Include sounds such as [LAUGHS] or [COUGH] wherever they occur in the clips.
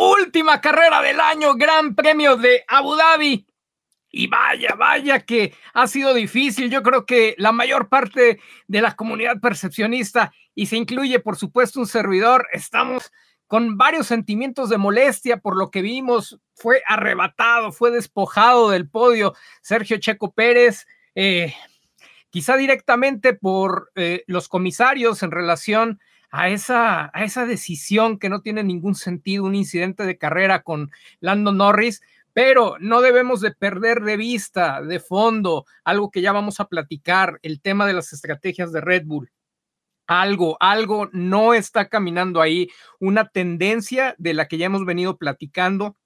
Última carrera del año, Gran Premio de Abu Dhabi. Y vaya, vaya que ha sido difícil. Yo creo que la mayor parte de la comunidad percepcionista, y se incluye por supuesto un servidor, estamos con varios sentimientos de molestia por lo que vimos. Fue arrebatado, fue despojado del podio Sergio Checo Pérez. Eh, quizá directamente por eh, los comisarios en relación a esa, a esa decisión que no tiene ningún sentido, un incidente de carrera con Lando Norris, pero no debemos de perder de vista, de fondo, algo que ya vamos a platicar, el tema de las estrategias de Red Bull. Algo, algo no está caminando ahí, una tendencia de la que ya hemos venido platicando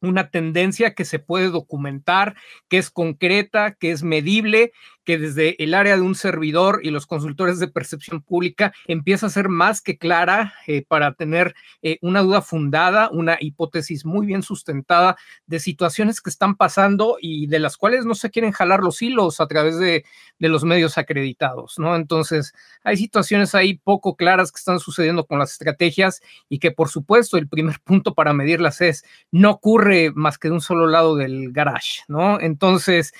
una tendencia que se puede documentar, que es concreta, que es medible que desde el área de un servidor y los consultores de percepción pública empieza a ser más que clara eh, para tener eh, una duda fundada, una hipótesis muy bien sustentada de situaciones que están pasando y de las cuales no se quieren jalar los hilos a través de, de los medios acreditados, ¿no? Entonces, hay situaciones ahí poco claras que están sucediendo con las estrategias y que, por supuesto, el primer [LAUGHS] punto para medirlas es no ocurre más que de un solo lado del garage, ¿no? Entonces,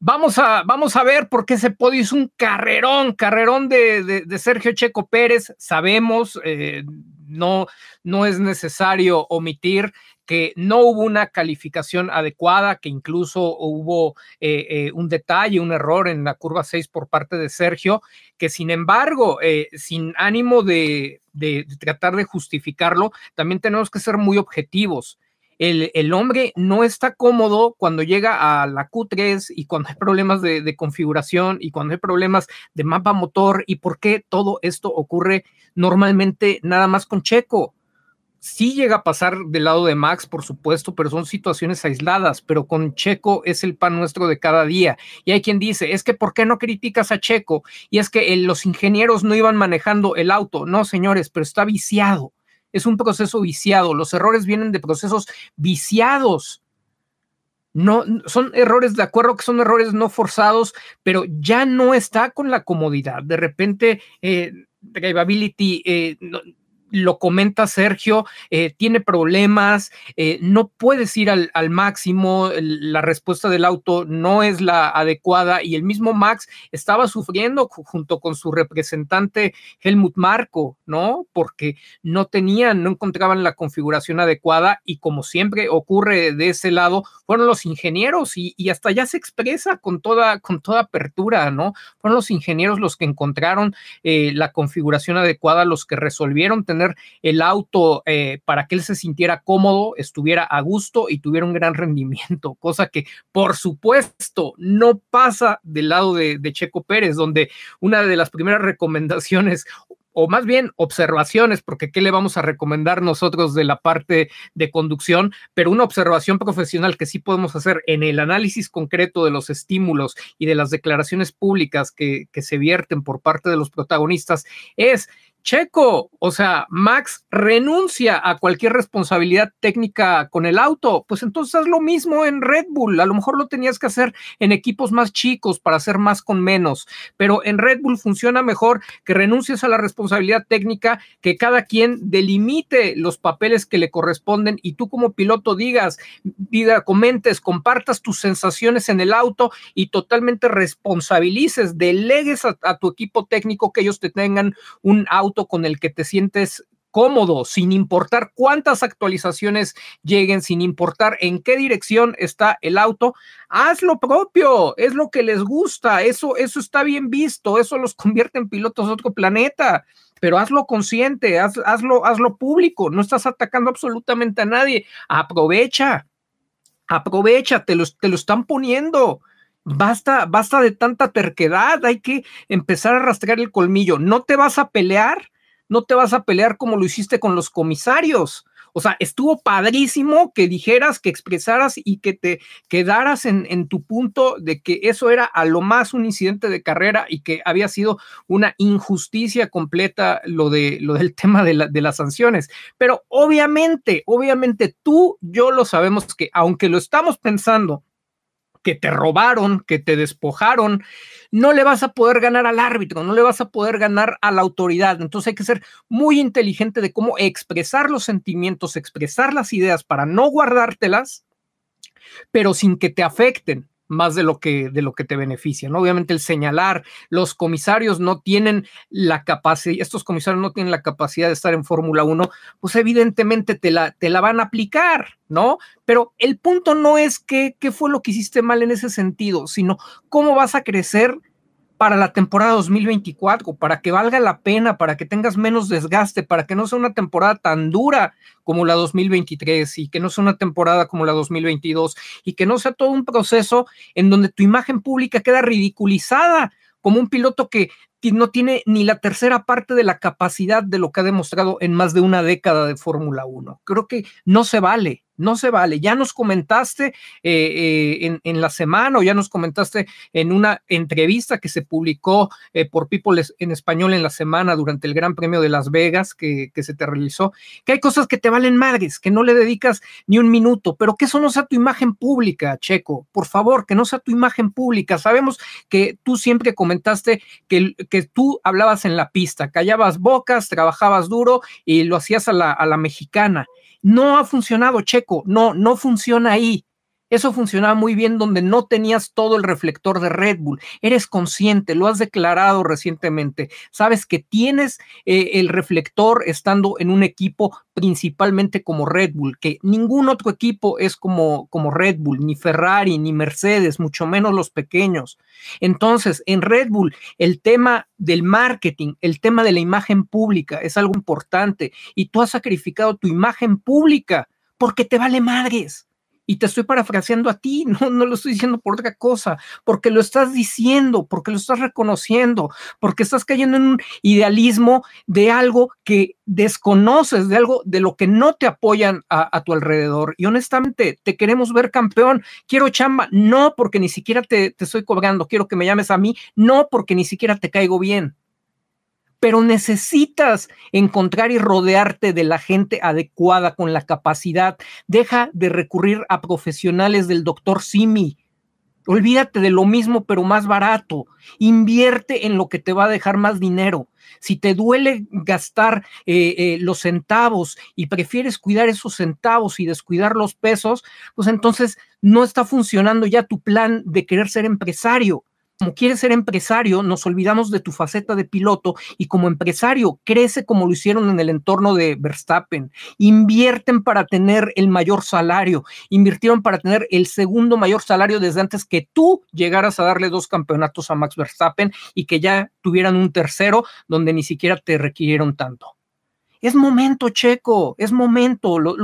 Vamos a, vamos a ver por qué ese podio es un carrerón, carrerón de, Sergio Checo Pérez. Sabemos, eh, no, no es necesario omitir que no hubo una calificación adecuada, que incluso hubo eh, eh, un detalle, un error en la curva 6 por parte de Sergio, que sin embargo, sin ánimo de, de tratar de justificarlo, también tenemos que ser muy objetivos el, hombre no está cómodo cuando llega a la Q3 y cuando hay problemas de, configuración y cuando hay problemas de mapa motor y por qué todo esto ocurre normalmente nada más con Checo. Sí llega a pasar del lado de Max, por supuesto, pero son situaciones aisladas, pero con Checo es el pan nuestro de cada día. Y hay quien dice, es que ¿por qué no criticas a Checo? Y es que los ingenieros no iban manejando el auto. No, señores, pero está viciado es un proceso viciado. Los errores vienen de procesos viciados. No, son errores, de acuerdo que son errores no forzados, pero ya no está con la comodidad. De repente, eh, drivability eh, lo comenta Sergio, eh, tiene problemas, eh, no puedes ir al, máximo, la respuesta del auto no es la adecuada y el mismo Max estaba sufriendo junto con su representante Helmut Marco, ¿no? Porque no tenían, no encontraban la configuración adecuada y como siempre ocurre de ese lado, fueron los ingenieros y, hasta ya se expresa con toda, con toda apertura, ¿no? Fueron los ingenieros los que encontraron eh, la configuración adecuada, los que resolvieron tener el auto eh, para que él se sintiera cómodo, estuviera a gusto y tuviera un gran [LAUGHS] rendimiento, cosa que por supuesto no pasa del lado de, de Checo Pérez, donde una de las primeras recomendaciones o más bien observaciones, porque ¿qué le vamos a recomendar nosotros de la parte de conducción? Pero una observación profesional que sí podemos hacer en el análisis concreto de los estímulos y de las declaraciones públicas que se vierten por parte de los protagonistas es Checo, o sea, Max renuncia a cualquier responsabilidad técnica con el auto, pues entonces haz lo mismo en Red Bull, a lo mejor lo tenías que hacer en equipos más chicos para hacer más con menos, pero en Red Bull funciona mejor que renuncies a la responsabilidad técnica, que cada quien delimite los papeles que le corresponden y tú como piloto digas, diga, comentes, compartas tus sensaciones en el auto y totalmente responsabilices, delegues a, a tu equipo técnico que ellos te tengan un auto con el que te sientes cómodo, sin importar cuántas actualizaciones lleguen, sin importar en qué dirección está el auto, haz lo propio, es lo que les gusta, eso, eso está bien visto, eso los convierte en pilotos de otro planeta, pero hazlo consciente, hazlo, hazlo público, no estás atacando absolutamente a nadie, aprovecha, aprovecha, te te lo están poniendo. Basta, basta de tanta terquedad, hay que empezar a rastrear el colmillo. No te vas a pelear, no te vas a pelear como lo hiciste con los comisarios. O sea, estuvo padrísimo que dijeras, que expresaras y que te quedaras en, tu punto de que eso era a lo más un incidente de carrera y que había sido una injusticia completa lo, de, lo del [LAUGHS] tema de, de las sanciones. Pero obviamente, obviamente tú, yo lo sabemos que aunque lo estamos pensando, que te robaron, que te despojaron, no le vas a poder ganar al árbitro, no le vas a poder ganar a la autoridad. Entonces hay que ser muy inteligente de cómo expresar los sentimientos, expresar las ideas para no guardártelas, pero sin que te afecten más de lo que de lo que te beneficia, ¿no? Obviamente el señalar, los comisarios no tienen la capacidad, estos comisarios no tienen la capacidad de estar en Fórmula 1, pues evidentemente te la, te la van a aplicar, ¿no? Pero el punto no es que, qué fue lo que hiciste mal en ese sentido, sino cómo vas a crecer para la temporada 2024, para que valga la pena, para que tengas menos desgaste, para que no sea una temporada tan dura como la 2023 y que no sea una temporada como la 2022 y que no sea todo un proceso en donde tu imagen pública queda ridiculizada como un piloto que no tiene ni la tercera parte de la capacidad de lo que ha demostrado en más de una década de Fórmula 1. Creo que no se vale, no se vale. Ya nos comentaste eh, eh, en, la semana o ya nos comentaste en una entrevista que se publicó eh, por People en español en la semana durante el Gran Premio de Las Vegas que, que, se te realizó, que hay cosas que te valen madres, que no le dedicas ni un minuto, pero que eso no sea tu imagen pública, Checo. Por favor, que no sea tu imagen pública. Sabemos que tú siempre comentaste que, que tú hablabas en la pista, callabas bocas, trabajabas duro y lo hacías a la, a la mexicana. No ha funcionado, Checo, no, no funciona ahí. Eso funcionaba muy bien donde no tenías todo el reflector de Red Bull. Eres consciente, lo has declarado recientemente. Sabes que tienes eh, el reflector estando en un equipo principalmente como Red Bull, que ningún otro equipo es como, como Red Bull, ni Ferrari, ni Mercedes, mucho menos los pequeños. Entonces, en Red Bull, el tema del marketing, el tema de la imagen pública es algo importante y tú has sacrificado tu imagen pública porque te vale madres y te estoy parafraseando a ti, [LAUGHS] no, no lo estoy diciendo por otra cosa, porque lo estás diciendo, porque lo estás reconociendo, porque estás cayendo en un idealismo de algo que desconoces, de algo de lo que no te apoyan a, tu alrededor. Y honestamente, te queremos ver campeón, quiero chamba, no porque ni siquiera te, te estoy cobrando, quiero que me llames a mí, no porque ni siquiera te caigo bien pero necesitas encontrar y rodearte de la gente adecuada con la capacidad. Deja de recurrir a profesionales del doctor Simi. Olvídate de lo mismo, pero más barato. Invierte en lo que te va a dejar más dinero. Si te duele gastar eh, eh, los centavos y prefieres cuidar esos centavos y descuidar los pesos, pues entonces no está funcionando ya tu plan de querer ser empresario como quieres ser empresario, nos olvidamos de tu faceta de piloto y como empresario crece como lo hicieron en el entorno de Verstappen. Invierten para tener el mayor salario, invirtieron para tener el segundo mayor salario desde antes que tú llegaras a darle dos campeonatos a Max Verstappen y que ya tuvieran un tercero donde ni siquiera te requirieron tanto. Es momento, Checo, es momento, lo,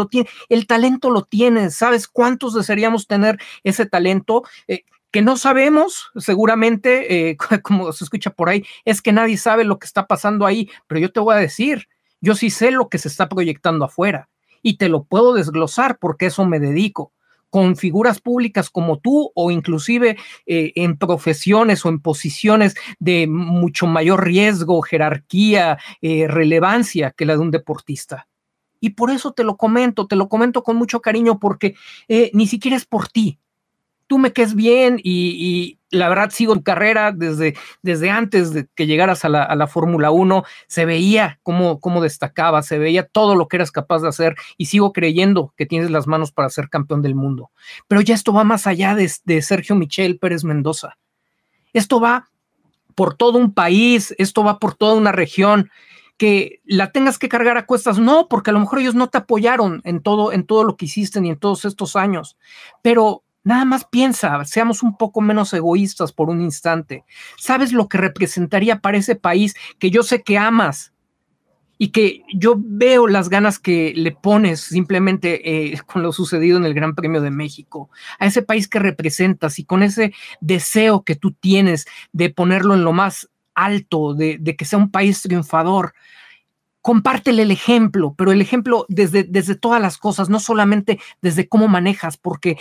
el talento lo tienes, ¿sabes cuántos desearíamos tener ese talento? Eh, que no sabemos, seguramente, eh, [LAUGHS] como se escucha por ahí, es que nadie sabe lo que está pasando ahí, pero yo te voy a decir, yo sí sé lo que se está proyectando afuera y te lo puedo desglosar porque eso me dedico con figuras públicas como tú o inclusive eh, en profesiones o en posiciones de mucho mayor riesgo, jerarquía, eh, relevancia que la de un deportista. Y por eso te lo comento, te lo comento con mucho cariño porque ni siquiera es por ti, tú me quedes bien y, la verdad sigo tu carrera desde, desde antes de que llegaras a la, Fórmula 1, se veía cómo, cómo destacaba, se veía todo lo que eras capaz de hacer y sigo creyendo que tienes las manos para ser campeón del mundo. Pero ya esto va más allá de, de Sergio Michel Pérez Mendoza. Esto va por todo un país, esto va por toda una región que la tengas que cargar a cuestas, no, porque a lo mejor ellos no te apoyaron en todo, en todo lo que hiciste ni en todos estos años, pero Nada más piensa, seamos un poco menos egoístas por un instante. ¿Sabes lo que representaría para ese país que yo sé que amas y que yo veo las ganas que le pones simplemente eh, [LAUGHS] con lo sucedido en el Gran Premio de México, a ese país que representas y con ese deseo que tú tienes de ponerlo en lo más alto, de, que sea un país triunfador? compártele el ejemplo, pero el ejemplo desde, desde todas las cosas, no solamente desde cómo manejas, porque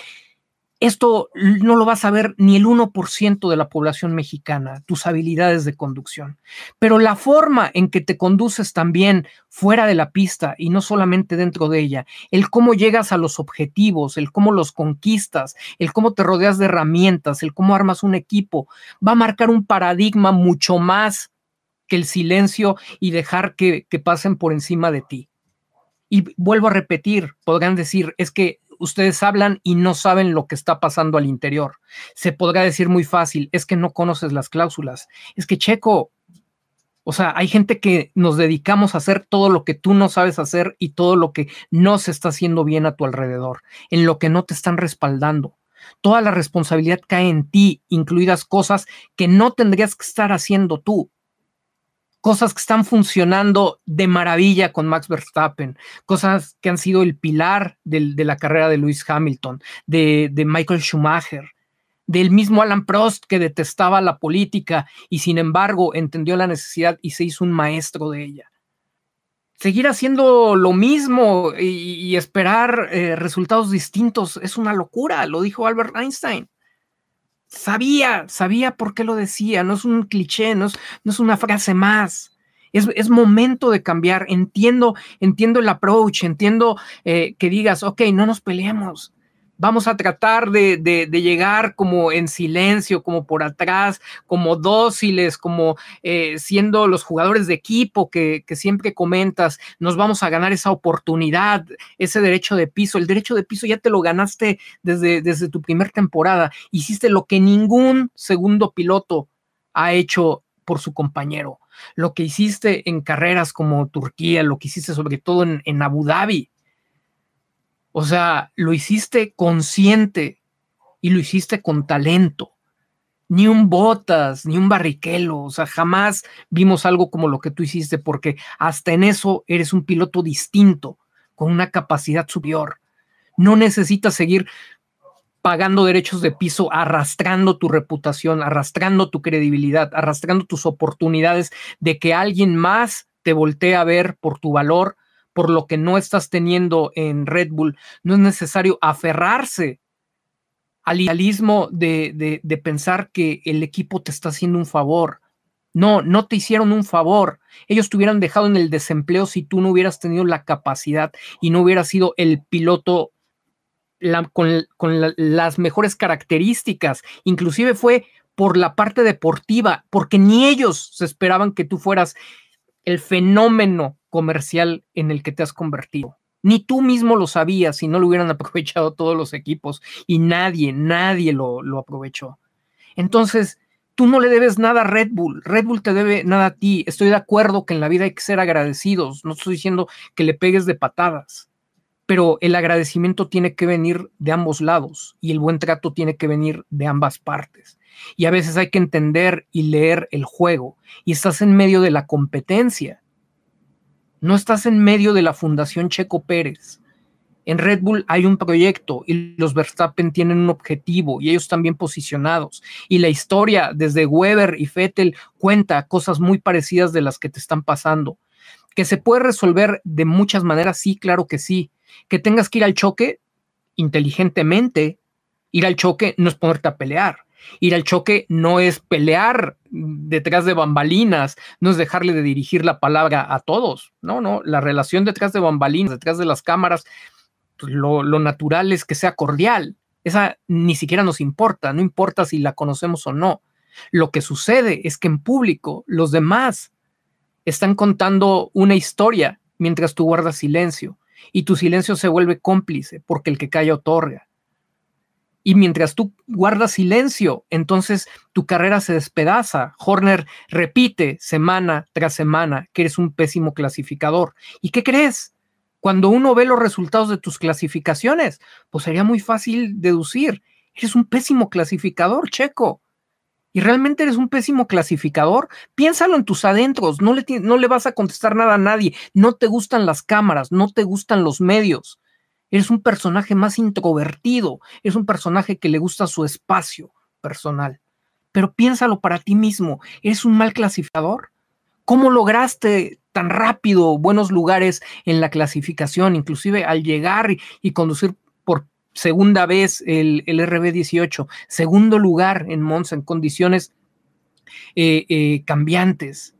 esto no lo vas a ver ni el 1% de la población mexicana, tus habilidades de conducción. Pero la forma en que te conduces también fuera de la pista y no solamente dentro de ella, el cómo llegas a los objetivos, el cómo los conquistas, el cómo te rodeas de herramientas, el cómo armas un equipo, va a marcar un paradigma mucho más que el silencio y dejar que, que pasen por encima de ti. Y vuelvo a repetir, podrán decir, es que ustedes hablan y no saben lo que está pasando al interior. Se podrá decir muy fácil, es que no conoces las cláusulas. Es que, Checo, o sea, hay gente que nos dedicamos a hacer todo lo que tú no sabes hacer y todo lo que no se está haciendo bien a tu alrededor, en lo que no te están respaldando. Toda la responsabilidad cae en ti, incluidas cosas que no tendrías que estar haciendo tú cosas que están funcionando de maravilla con Max Verstappen, cosas que han sido el pilar de la carrera de Lewis Hamilton, de, Michael Schumacher, del mismo Alan Prost que detestaba la política y sin embargo entendió la necesidad y se hizo un maestro de ella. Seguir haciendo lo mismo y, esperar eh, resultados distintos es una locura, lo dijo Albert Einstein. Sabía, sabía por qué lo decía, no es un cliché, no es, no es una frase más. Es, es, momento de cambiar. Entiendo, entiendo el approach, entiendo eh, que digas, ok, no nos peleemos vamos a tratar de, llegar como en silencio, como por atrás, como dóciles, como eh, siendo los jugadores de equipo que, siempre comentas, nos vamos a ganar esa oportunidad, ese derecho de piso. El derecho de piso ya te lo ganaste desde, desde tu primer temporada. Hiciste lo que ningún segundo piloto ha hecho por su compañero. Lo que hiciste en carreras como Turquía, lo que hiciste sobre todo en, en Abu Dhabi, o sea, lo hiciste consciente y lo hiciste con talento. Ni un Botas, ni un Barrichello, o sea, jamás vimos algo como lo que tú hiciste, porque hasta en eso eres un piloto distinto, con una capacidad superior. No necesitas seguir pagando derechos de piso, arrastrando tu reputación, arrastrando tu credibilidad, arrastrando tus oportunidades de que alguien más te voltee a ver por tu valor, por lo que no estás teniendo en Red Bull, no es necesario aferrarse al idealismo de, de, pensar que el equipo te está haciendo un favor. No, no te hicieron un favor. Ellos te hubieran dejado en el desempleo si tú no hubieras tenido la capacidad y no hubieras sido el piloto con, las mejores características. Inclusive fue por la parte deportiva, porque ni ellos se esperaban que tú fueras el fenómeno comercial en el que te has convertido. Ni tú mismo lo sabías si no lo hubieran [LAUGHS] aprovechado todos los equipos y nadie, nadie lo, lo aprovechó. Entonces, tú no le debes nada a Red Bull, Red Bull te debe nada a ti. Estoy de acuerdo que en la vida hay que ser agradecidos, no estoy diciendo que le pegues de patadas, pero el agradecimiento tiene que venir de ambos lados y el buen trato tiene que venir de ambas partes. Y a veces hay que entender y leer el juego. Y estás en medio de la competencia. No estás en medio de la Fundación Checo Pérez. En Red Bull hay un proyecto y los Verstappen tienen un objetivo y ellos también posicionados. Y la historia desde Weber y Vettel cuenta cosas muy parecidas de las que te están pasando. Que se puede resolver de muchas maneras, sí, claro que sí. Que tengas que ir al choque inteligentemente. Ir al choque no es ponerte a pelear. Ir al choque no es pelear detrás de bambalinas, no es dejarle de dirigir la palabra a todos. No, no, la relación detrás de bambalinas, detrás de las cámaras, pues, lo, lo natural es que sea cordial. Esa ni siquiera nos importa, no importa si la conocemos o no. Lo que sucede es que en público los demás están contando una historia mientras tú guardas silencio y tu silencio se vuelve cómplice porque el que calla otorga. Y mientras tú guardas silencio, entonces tu carrera se despedaza. Horner repite semana tras semana que eres un pésimo clasificador. ¿Y qué crees? Cuando uno ve los resultados de tus clasificaciones, pues sería muy fácil deducir. Eres un pésimo clasificador, Checo. Y realmente eres un pésimo clasificador. Piénsalo en tus adentros. No le, no le vas a contestar nada a nadie. No te gustan las cámaras, no te gustan los medios Eres un personaje más introvertido, es un personaje que le gusta su espacio personal. Pero piénsalo para ti mismo, ¿eres un mal clasificador? ¿Cómo lograste tan rápido buenos lugares en la clasificación, inclusive al llegar y, conducir por segunda vez el, RB18, segundo lugar en Monza en condiciones eh, eh, cambiantes?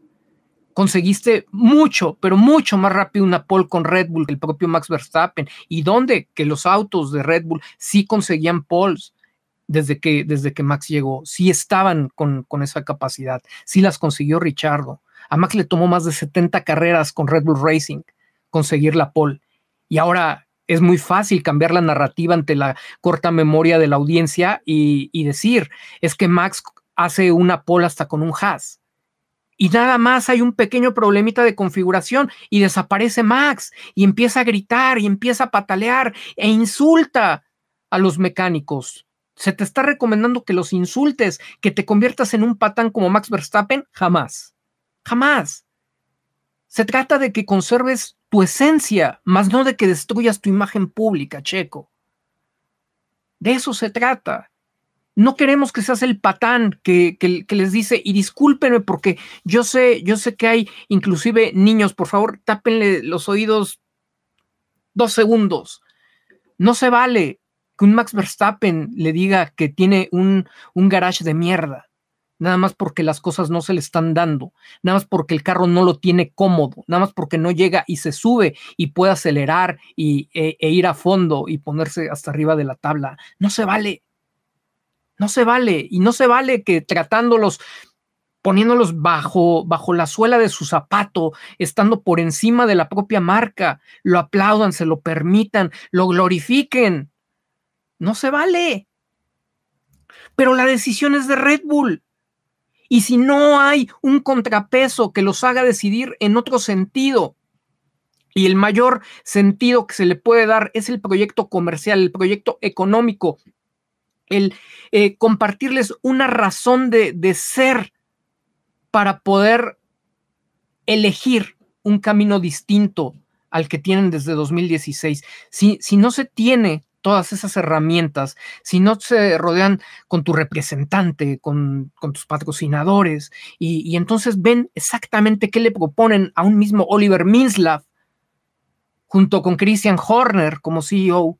Conseguiste mucho, pero mucho más rápido una pole con Red Bull que el propio Max Verstappen. ¿Y dónde? Que los autos de Red Bull sí conseguían poles desde que, desde que Max llegó, sí estaban con, con esa capacidad, sí las consiguió Richardo. A Max le tomó más de 70 carreras con Red Bull Racing conseguir la pole. Y ahora es muy fácil cambiar la narrativa ante la corta memoria de la audiencia y, y decir, es que Max hace una pole hasta con un Haas y nada más hay un pequeño problemita de configuración y desaparece Max y empieza a gritar y empieza a patalear e insulta a los mecánicos. Se te está recomendando que los insultes, que te conviertas en un patán como Max Verstappen, jamás. Jamás. Se trata de que conserves tu esencia, más no de que destruyas tu imagen pública, Checo. De eso se trata. No queremos que seas el patán que, les dice, y discúlpenme porque yo sé, yo sé que hay inclusive niños, por favor, tápenle los oídos dos segundos. No se vale que un Max Verstappen le diga que tiene un, un garage de mierda, nada más porque las cosas no se le están dando, nada más porque el carro no lo tiene cómodo, nada más porque no llega y se sube y puede acelerar y, e, e ir a fondo y ponerse hasta arriba de la tabla. No se vale. No se vale. Y no se vale que tratándolos, poniéndolos bajo, bajo la suela de su zapato, estando por encima de la propia marca, lo aplaudan, se lo permitan, lo glorifiquen. No se vale. Pero la decisión es de Red Bull. Y si no hay un contrapeso que los haga decidir en otro sentido, y el mayor sentido que se le puede dar es el proyecto comercial, el proyecto económico, el eh, compartirles una razón de, ser para poder elegir un camino distinto al que tienen desde 2016. Si, si no se tiene todas esas herramientas, si no se rodean con tu representante, con, tus patrocinadores, y, y, entonces ven exactamente qué le proponen a un mismo Oliver Minslav, junto con Christian Horner como CEO,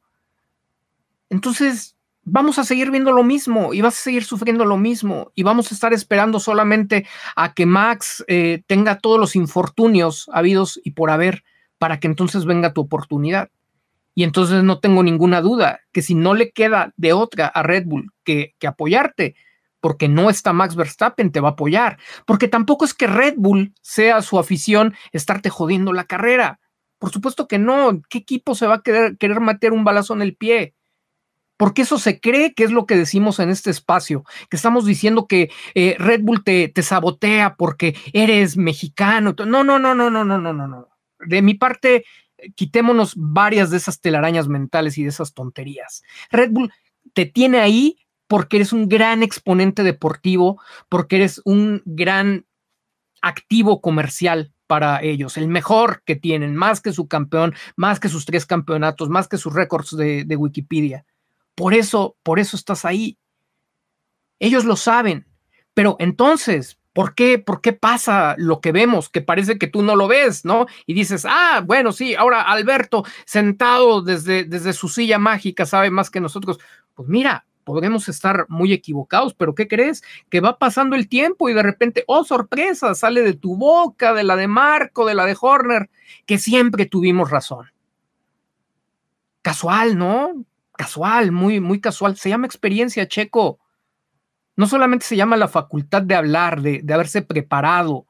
entonces vamos a seguir viendo lo mismo y vas a seguir sufriendo lo mismo y vamos a estar esperando solamente a que Max eh, tenga todos los infortunios habidos y por haber para que entonces venga tu oportunidad. Y entonces no tengo ninguna duda que si no le queda de otra a Red Bull que, que apoyarte, porque no está Max Verstappen, te va a apoyar, porque tampoco es que Red Bull sea su afición estarte jodiendo la carrera. Por supuesto que no. ¿Qué equipo se va a querer, querer meter un balazo en el pie? Porque eso se cree que es lo que decimos en este espacio, que estamos diciendo que eh, Red Bull te, te, sabotea porque eres mexicano. No, no, no, no, no, no, no, no, no. De mi parte, quitémonos varias de esas telarañas mentales y de esas tonterías. Red Bull te tiene ahí porque eres un gran exponente deportivo, porque eres un gran activo comercial para ellos, el mejor que tienen, más que su campeón, más que sus tres campeonatos, más que sus récords de, de Wikipedia. Por eso, por eso estás ahí. Ellos lo saben. Pero entonces, ¿por qué, ¿por qué pasa lo que vemos? Que parece que tú no lo ves, ¿no? Y dices, ah, bueno, sí, ahora Alberto sentado desde, desde su silla mágica sabe más que nosotros. Pues mira, podremos estar muy equivocados, pero ¿qué crees? Que va pasando el tiempo y de repente, oh, sorpresa, sale de tu boca, de la de Marco, de la de Horner, que siempre tuvimos razón. Casual, ¿no? Casual, muy, muy casual. Se llama experiencia, Checo. No solamente se llama la facultad de hablar, de, de haberse preparado.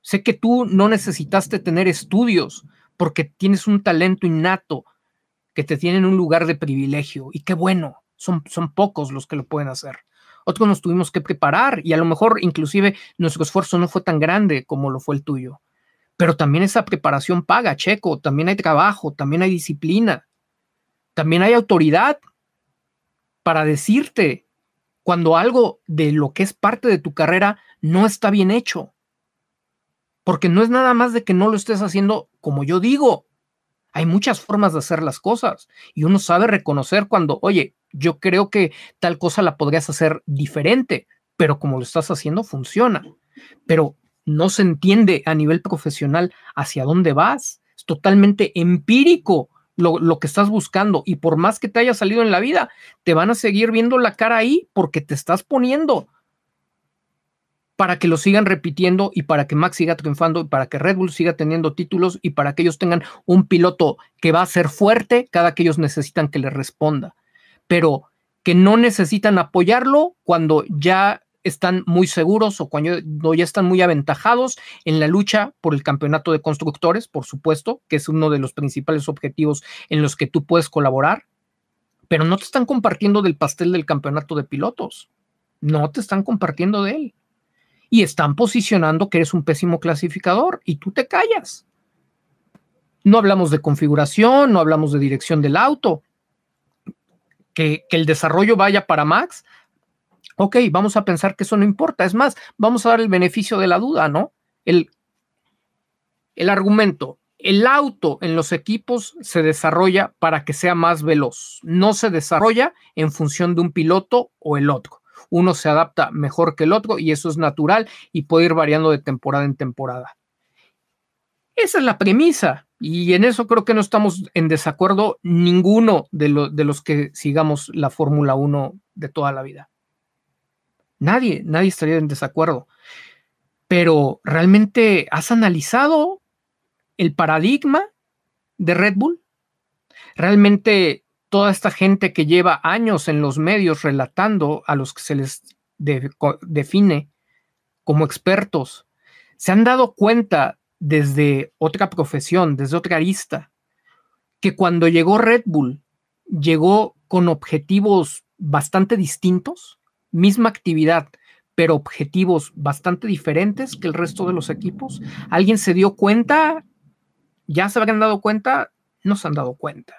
Sé que tú no necesitaste tener estudios porque tienes un talento innato que te tiene en un lugar de privilegio. Y qué bueno, son, son pocos los que lo pueden hacer. Otros nos tuvimos que preparar y a lo mejor inclusive nuestro esfuerzo no fue tan grande como lo fue el tuyo. Pero también esa preparación paga, Checo, también hay trabajo, también hay disciplina también hay autoridad para decirte cuando algo de lo que es parte de tu carrera no está bien hecho. Porque no es nada más de que no lo estés haciendo como yo digo. Hay muchas formas de hacer las cosas y uno sabe reconocer cuando, oye, yo creo que tal cosa la podrías hacer diferente, pero como lo estás haciendo funciona. Pero no se entiende a nivel profesional hacia dónde vas. Es totalmente empírico lo, lo, que estás buscando y por más que te haya salido en la vida, te van a seguir viendo la cara ahí porque te estás poniendo para que lo sigan repitiendo y para que Max siga triunfando y para que Red Bull siga teniendo títulos y para que ellos tengan un piloto que va a ser fuerte cada que ellos necesitan que le responda. Pero que no necesitan apoyarlo cuando ya están muy seguros o cuando ya están muy aventajados en la lucha por el campeonato de constructores, por supuesto, que es uno de los principales objetivos en los que tú puedes colaborar, pero no te están compartiendo del pastel del campeonato de pilotos, no te están compartiendo de él. Y están posicionando que eres un pésimo clasificador y tú te callas. No hablamos de configuración, no hablamos de dirección del auto, que, el desarrollo vaya para Max, ok, vamos a pensar que eso no importa. Es más, vamos a dar el beneficio de la duda, ¿no? El, el argumento, el auto en los equipos se desarrolla para que sea más veloz, no se desarrolla en función de un piloto o el otro. Uno se adapta mejor que el otro y eso es natural y puede ir variando de temporada en temporada. Esa es la premisa. Y en eso creo que no estamos en desacuerdo ninguno de, de los que sigamos la Fórmula 1 de toda la vida. Nadie, nadie estaría en desacuerdo. Pero ¿realmente has analizado el paradigma de Red Bull? ¿Realmente toda esta gente que lleva años en los medios relatando a los que se les define como expertos, se han dado cuenta desde otra profesión, desde otra arista, que cuando llegó Red Bull, llegó con objetivos bastante distintos, misma actividad, pero objetivos bastante diferentes que el resto de los equipos. ¿Alguien se dio cuenta? ¿Ya se habrían dado cuenta? No se han dado cuenta.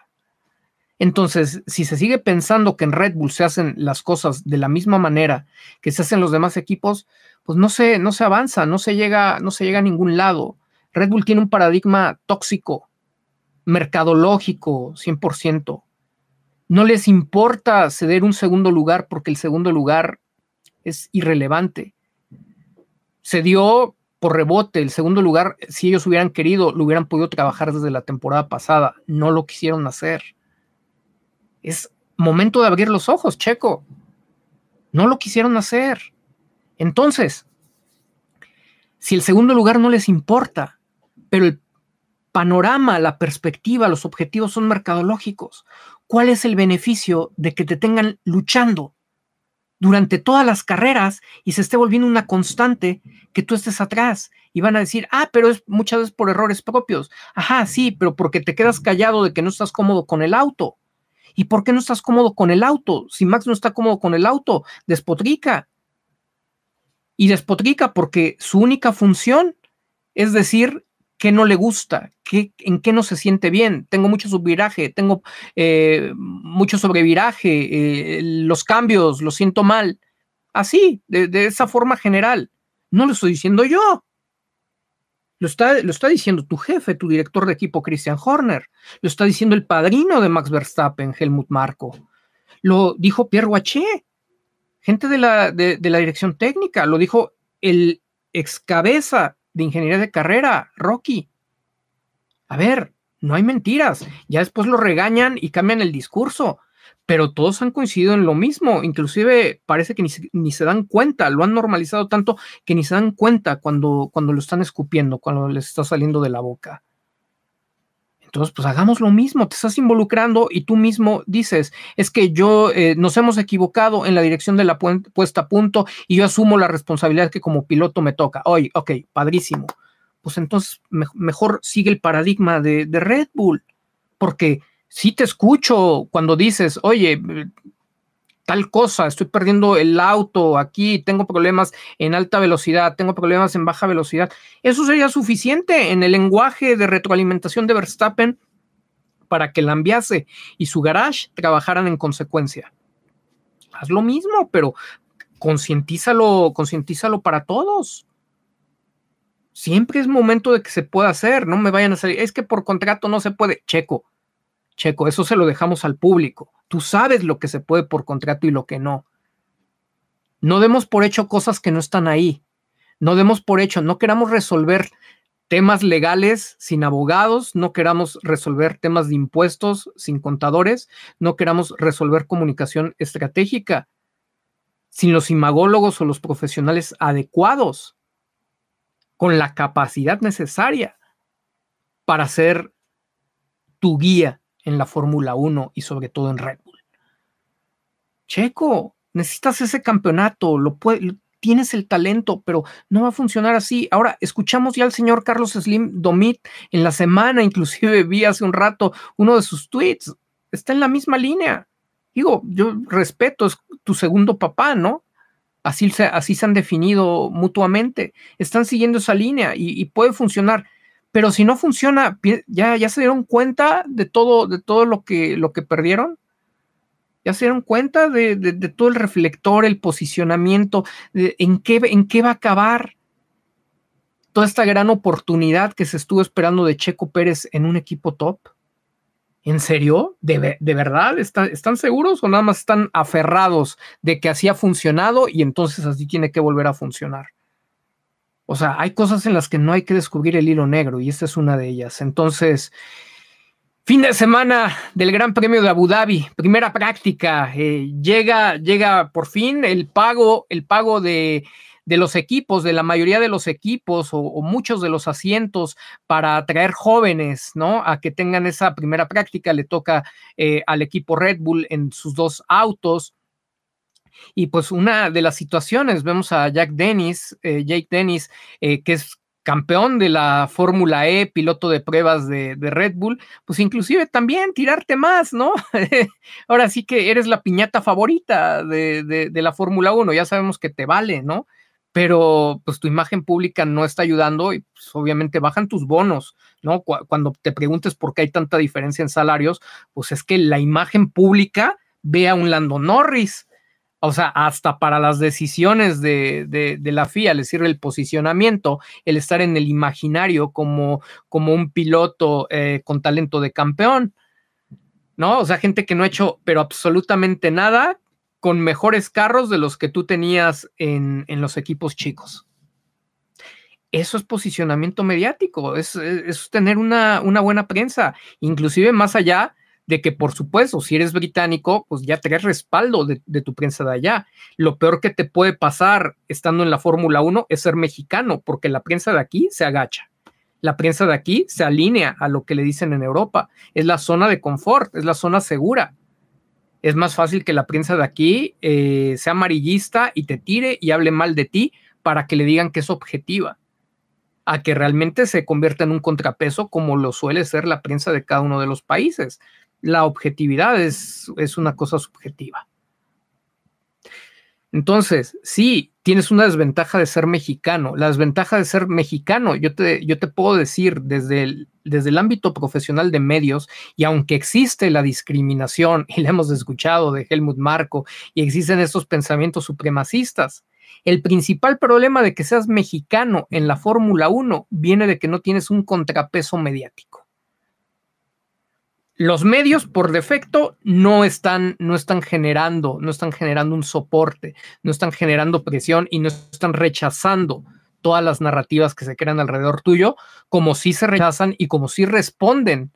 Entonces, si se sigue pensando que en Red Bull se hacen las cosas de la misma manera que se hacen los demás equipos, pues no se, no se avanza, no se llega, no se llega a ningún lado. Red Bull tiene un paradigma tóxico, mercadológico, 100%. No les importa ceder un segundo lugar porque el segundo lugar es irrelevante. Se dio por rebote, el segundo lugar, si ellos hubieran querido, lo hubieran podido trabajar desde la temporada pasada. No lo quisieron hacer. Es momento de abrir los ojos, Checo. No lo quisieron hacer. Entonces, si el segundo lugar no les importa, pero el panorama, la perspectiva, los objetivos son mercadológicos. ¿Cuál es el beneficio de que te tengan luchando durante todas las carreras y se esté volviendo una constante que tú estés atrás? Y van a decir, ah, pero es muchas veces por errores propios. Ajá, sí, pero porque te quedas callado de que no estás cómodo con el auto. ¿Y por qué no estás cómodo con el auto? Si Max no está cómodo con el auto, despotrica. Y despotrica porque su única función es decir, qué no le gusta, qué, en qué no se siente bien. Tengo mucho subviraje, tengo eh, mucho sobreviraje, eh, los cambios, lo siento mal. Así, de, esa forma general. No lo estoy diciendo yo. Lo está, lo está, diciendo tu jefe, tu director de equipo, Christian Horner. Lo está diciendo el padrino de Max Verstappen, Helmut Marko. Lo dijo Pierre Waché, gente de la, de, de la dirección técnica. Lo dijo el ex cabeza de ingeniería de carrera, Rocky. A ver, no hay mentiras. Ya después lo regañan y cambian el discurso, pero todos han coincidido en lo mismo. Inclusive parece que ni se, dan cuenta, lo han normalizado tanto que ni se dan cuenta cuando, cuando lo están escupiendo, cuando les está saliendo de la boca. Entonces, pues hagamos lo mismo, te estás involucrando y tú mismo dices, es que yo eh, nos hemos equivocado en la dirección de la puesta a punto y yo asumo la responsabilidad que como piloto me toca. Oye, ok, padrísimo. Pues entonces mejor sigue el paradigma de, de Red Bull, porque si te escucho cuando dices, oye, tal cosa, estoy perdiendo el auto aquí, tengo problemas en alta velocidad, tengo problemas en baja velocidad. Eso sería suficiente en el lenguaje de retroalimentación de Verstappen para que el ambiase y su garage trabajaran en consecuencia. Haz lo mismo, pero concientízalo, concientízalo para todos. Siempre es momento de que se pueda hacer, no me vayan a salir, es que por contrato no se puede. Checo, Checo, eso se lo dejamos al público. Tú sabes lo que se puede por contrato y lo que no. No demos por hecho cosas que no están ahí. No demos por hecho, no queramos resolver temas legales sin abogados, no queramos resolver temas de impuestos sin contadores, no queramos resolver comunicación estratégica sin los imagólogos o los profesionales adecuados, con la capacidad necesaria para ser tu guía en la Fórmula 1 y sobre todo en Red Bull. Checo, necesitas ese campeonato, lo tienes el talento, pero no va a funcionar así. Ahora, escuchamos ya al señor Carlos Slim Domit en la semana, inclusive vi hace un rato uno de sus tweets, está en la misma línea. Digo, yo respeto, es tu segundo papá, ¿no? Así se, así se han definido mutuamente. Están siguiendo esa línea y, y puede funcionar pero si no funciona, ya, ya se dieron cuenta de todo, de todo lo que, lo que perdieron. Ya se dieron cuenta de, todo el reflector, el posicionamiento, en, qué, en qué va a acabar toda esta gran oportunidad que se estuvo esperando de Checo Pérez en un equipo top. ¿En serio? ¿De, verdad? ¿Están seguros o nada más están aferrados de que así ha funcionado y entonces así tiene que volver a funcionar? O sea, hay cosas en las que no hay que descubrir el hilo negro y esta es una de ellas. Entonces, fin de semana del Gran Premio de Abu Dhabi, primera práctica, eh, llega, llega por fin el pago, el pago de, los equipos, de la mayoría de los equipos o, muchos de los asientos para atraer jóvenes, ¿no? A que tengan esa primera práctica. Le toca eh, al equipo Red Bull en sus dos autos. Y pues una de las situaciones, vemos a Jack Dennis, eh, Jake Dennis, eh, que es campeón de la Fórmula E, piloto de pruebas de, Red Bull, pues inclusive también tirarte más, ¿no? [LAUGHS] Ahora sí que eres la piñata favorita de, la Fórmula 1, ya sabemos que te vale, ¿no? Pero pues tu imagen pública no está ayudando y pues, obviamente bajan tus bonos, ¿no? Cuando te preguntes por qué hay tanta diferencia en salarios, pues es que la imagen pública ve a un Lando Norris, o sea, hasta para las decisiones de, la FIA le sirve el posicionamiento, el estar en el imaginario como, como un piloto eh, con talento de campeón, ¿no? O sea, gente que no ha hecho, pero absolutamente nada con mejores carros de los que tú tenías en, los equipos chicos. Eso es posicionamiento mediático, es, tener una, una buena prensa, inclusive más allá de que, por supuesto, si eres británico, pues ya tenés respaldo de, tu prensa de allá. Lo peor que te puede pasar estando en la Fórmula 1 es ser mexicano, porque la prensa de aquí se agacha. La prensa de aquí se alinea a lo que le dicen en Europa. Es la zona de confort, es la zona segura. Es más fácil que la prensa de aquí eh, sea amarillista y te tire y hable mal de ti para que le digan que es objetiva a que realmente se convierta en un contrapeso como lo suele ser la prensa de cada uno de los países la objetividad es, es una cosa subjetiva. Entonces, sí, tienes una desventaja de ser mexicano. La desventaja de ser mexicano, yo te, yo te puedo decir desde el, desde el ámbito profesional de medios, y aunque existe la discriminación, y la hemos escuchado de Helmut Marco, y existen estos pensamientos supremacistas, el principal problema de que seas mexicano en la Fórmula 1 viene de que no tienes un contrapeso mediático los medios por defecto no están, no están generando, no están generando un soporte, no están generando presión y no están rechazando todas las narrativas que se crean alrededor tuyo, como si se rechazan y como si responden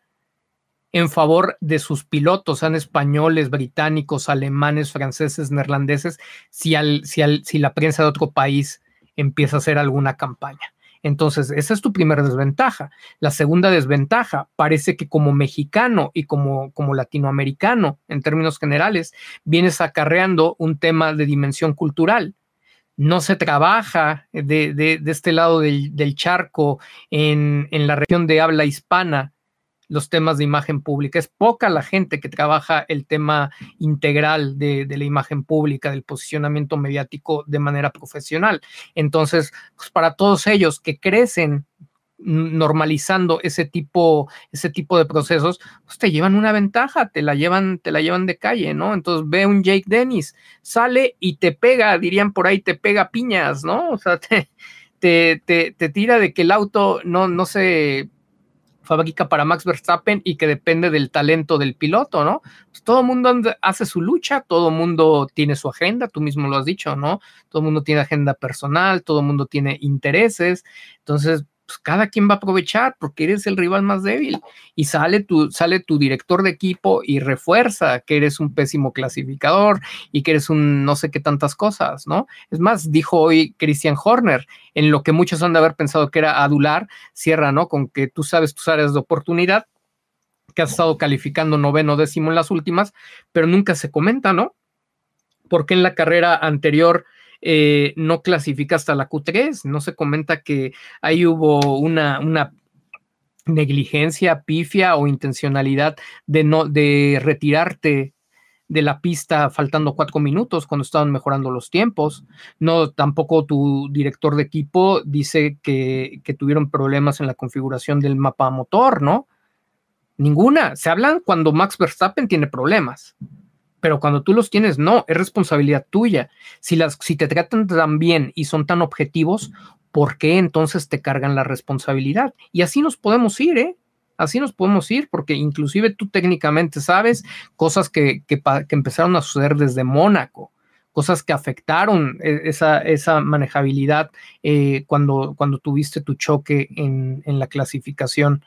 en favor de sus pilotos, sean españoles, británicos, alemanes, franceses, neerlandeses, si, al, si, al, si la prensa de otro país empieza a hacer alguna campaña. Entonces, esa es tu primera desventaja. La segunda desventaja, parece que como mexicano y como, como latinoamericano, en términos generales, vienes acarreando un tema de dimensión cultural. No se trabaja de, este lado del, charco en, en la región de habla hispana los temas de imagen pública. Es poca la gente que trabaja el tema integral de, la imagen pública, del posicionamiento mediático de manera profesional. Entonces, pues para todos ellos que crecen normalizando ese tipo, ese tipo de procesos, pues te llevan una ventaja, te la llevan, te la llevan de calle, ¿no? Entonces ve un Jake Dennis, sale y te pega, dirían por ahí, te pega piñas, ¿no? O sea, te, [LAUGHS] te, te, te tira de que el auto no, no se fabrica para Max Verstappen y que depende del talento del piloto, ¿no? Pues todo mundo hace su lucha, todo mundo tiene su agenda, tú mismo lo has dicho, ¿no? Todo mundo tiene agenda personal, todo mundo tiene intereses, entonces pues cada quien va a aprovechar porque eres el rival más débil y sale tu, sale tu director de equipo y refuerza que eres un pésimo clasificador y que eres un no sé qué tantas cosas, ¿no? Es más, dijo hoy Christian Horner, en lo que muchos han de haber pensado que era adular, cierra, ¿no? Con que tú sabes tus áreas de oportunidad, que has estado calificando noveno, décimo en las últimas, pero nunca se comenta, ¿no? Porque en la carrera anterior eh, no clasifica hasta la Q3. No se comenta que ahí hubo una, negligencia, pifia o intencionalidad de, no, de retirarte de la pista faltando cuatro minutos cuando estaban mejorando los tiempos. No, tampoco tu director de equipo dice que, que tuvieron problemas en la configuración del mapa motor, ¿no? Ninguna. Se hablan cuando Max Verstappen tiene problemas pero cuando tú los tienes, no, es responsabilidad tuya. Si, las, si te tratan tan bien y son tan objetivos, ¿por qué entonces te cargan la responsabilidad? Y así nos podemos ir, ¿eh? Así nos podemos ir, porque inclusive tú técnicamente sabes cosas que, que, empezaron a suceder desde Mónaco, cosas que afectaron eh, esa, esa manejabilidad eh, cuando, cuando tuviste tu choque en, en la clasificación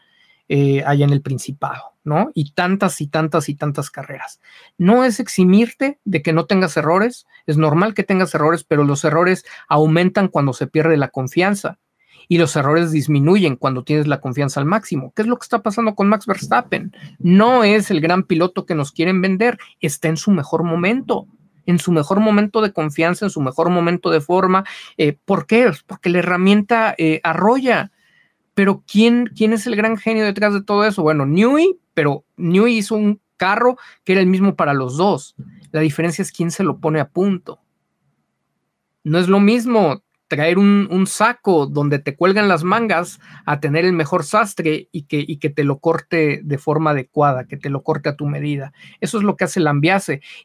eh, allá en el Principado, ¿no? Y tantas y tantas y tantas carreras. No es eximirte de que no tengas errores, es normal que tengas errores, pero los errores aumentan cuando se pierde la confianza y los errores disminuyen cuando tienes la confianza al máximo. ¿Qué es lo que está pasando con Max Verstappen? No es el gran piloto que nos quieren vender, está en su mejor momento en su mejor momento de confianza, en su mejor momento de forma. Eh, ¿Por qué? Porque la herramienta eh, arrolla. Pero ¿quién, ¿quién es el gran genio detrás de todo eso? Bueno, Newey, pero Newey hizo un carro que era el mismo para los dos. La diferencia es quién se lo pone a punto. No es lo mismo traer un, saco donde te cuelgan las mangas a tener el mejor sastre y que, y que, te lo corte de forma adecuada, que te lo corte a tu medida. Eso es lo que hace el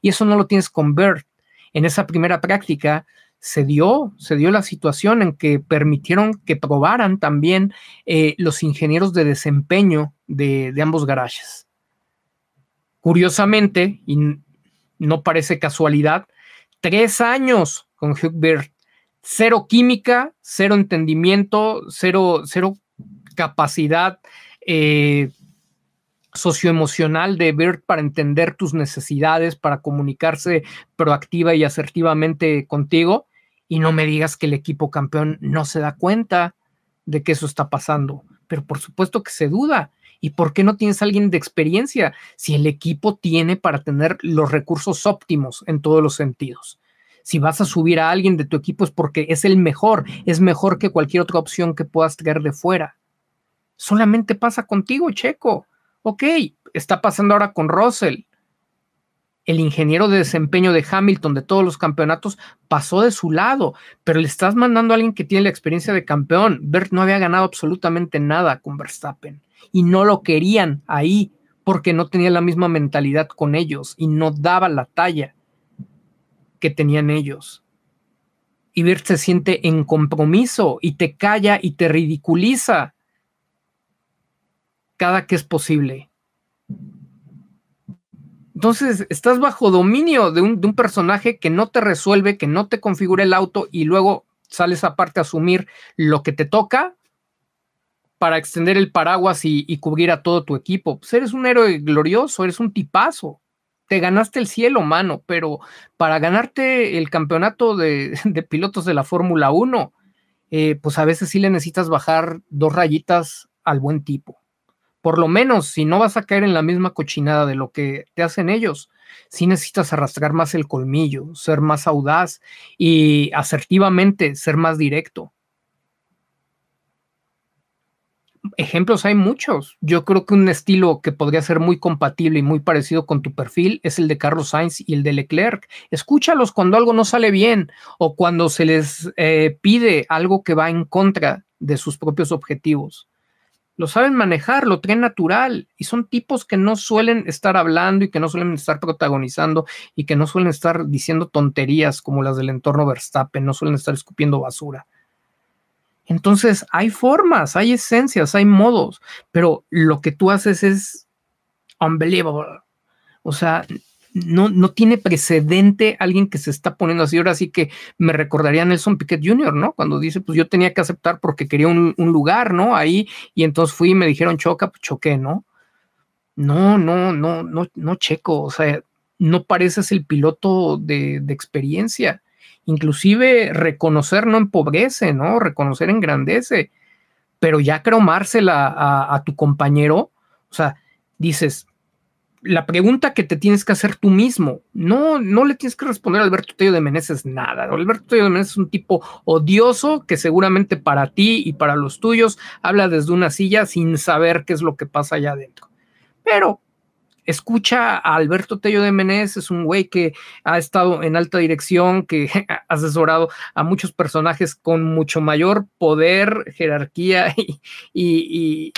y eso no lo tienes con Bert. En esa primera práctica se dio, se dio la situación en que permitieron que probaran también eh, los ingenieros de desempeño de, ambos garajes. Curiosamente, y no parece casualidad, tres años con Hugh Beard, cero química, cero entendimiento, cero, cero capacidad eh, socioemocional de Beard para entender tus necesidades, para comunicarse proactiva y asertivamente contigo y no me digas que el equipo campeón no se da cuenta de que eso está pasando. Pero por supuesto que se duda. ¿Y por qué no tienes alguien de experiencia si el equipo tiene para tener los recursos óptimos en todos los sentidos? Si vas a subir a alguien de tu equipo es porque es el mejor, es mejor que cualquier otra opción que puedas traer de fuera. Solamente pasa contigo, Checo. Ok, está pasando ahora con Russell el ingeniero de desempeño de Hamilton de todos los campeonatos pasó de su lado, pero le estás mandando a alguien que tiene la experiencia de campeón. Bert no había ganado absolutamente nada con Verstappen y no lo querían ahí porque no tenía la misma mentalidad con ellos y no daba la talla que tenían ellos. Y Bert se siente en compromiso y te calla y te ridiculiza cada que es posible. Entonces, estás bajo dominio de un, personaje que no te resuelve, que no te configura el auto y luego sales aparte a asumir lo que te toca para extender el paraguas y, cubrir a todo tu equipo. Pues eres un héroe glorioso, eres un tipazo. Te ganaste el cielo, mano, pero para ganarte el campeonato de, [LAUGHS] pilotos de la Fórmula 1, eh, pues a veces sí le necesitas bajar dos rayitas al buen tipo por lo menos si no vas a caer en la misma cochinada de lo que te hacen ellos, sí necesitas arrastrar más el colmillo, ser más audaz y asertivamente ser más directo. Ejemplos hay muchos. Yo creo que un estilo que podría ser muy compatible y muy parecido con tu perfil es el de Carlos Sainz y el de Leclerc. Escúchalos cuando algo no sale bien o cuando se les eh, pide algo que va en contra de sus propios objetivos lo saben manejar, lo traen natural y son tipos que no suelen estar hablando y que no suelen estar protagonizando y que no suelen estar diciendo tonterías como las del entorno Verstappen, no suelen estar escupiendo basura. Entonces, hay formas, hay esencias, hay modos, pero lo que tú haces es unbelievable. O sea, no, no tiene precedente alguien que se está poniendo así. Ahora sí que me recordaría a Nelson Piquet Jr., ¿no? Cuando dice, pues yo tenía que aceptar porque quería un, lugar, ¿no? Ahí, y entonces fui y me dijeron choca, pues choqué, ¿no? No, no, no, no, no checo. O sea, no pareces el piloto de, de experiencia. Inclusive reconocer no empobrece, ¿no? Reconocer engrandece. Pero ya cromársela a, a tu compañero, o sea, dices, la pregunta que te tienes que hacer tú mismo, no, no le tienes que responder a Alberto Tello de Meneses nada. Alberto Tello de Meneses es un tipo odioso que seguramente para ti y para los tuyos habla desde una silla sin saber qué es lo que pasa allá adentro. Pero escucha a Alberto Tello de Menés, es un güey que ha estado en alta dirección, que [LAUGHS] ha asesorado a muchos personajes con mucho mayor poder, jerarquía [LAUGHS] y,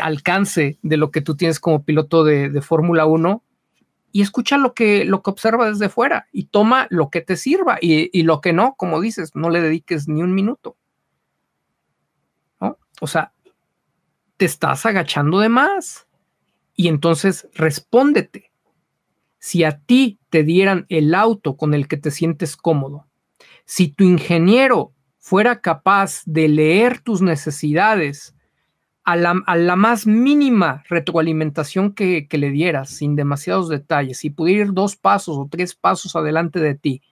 alcance de lo que tú tienes como piloto de, Fórmula 1. Y escucha lo que, lo que observa desde fuera y toma lo que te sirva y, lo que no, como dices, no le dediques ni un minuto. O sea, te estás agachando de más y entonces respóndete. Si a ti te dieran el auto con el que te sientes cómodo, si tu ingeniero fuera capaz de leer tus necesidades a la, más mínima retroalimentación que, que, le dieras, sin demasiados detalles, si pudiera ir dos pasos o tres pasos adelante de ti,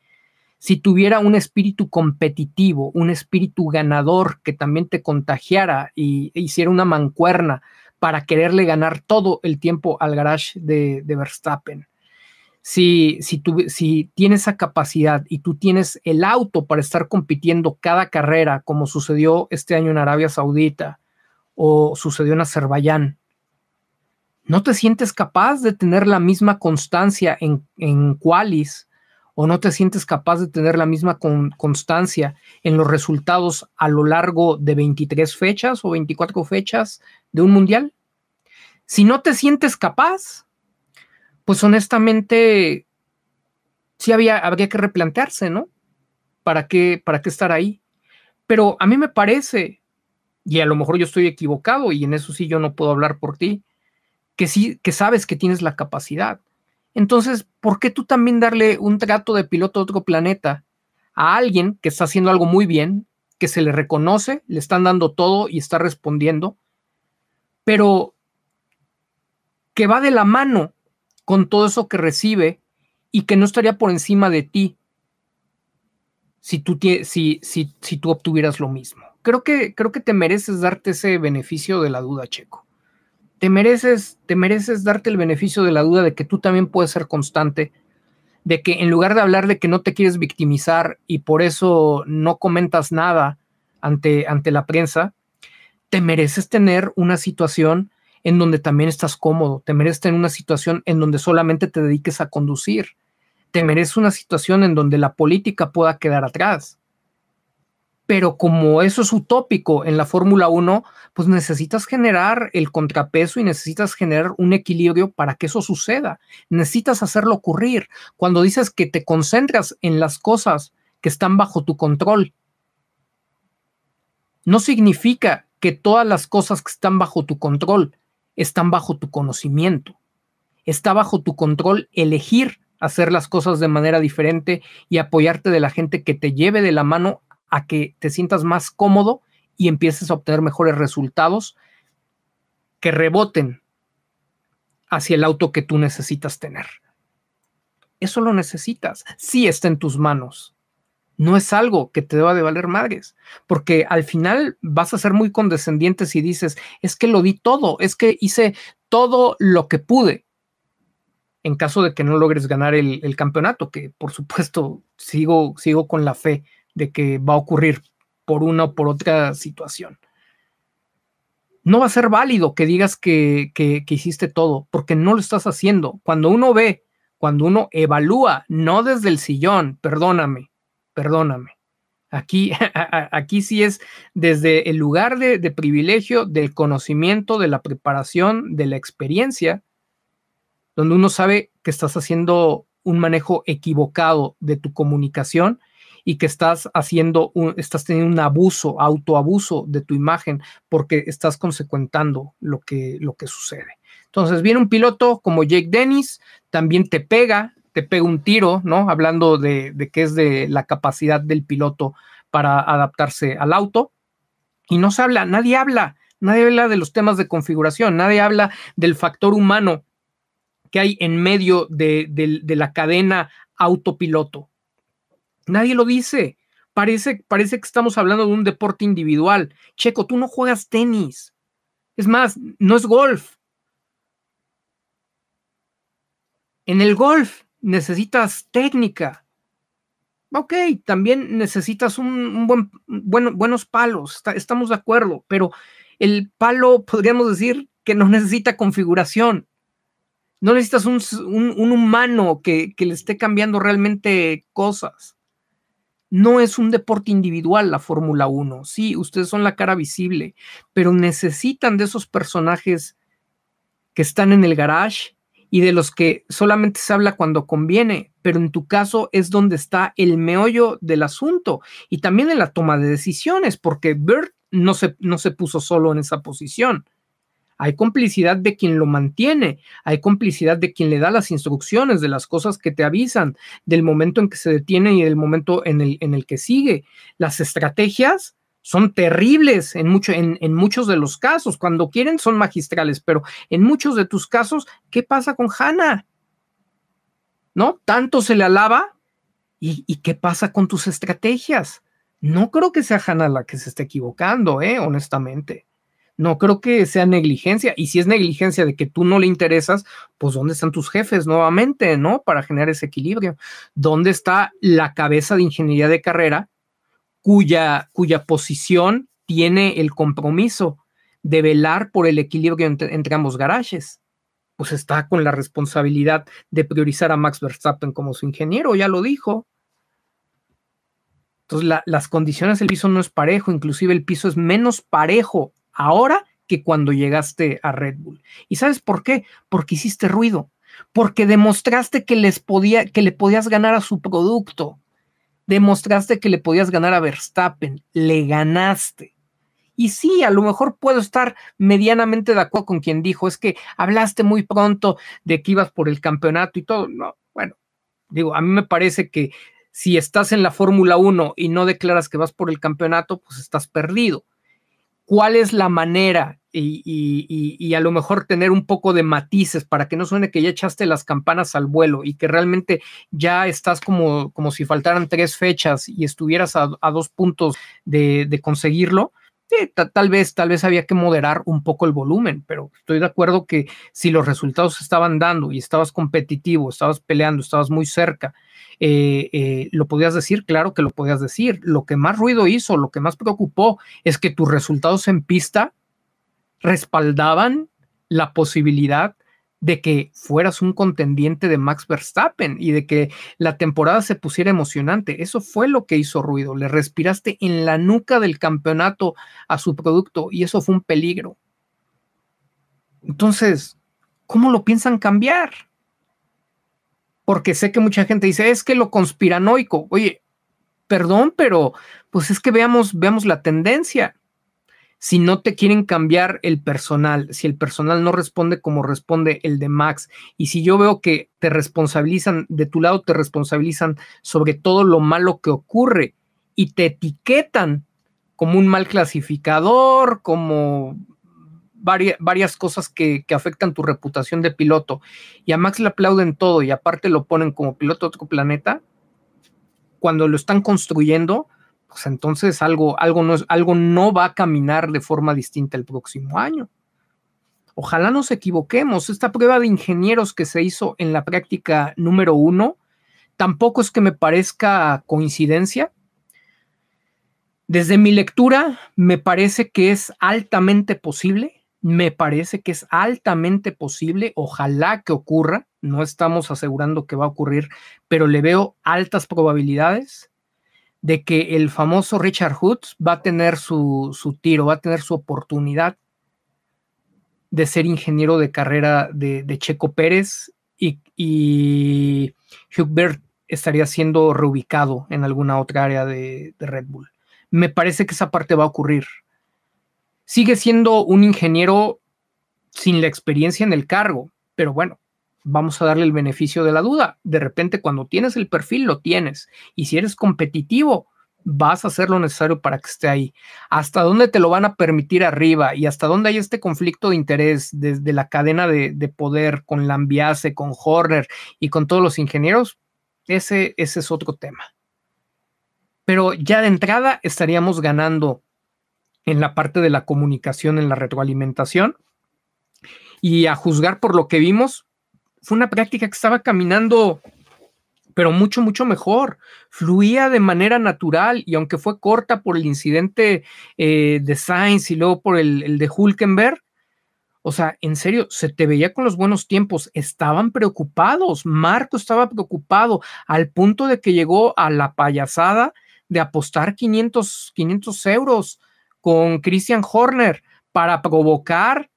si tuviera un espíritu competitivo, un espíritu ganador que también te contagiara y e hiciera una mancuerna para quererle ganar todo el tiempo al garage de, Verstappen. Si, si, si tienes esa capacidad y tú tienes el auto para estar compitiendo cada carrera, como sucedió este año en Arabia Saudita o sucedió en Azerbaiyán, ¿no te sientes capaz de tener la misma constancia en, en o no te sientes capaz de tener la misma constancia en los resultados a lo largo de 23 fechas o 24 fechas de un mundial? Si no te sientes capaz, pues honestamente sí había, habría que replantearse, ¿no? ¿Para qué, ¿Para qué estar ahí? Pero a mí me parece, y a lo mejor yo estoy equivocado y en eso sí yo no puedo hablar por ti, que sí, que sabes que tienes la capacidad. Entonces, ¿por qué tú también darle un trato de piloto de otro planeta a alguien que está haciendo algo muy bien, que se le reconoce, le están dando todo y está respondiendo, pero que va de la mano con todo eso que recibe y que no estaría por encima de ti si tú, si tú obtuvieras lo mismo. Creo que, creo que te mereces darte ese beneficio de la duda, Checo. Te mereces, te mereces darte el beneficio de la duda de que tú también puedes ser constante, de que en lugar de hablar de que no te quieres victimizar y por eso no comentas nada ante, ante la prensa, te mereces tener una situación en donde también estás cómodo, te mereces tener una situación en donde solamente te dediques a conducir, te mereces una situación en donde la política pueda quedar atrás. Pero como eso es utópico en la Fórmula 1, pues necesitas generar el contrapeso y necesitas generar un equilibrio para que eso suceda. Necesitas hacerlo ocurrir. Cuando dices que te concentras en las cosas que están bajo tu control, no significa que todas las cosas que están bajo tu control están bajo tu conocimiento. Está bajo tu control elegir hacer las cosas de manera diferente y apoyarte de la gente que te lleve de la mano a que te sientas más cómodo y empieces a obtener mejores resultados que reboten hacia el auto que tú necesitas tener. Eso lo necesitas. Sí está en tus manos no es algo que te deba de valer madres, porque al final vas a ser muy condescendiente si dices, es que lo di todo, es que hice todo lo que pude, en caso de que no logres ganar el, campeonato, que por supuesto sigo, sigo con la fe de que va a ocurrir por una o por otra situación. No va a ser válido que digas que, que hiciste todo, porque no lo estás haciendo. Cuando uno ve, cuando uno evalúa, no desde el sillón, perdóname, perdóname. Aquí, [LAUGHS] aquí sí es desde el lugar de, privilegio, del conocimiento, de la preparación, de la experiencia, donde uno sabe que estás haciendo un manejo equivocado de tu comunicación y que estás haciendo, un, estás teniendo un abuso, autoabuso de tu imagen porque estás consecuentando lo que, lo que sucede. Entonces viene un piloto como Jake Dennis, también te pega, te pega un tiro, ¿no? Hablando de, de que es de la capacidad del piloto para adaptarse al auto. Y no se habla, nadie habla, nadie habla de los temas de configuración, nadie habla del factor humano que hay en medio de, de la cadena autopiloto. Nadie lo dice. Parece, parece que estamos hablando de un deporte individual. Checo, tú no juegas tenis. Es más, no es golf. En el golf necesitas técnica. Ok, también necesitas un, buen, buenos palos, estamos de acuerdo, pero el palo podríamos decir que no [LAUGHS] necesita configuración. No necesitas un, humano que, que le esté cambiando realmente cosas. No es un deporte individual la Fórmula 1. Sí, ustedes son la cara visible, pero necesitan de esos personajes que están en el garage y de los que solamente se habla cuando conviene, pero en tu caso es donde está el meollo del asunto y también en la toma de decisiones, porque Bert no se, no se puso solo en esa posición. Hay complicidad de quien lo mantiene, hay complicidad de quien le da las instrucciones, de las cosas que te avisan, del momento en que se detiene y del momento en el, en el que sigue. Las estrategias son terribles en, mucho, en, muchos de los casos. Cuando quieren son magistrales, pero en muchos de tus casos, ¿qué pasa con Hannah? ¿No? Tanto se le alaba. ¿Y, qué pasa con tus estrategias? No creo que sea Hannah la que se esté equivocando, ¿eh? honestamente. No creo que sea negligencia. Y si es negligencia de que tú no le interesas, pues ¿dónde están tus jefes nuevamente, no? Para generar ese equilibrio. ¿Dónde está la cabeza de ingeniería de carrera cuya, cuya posición tiene el compromiso de velar por el equilibrio entre, ambos garajes. Pues está con la responsabilidad de priorizar a Max Verstappen como su ingeniero, ya lo dijo. Entonces, las condiciones del piso no es parejo, inclusive el piso es menos parejo ahora que cuando llegaste a Red Bull. ¿Y sabes por qué? Porque hiciste ruido, porque demostraste que les podía, que le podías ganar a su producto demostraste que le podías ganar a Verstappen, le ganaste. Y sí, a lo mejor puedo estar medianamente de acuerdo con quien dijo, es que hablaste muy pronto de que ibas por el campeonato y todo. No, bueno, digo, a mí me parece que si estás en la Fórmula 1 y no declaras que vas por el campeonato, pues estás perdido. ¿Cuál es la manera y, a lo mejor tener un poco de matices para que no suene que ya echaste las campanas al vuelo y que realmente ya estás como, como si faltaran tres fechas y estuvieras a, dos puntos de, conseguirlo. Tal vez, tal vez había que moderar un poco el volumen, pero estoy de acuerdo que si los resultados estaban dando y estabas competitivo, estabas peleando, estabas muy cerca, eh, eh, lo podías decir, claro que lo podías decir. Lo que más ruido hizo, lo que más preocupó es que tus resultados en pista respaldaban la posibilidad de que fueras un contendiente de Max Verstappen y de que la temporada se pusiera emocionante. Eso fue lo que hizo ruido. Le respiraste en la nuca del campeonato a su producto y eso fue un peligro. Entonces, ¿cómo lo piensan cambiar? Porque sé que mucha gente dice, es que lo conspiranoico. Oye, perdón, pero pues es que veamos, veamos la tendencia si no te quieren cambiar el personal, si el personal no responde como responde el de Max, y si yo veo que te responsabilizan, de tu lado te responsabilizan sobre todo lo malo que ocurre y te etiquetan como un mal clasificador, como varias, cosas que, que, afectan tu reputación de piloto, y a Max le aplauden todo y aparte lo ponen como piloto de otro planeta, cuando lo están construyendo, pues entonces algo, algo, no, algo no va a caminar de forma distinta el próximo año. Ojalá nos equivoquemos. Esta prueba de ingenieros que se hizo en la práctica número uno, tampoco es que me parezca coincidencia. Desde mi lectura, me parece que es altamente posible, me parece que es altamente posible, ojalá que ocurra, no estamos asegurando que va a ocurrir, pero le veo altas probabilidades de que el famoso Richard Hoods va a tener su, tiro, va a tener su oportunidad de ser ingeniero de carrera de, Checo Pérez y, y Hubert estaría siendo reubicado en alguna otra área de Red Bull. Me parece que esa parte va a ocurrir. Sigue siendo un ingeniero sin la experiencia en el cargo, pero bueno, vamos a darle el beneficio de la duda. De repente, cuando tienes el perfil, lo tienes. Y si eres competitivo, vas a hacer lo necesario para que esté ahí. ¿Hasta dónde te lo van a permitir arriba? Y hasta dónde hay este conflicto de interés desde la cadena de, poder con Lambiase, con Horner y con todos los ingenieros, ese, ese es otro tema. Pero ya de entrada estaríamos ganando en la parte de la comunicación, en la retroalimentación. Y a juzgar por lo que vimos, fue una práctica que estaba caminando pero mucho, mucho mejor. Fluía de manera natural y aunque fue corta por el incidente eh, de Sainz y luego por el, de Hulkenberg, o sea, en serio, se te veía con los buenos tiempos. Estaban preocupados. Marco estaba preocupado al punto de que llegó a la payasada de apostar 500, 500 euros con Christian Horner para provocar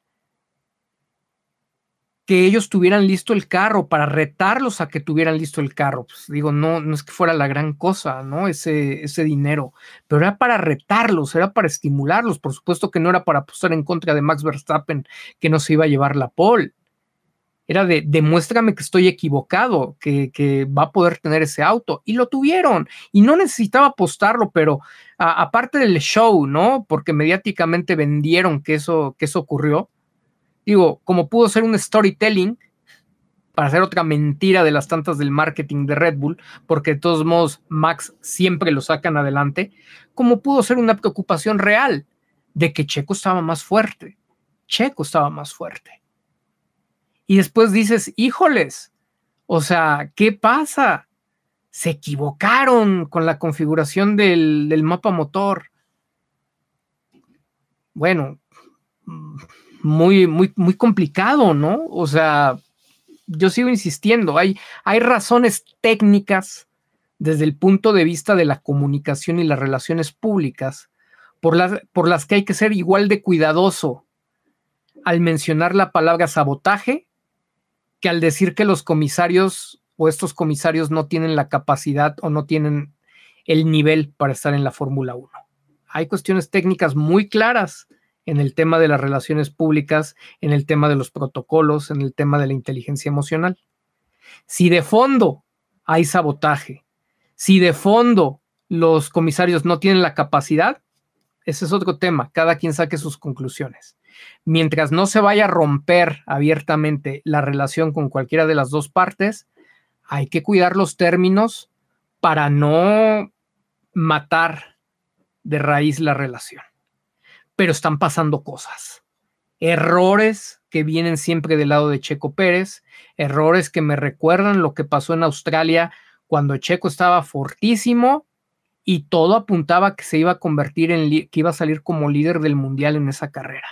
que ellos tuvieran listo el carro, para retarlos a que tuvieran listo el carro. Pues digo, no, no es que fuera la gran cosa, ¿no? Ese, ese dinero, pero era para retarlos, era para estimularlos. Por supuesto que no era para apostar en contra de Max Verstappen, que no se iba a llevar la pole. Era de demuéstrame que estoy equivocado, que, va a poder tener ese auto. Y lo tuvieron. Y no necesitaba apostarlo, pero aparte del show, ¿no? Porque mediáticamente vendieron que eso, que eso ocurrió digo, como pudo ser un storytelling para hacer otra mentira de las tantas del marketing de Red Bull, porque de todos modos Max siempre lo sacan adelante, como pudo ser una preocupación real de que Checo estaba más fuerte. Checo estaba más fuerte. Y después dices, híjoles, o sea, ¿qué pasa? Se equivocaron con la configuración del, del mapa motor. Bueno, muy, muy, muy complicado, ¿no? O sea, yo sigo insistiendo, hay, hay razones técnicas desde el punto de vista de la comunicación y las relaciones públicas por las, por las que hay que ser igual de cuidadoso al mencionar la palabra sabotaje que al decir que los comisarios o estos comisarios no tienen la capacidad o no tienen el nivel para estar en la Fórmula 1. Hay cuestiones técnicas muy claras en el tema de las relaciones públicas, en el tema de los protocolos, en el tema de la inteligencia emocional. Si de fondo hay sabotaje, si de fondo los comisarios no tienen la capacidad, ese es otro tema, cada quien saque sus conclusiones. Mientras no se vaya a romper abiertamente la relación con cualquiera de las dos partes, hay que cuidar los términos para no matar de raíz la relación pero están pasando cosas. Errores que vienen siempre del lado de Checo Pérez, errores que me recuerdan lo que pasó en Australia cuando Checo estaba fortísimo y todo apuntaba que se iba a convertir en que iba a salir como líder del mundial en esa carrera.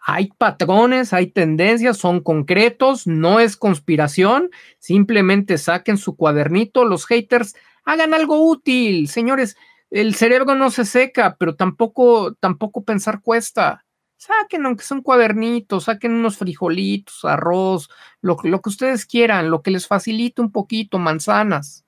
Hay patrones, hay tendencias, son concretos, no es conspiración, simplemente saquen su cuadernito, los haters hagan algo útil, señores, el cerebro no se seca, pero tampoco, tampoco pensar cuesta. Saquen, aunque son cuadernitos, saquen unos frijolitos, arroz, lo, lo que ustedes quieran, lo que les facilite un poquito, manzanas.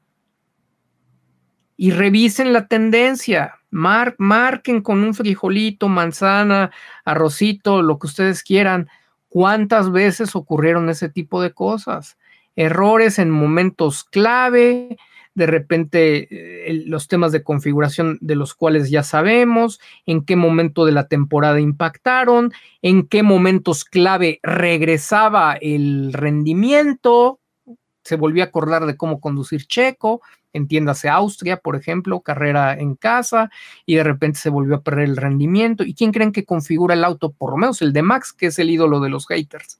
Y revisen la tendencia. marquen con un frijolito, manzana, arrocito, lo que ustedes quieran. ¿Cuántas veces ocurrieron ese tipo de cosas? Errores en momentos clave, de repente eh, los temas de configuración de los cuales ya sabemos, en qué momento de la temporada impactaron, en qué momentos clave regresaba el rendimiento, se volvió a acordar de cómo conducir Checo, entiéndase Austria, por ejemplo, carrera en casa, y de repente se volvió a perder el rendimiento. ¿Y quién creen que configura el auto? Por lo menos el de Max, que es el ídolo de los haters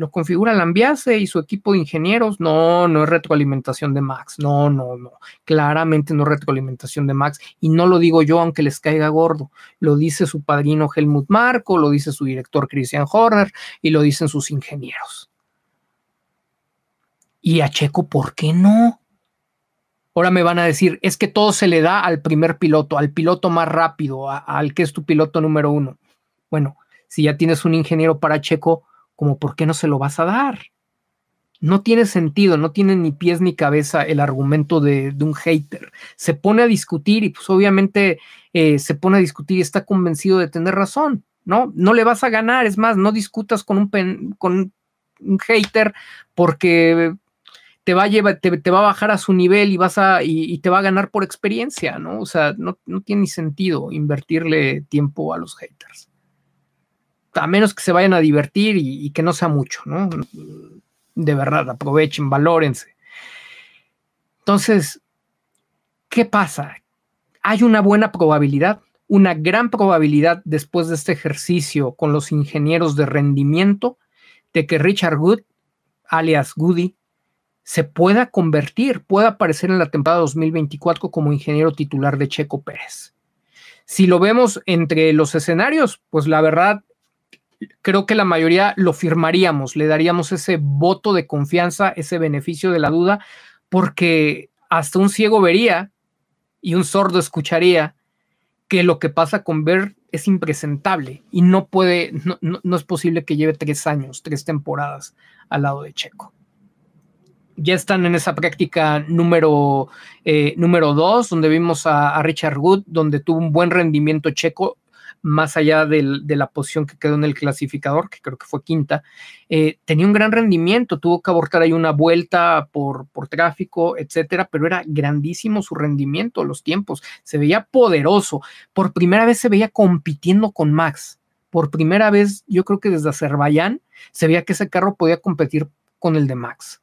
lo configura Lambiase y su equipo de ingenieros. No, no es retroalimentación de Max. No, no, no. Claramente no es retroalimentación de Max. Y no lo digo yo, aunque les caiga gordo. Lo dice su padrino Helmut Marco, lo dice su director Christian Horner y lo dicen sus ingenieros. Y a Checo, ¿por qué no? Ahora me van a decir, es que todo se le da al primer piloto, al piloto más rápido, al que es tu piloto número uno. Bueno, si ya tienes un ingeniero para Checo, como por qué no se lo vas a dar. No tiene sentido, no tiene ni pies ni cabeza el argumento de, un hater. Se pone a discutir y pues obviamente eh, se pone a discutir y está convencido de tener razón, ¿no? No le vas a ganar, es más, no discutas con un, con un hater porque te va a llevar, te, va a bajar a su nivel y vas a, y, te va a ganar por experiencia, ¿no? O sea, no, tiene ni sentido invertirle tiempo a los haters. A menos que se vayan a divertir y, que no sea mucho, ¿no? De verdad, aprovechen, valórense. Entonces, ¿qué pasa? Hay una buena probabilidad, una gran probabilidad después de este ejercicio con los ingenieros de rendimiento de que Richard Good, alias Goody, se pueda convertir, pueda aparecer en la temporada 2024 como ingeniero titular de Checo Pérez. Si lo vemos entre los escenarios, pues la verdad, creo que la mayoría lo firmaríamos, le daríamos ese voto de confianza, ese beneficio de la duda, porque hasta un ciego vería y un sordo escucharía que lo que pasa con Ver es impresentable y no puede, no, no es posible que lleve tres años, tres temporadas al lado de Checo. Ya están en esa práctica número, eh, número dos, donde vimos a, Richard Wood, donde tuvo un buen rendimiento checo, más allá de la posición que quedó en el clasificador, que creo que fue quinta, eh, tenía un gran rendimiento, tuvo que abortar ahí una vuelta por, por tráfico, etcétera, pero era grandísimo su rendimiento, los tiempos, se veía poderoso, por primera vez se veía compitiendo con Max, por primera vez, yo creo que desde Azerbaiyán, se veía que ese carro podía competir con el de Max.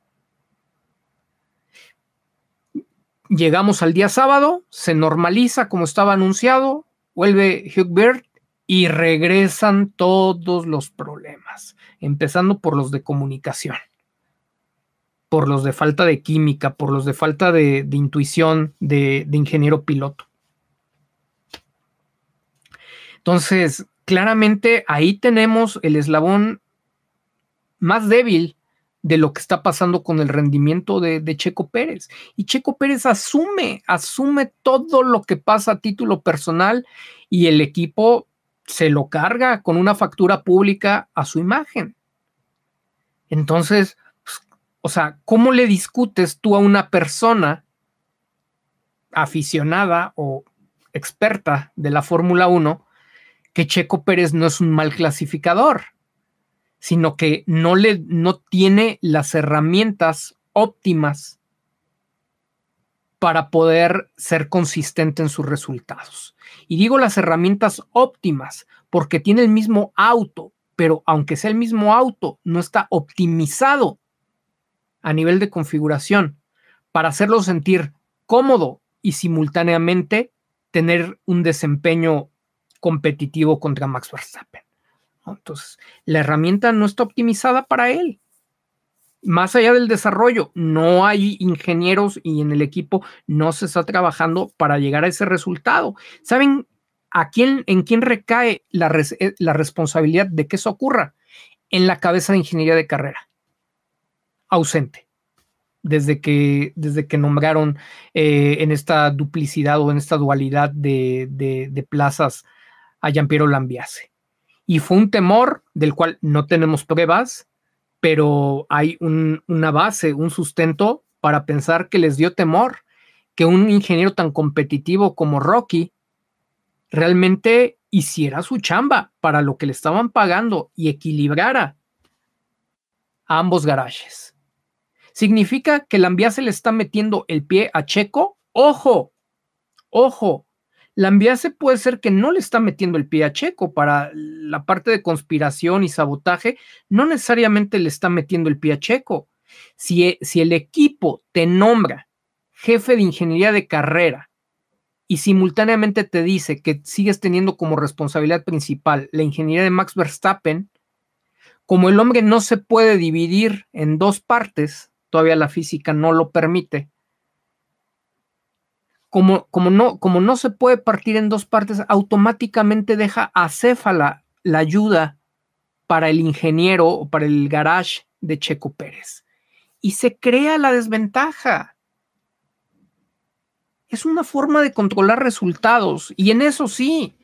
Llegamos al día sábado, se normaliza como estaba anunciado, vuelve Hugh y regresan todos los problemas, empezando por los de comunicación, por los de falta de química, por los de falta de, intuición de, de ingeniero piloto. Entonces, claramente ahí tenemos el eslabón más débil de lo que está pasando con el rendimiento de, Checo Pérez. Y Checo Pérez asume, asume todo lo que pasa a título personal y el equipo se lo carga con una factura pública a su imagen. Entonces, pues, o sea, ¿cómo le discutes tú a una persona aficionada o experta de la Fórmula 1 que Checo Pérez no es un mal clasificador? sino que no, le, no tiene las herramientas óptimas para poder ser consistente en sus resultados. Y digo las herramientas óptimas porque tiene el mismo auto, pero aunque sea el mismo auto, no está optimizado a nivel de configuración para hacerlo sentir cómodo y simultáneamente tener un desempeño competitivo contra Max Verstappen. Entonces, la herramienta no está optimizada para él. Más allá del desarrollo, no hay ingenieros y en el equipo no se está trabajando para llegar a ese resultado. ¿Saben a quién, en quién recae la, eh, responsabilidad de que eso ocurra? En la cabeza de ingeniería de carrera. Ausente. Desde que, desde que nombraron eh, en esta duplicidad o en esta dualidad de, plazas a Giampiero Lambiase y fue un temor del cual no tenemos pruebas, pero hay una base, un sustento para pensar que les dio temor que un ingeniero tan competitivo como Rocky realmente hiciera su chamba para lo que le estaban pagando y equilibrara a ambos garajes. ¿Significa que el se le está metiendo el pie a Checo? Ojo, ojo, Lambiase puede ser que no le está metiendo el pie a Checo para la parte de conspiración y sabotaje, no necesariamente le está metiendo el pie a Checo. Si, si el equipo te nombra jefe de ingeniería de carrera y simultáneamente te dice que sigues teniendo como responsabilidad principal la ingeniería de Max Verstappen, como el hombre no se puede dividir en dos partes, todavía la física no lo permite, como, no, como no se puede partir en dos partes, automáticamente deja acéfala la ayuda para el ingeniero o para el garage de Checo Pérez. Y se crea la desventaja. Es una forma de controlar resultados. Y en eso sí.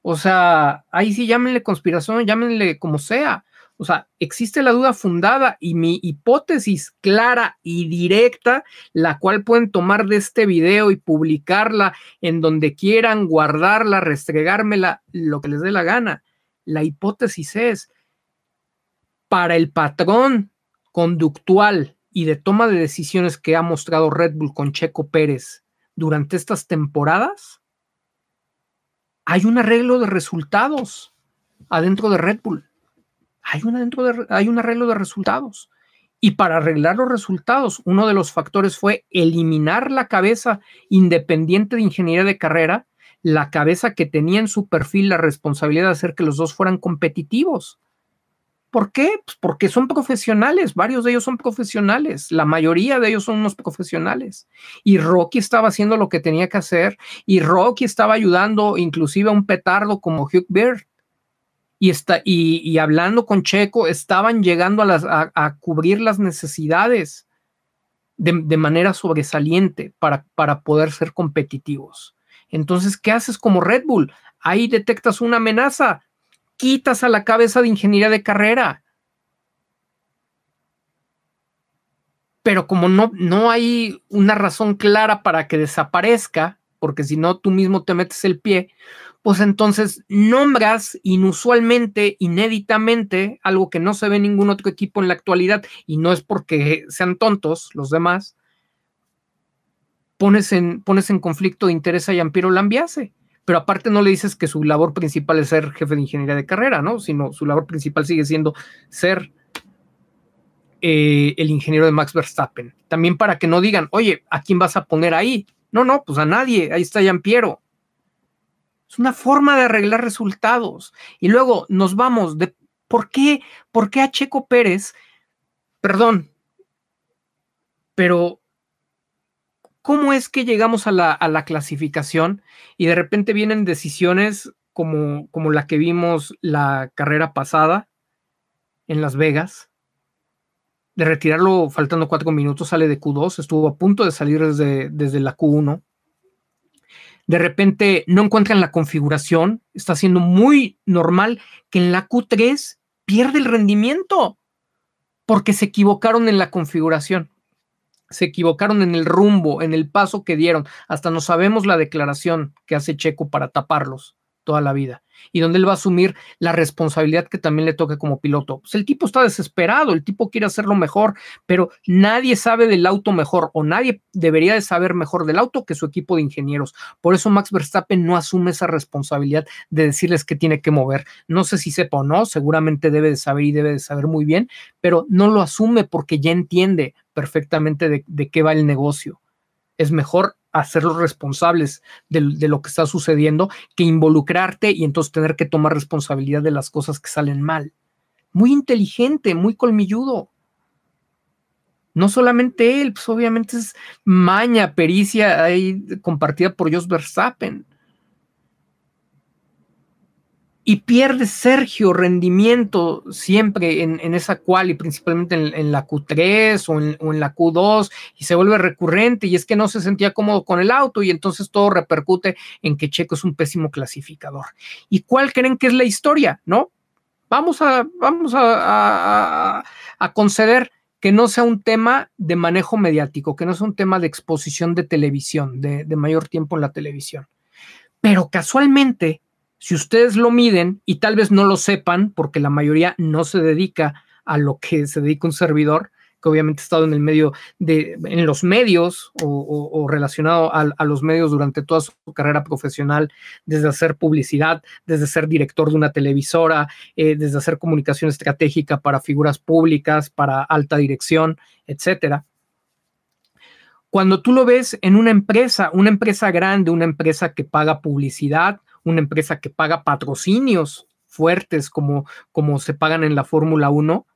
O sea, ahí sí llámenle conspiración, llámenle como sea. O sea, existe la duda fundada y mi hipótesis clara y directa, la cual pueden tomar de este video y publicarla en donde quieran, guardarla, restregármela, lo que les dé la gana. La hipótesis es, para el patrón conductual y de toma de decisiones que ha mostrado Red Bull con Checo Pérez durante estas temporadas, hay un arreglo de resultados adentro de Red Bull hay, un arreglo de resultados. Y para arreglar los resultados, uno de los factores fue eliminar la cabeza independiente de ingeniería de carrera, la cabeza que tenía en su perfil la responsabilidad de hacer que los dos fueran competitivos. ¿Por qué? Pues porque son profesionales, varios de ellos son profesionales, la mayoría de ellos son unos profesionales. Y Rocky estaba haciendo lo que tenía que hacer y Rocky estaba ayudando inclusive a un petardo como Hugh Beard y, está, y, hablando con Checo, estaban llegando a, a, cubrir las necesidades de, manera sobresaliente para, para poder ser competitivos. Entonces, ¿qué haces como Red Bull? Ahí detectas una amenaza, quitas a la cabeza de ingeniería de carrera. Pero como no, no hay una razón clara para que desaparezca, porque si no tú mismo te metes el pie, pues entonces nombras inusualmente, inéditamente, algo que no se ve en ningún otro equipo en la actualidad, y no es porque sean tontos los demás, pones en, pones en conflicto de interés a Yampiero Lambiase. Pero aparte no le dices que su labor principal es ser jefe de ingeniería de carrera, ¿no? Sino su labor principal sigue siendo ser eh, el ingeniero de Max Verstappen. También para que no digan, oye, ¿a quién vas a poner ahí? No, no, pues a nadie, ahí está Yampiero. Es una forma de arreglar resultados. Y luego nos vamos de por qué, por qué a Checo Pérez, perdón, pero ¿cómo es que llegamos a la, a la clasificación y de repente vienen decisiones como, como la que vimos la carrera pasada en Las Vegas? De retirarlo faltando cuatro minutos, sale de Q2, estuvo a punto de salir desde, desde la Q1 de repente no encuentran la configuración, está siendo muy normal que en la Q3 pierde el rendimiento porque se equivocaron en la configuración, se equivocaron en el rumbo, en el paso que dieron, hasta no sabemos la declaración que hace Checo para taparlos toda la vida y donde él va a asumir la responsabilidad que también le toca como piloto. Pues el tipo está desesperado, el tipo quiere hacerlo mejor, pero nadie sabe del auto mejor o nadie debería de saber mejor del auto que su equipo de ingenieros. Por eso Max Verstappen no asume esa responsabilidad de decirles que tiene que mover. No sé si sepa o no, seguramente debe de saber y debe de saber muy bien, pero no lo asume porque ya entiende perfectamente de, de qué va el negocio. Es mejor hacerlos responsables de, lo que está sucediendo que involucrarte y entonces tener que tomar responsabilidad de las cosas que salen mal. Muy inteligente, muy colmilludo. No solamente él, pues obviamente es maña, pericia ahí compartida por Jos Verstappen y pierde Sergio rendimiento siempre en, esa cual y principalmente en, la Q3 o en, la Q2 y se vuelve recurrente y es que no se sentía cómodo con el auto y entonces todo repercute en que Checo es un pésimo clasificador. ¿Y cuál creen que es la historia? ¿No? Vamos a, vamos a, conceder que no sea un tema de manejo mediático, que no sea un tema de exposición de televisión, de, de mayor tiempo en la televisión. Pero casualmente si ustedes lo miden y tal vez no lo sepan, porque la mayoría no se dedica a lo que se dedica un servidor, que obviamente ha estado en el medio de, en los medios o, relacionado a, los medios durante toda su carrera profesional, desde hacer publicidad, desde ser director de una televisora, eh, desde hacer comunicación estratégica para figuras públicas, para alta dirección, etcétera. Cuando tú lo ves en una empresa, una empresa grande, una empresa que paga publicidad, una empresa que paga patrocinios fuertes como, como se pagan en la Fórmula 1,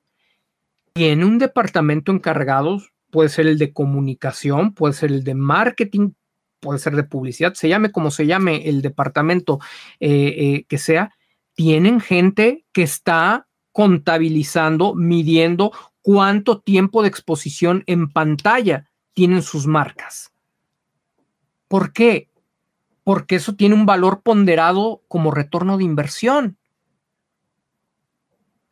tiene un departamento encargado, puede ser el de comunicación, puede ser el de marketing, puede ser de publicidad, se llame como se llame el departamento eh, eh, que sea, tienen gente que está contabilizando, midiendo cuánto tiempo de exposición en pantalla tienen sus marcas. ¿Por qué? Porque eso tiene un valor ponderado como retorno de inversión.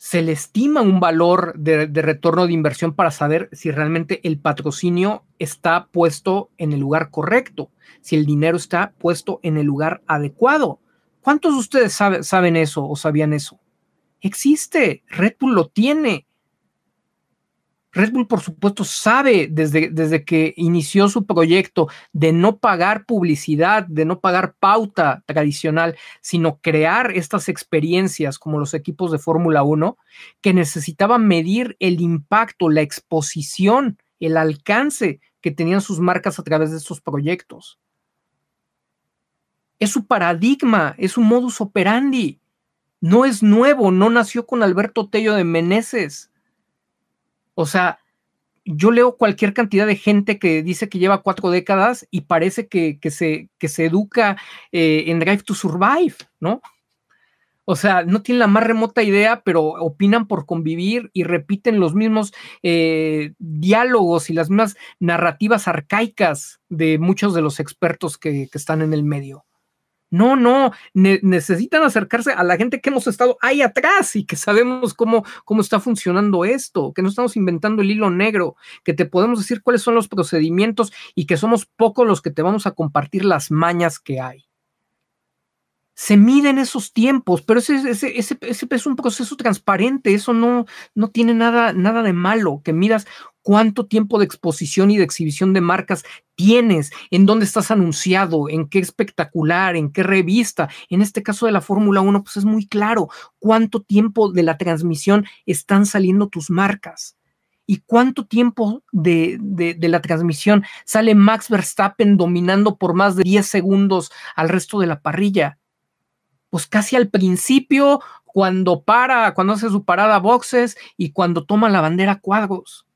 se le estima un valor de, retorno de inversión para saber si realmente el patrocinio está puesto en el lugar correcto, si el dinero está puesto en el lugar adecuado. ¿Cuántos de ustedes saben eso o sabían eso? Existe, Red Bull lo tiene. Red Bull, por supuesto, sabe desde, desde, que inició su proyecto de no pagar publicidad, de no pagar pauta tradicional, sino crear estas experiencias como los equipos de Fórmula 1, que necesitaban medir el impacto, la exposición, el alcance que tenían sus marcas a través de estos proyectos. Es su paradigma, es su modus operandi. No es nuevo, no nació con Alberto Tello de Meneses o sea, yo leo cualquier cantidad de gente que dice que lleva cuatro décadas y parece que, se, que se educa eh, en Drive to Survive, ¿no? O sea, no tienen la más remota idea, pero opinan por convivir y repiten los mismos eh, diálogos y las mismas narrativas arcaicas de muchos de los expertos que están en el medio. No, no, necesitan acercarse a la gente que hemos estado ahí atrás y que sabemos cómo, cómo está funcionando esto, que no estamos inventando el hilo negro, que te podemos decir cuáles son los procedimientos y que somos pocos los que te vamos a compartir las mañas que hay se miden esos tiempos, pero ese, ese, ese, es un proceso transparente, eso no, no tiene nada, nada de malo, que midas cuánto tiempo de exposición y de exhibición de marcas tienes, en dónde estás anunciado, en qué espectacular, en qué revista. En este caso de la Fórmula 1, pues es muy claro cuánto tiempo de la transmisión están saliendo tus marcas. ¿Y cuánto tiempo de, de, de, la transmisión sale Max Verstappen dominando por más de 10 segundos al resto de la parrilla? Pues casi al principio, cuando para, cuando hace su parada boxes y cuando toma la bandera cuadros.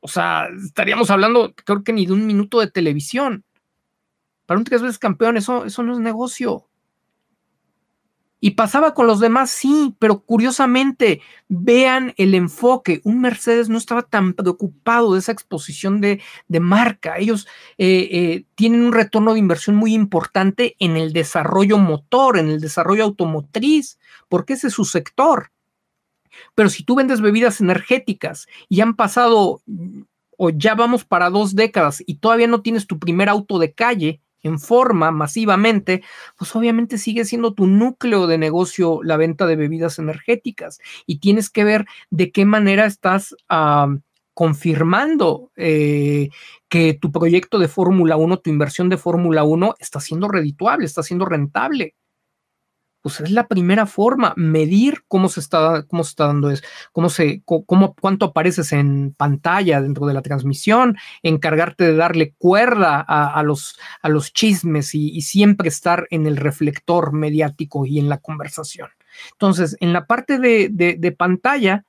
O sea, estaríamos hablando, creo que ni de un minuto de televisión. Para un tres veces campeón, eso, eso no es negocio. Y pasaba con los demás, sí, pero curiosamente, vean el enfoque. Un Mercedes no estaba tan preocupado de esa exposición de, marca. Ellos eh, eh, tienen un retorno de inversión muy importante en el desarrollo motor, en el desarrollo automotriz, porque ese es su sector. Pero si tú vendes bebidas energéticas y han pasado o ya vamos para dos décadas y todavía no tienes tu primer auto de calle, en forma masivamente, pues obviamente sigue siendo tu núcleo de negocio la venta de bebidas energéticas y tienes que ver de qué manera estás confirmando eh, que tu proyecto de Fórmula 1, tu inversión de Fórmula 1 está siendo redituable, está siendo rentable pues es la primera forma, medir cómo se está, cómo se está dando eso, cómo se, cómo, cuánto apareces en pantalla dentro de la transmisión, encargarte de darle cuerda a, los, a los chismes y, siempre estar en el reflector mediático y en la conversación. Entonces, en la parte de, de pantalla,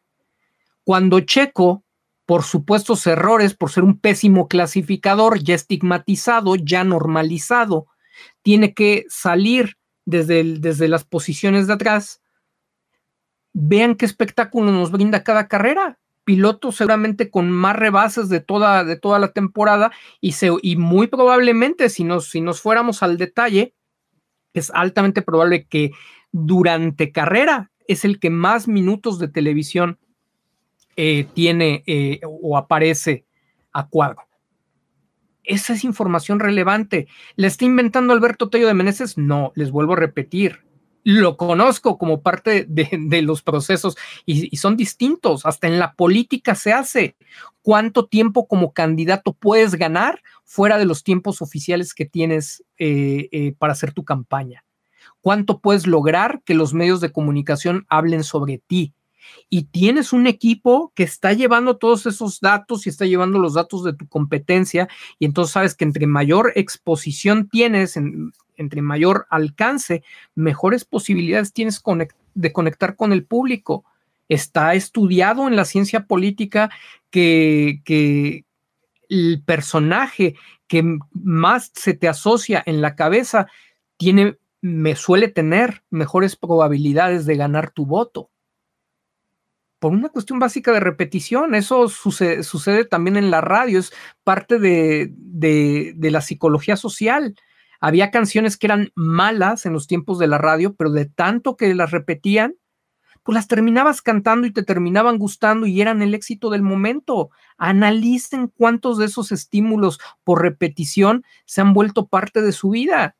cuando checo por supuestos errores, por ser un pésimo clasificador, ya estigmatizado, ya normalizado, tiene que salir desde, desde las posiciones de atrás, vean qué espectáculo nos brinda cada carrera. Pilotos seguramente con más rebases de toda, de toda la temporada y, se, y muy probablemente si nos, si nos fuéramos al detalle, es altamente probable que durante carrera es el que más minutos de televisión eh, tiene eh, o aparece a cuadro esa es información relevante. ¿La está inventando Alberto Tello de Meneses? No, les vuelvo a repetir. Lo conozco como parte de, los procesos y, son distintos. Hasta en la política se hace. ¿Cuánto tiempo como candidato puedes ganar fuera de los tiempos oficiales que tienes eh, eh, para hacer tu campaña? ¿Cuánto puedes lograr que los medios de comunicación hablen sobre ti? Y tienes un equipo que está llevando todos esos datos y está llevando los datos de tu competencia y entonces sabes que entre mayor exposición tienes, entre mayor alcance, mejores posibilidades tienes de conectar con el público. Está estudiado en la ciencia política que, que el personaje que más se te asocia en la cabeza tiene, me suele tener mejores probabilidades de ganar tu voto por una cuestión básica de repetición. Eso sucede, también en la radio, es parte de, de, la psicología social. Había canciones que eran malas en los tiempos de la radio, pero de tanto que las repetían, pues las terminabas cantando y te terminaban gustando y eran el éxito del momento. Analicen cuántos de esos estímulos por repetición se han vuelto parte de su vida.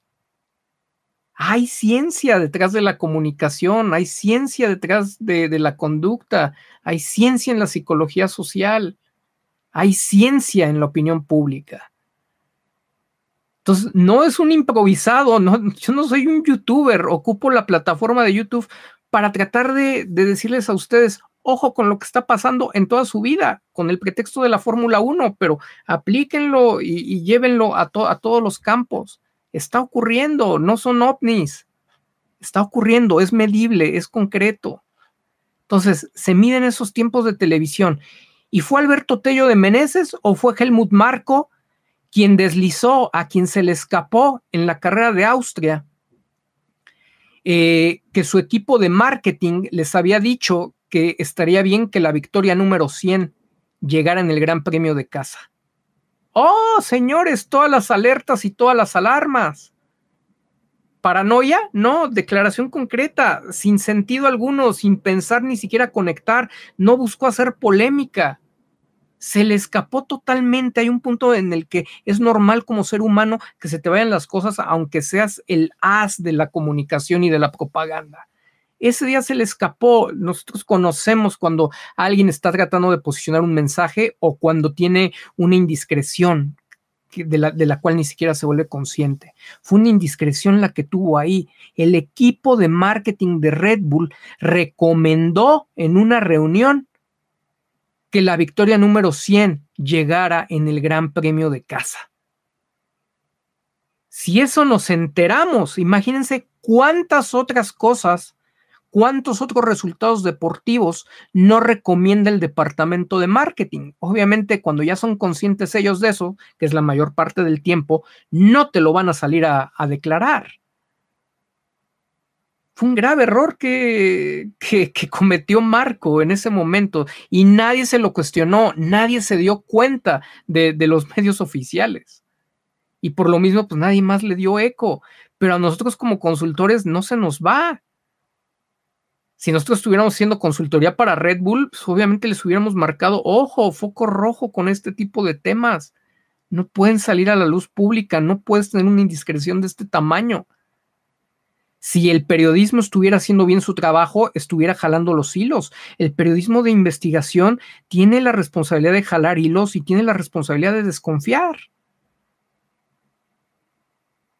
Hay ciencia detrás de la comunicación, hay ciencia detrás de, la conducta, hay ciencia en la psicología social, hay ciencia en la opinión pública. Entonces, no es un improvisado, [LAUGHS] yo no soy un youtuber, ocupo la plataforma de YouTube para tratar de, decirles a ustedes, ojo con lo que está pasando en toda su vida, con el pretexto de la Fórmula 1, pero aplíquenlo y, llévenlo a todos los campos. Está ocurriendo, no son ovnis, está ocurriendo, es medible, es concreto. Entonces, se miden esos tiempos de televisión. ¿Y fue Alberto Tello de Meneses o fue Helmut Marco quien deslizó, a quien se le escapó en la carrera de Austria, eh, que su equipo de marketing les había dicho que estaría bien que la victoria número 100 llegara en el Gran Premio de casa. Oh, señores, todas las alertas y todas las alarmas. ¿Paranoia? No, declaración concreta, sin sentido alguno, sin pensar ni siquiera conectar, no buscó hacer polémica se le escapó totalmente. Hay un punto en el que es normal como ser humano que se te vayan las cosas, aunque seas el as de la comunicación y de la propaganda. Ese día se le escapó. Nosotros conocemos cuando alguien está tratando de posicionar un mensaje o cuando tiene una indiscreción de la, de la, cual ni siquiera se vuelve consciente. Fue una indiscreción la que tuvo ahí. El equipo de marketing de Red Bull recomendó en una reunión que la victoria número 100 llegara en el Gran Premio de casa. Si eso nos enteramos, imagínense cuántas otras cosas, cuántos otros resultados deportivos no recomienda el departamento de marketing. Obviamente, cuando ya son conscientes ellos de eso, que es la mayor parte del tiempo, no te lo van a salir a, declarar fue un grave error que, que, cometió Marco en ese momento y nadie se lo cuestionó, nadie se dio cuenta de, de, los [LAUGHS] medios oficiales. Y por lo mismo, pues nadie más le dio eco. Pero a nosotros como consultores no se nos va. Si nosotros estuviéramos haciendo consultoría para Red Bull, pues obviamente les hubiéramos marcado, ojo, foco rojo con este tipo de temas. No pueden salir a la luz pública, no puedes tener una indiscreción de este tamaño si el periodismo estuviera haciendo bien su trabajo, estuviera jalando los hilos. El periodismo de investigación tiene la responsabilidad de jalar hilos y tiene la responsabilidad de desconfiar.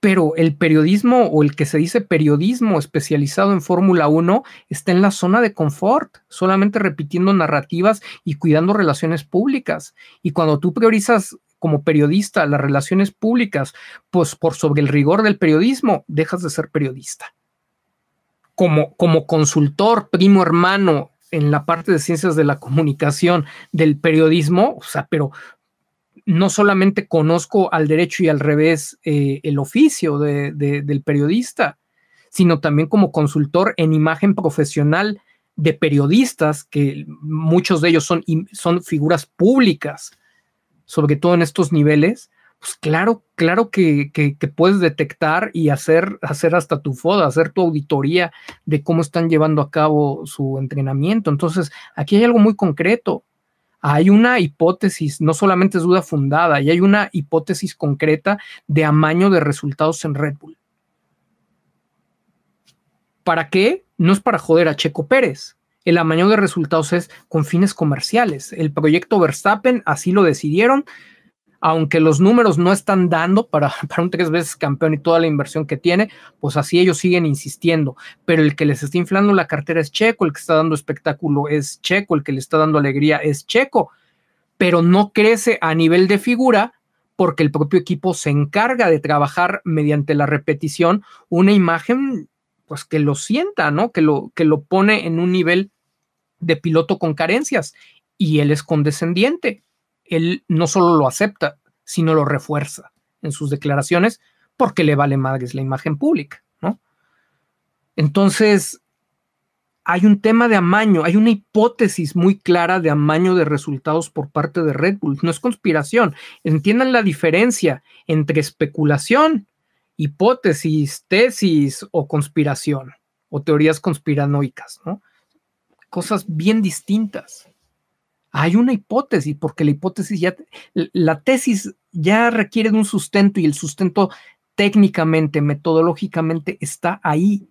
Pero el periodismo o el que se dice periodismo especializado en Fórmula 1 está en la zona de confort, solamente repitiendo narrativas y cuidando relaciones públicas. Y cuando tú priorizas como periodista las relaciones públicas, pues por sobre el rigor del periodismo, dejas de ser periodista. Como, como consultor, primo hermano en la parte de ciencias de la comunicación del periodismo, o sea, pero no solamente conozco al derecho y al revés eh, el oficio del periodista, sino también como consultor en imagen profesional de periodistas, que muchos de ellos son, son figuras públicas sobre todo en estos niveles, pues claro, claro que, puedes detectar y hacer, hacer hasta tu foda, hacer tu auditoría de cómo están llevando a cabo su entrenamiento. Entonces, aquí hay algo muy concreto. Hay una hipótesis, no solamente es duda fundada, y hay una hipótesis concreta de amaño de resultados en Red Bull. ¿Para qué? No es para joder a Checo Pérez, el amaño de resultados es con fines comerciales. El proyecto Verstappen así lo decidieron, aunque los números no están dando [LAUGHS] para, un tres veces campeón y toda la inversión que tiene, pues así ellos siguen insistiendo. Pero el que les está inflando la cartera es Checo, el que está dando espectáculo es Checo, el que le está dando alegría es Checo, pero no crece a nivel de figura porque el propio equipo se encarga de trabajar mediante la repetición una imagen pues que lo sienta, ¿no? Que lo, que lo pone en un nivel de piloto con carencias y él es condescendiente. Él no solo lo acepta, sino lo refuerza en sus declaraciones porque le vale madres la imagen pública, ¿no? Entonces, hay un tema de amaño, hay una hipótesis muy clara de amaño de resultados por parte de Red Bull. No es conspiración. Entiendan la diferencia entre especulación, hipótesis, tesis o conspiración o teorías conspiranoicas, ¿no? cosas bien distintas. Hay una hipótesis, porque la hipótesis ya, la tesis ya requiere de un sustento y el sustento técnicamente, metodológicamente está ahí.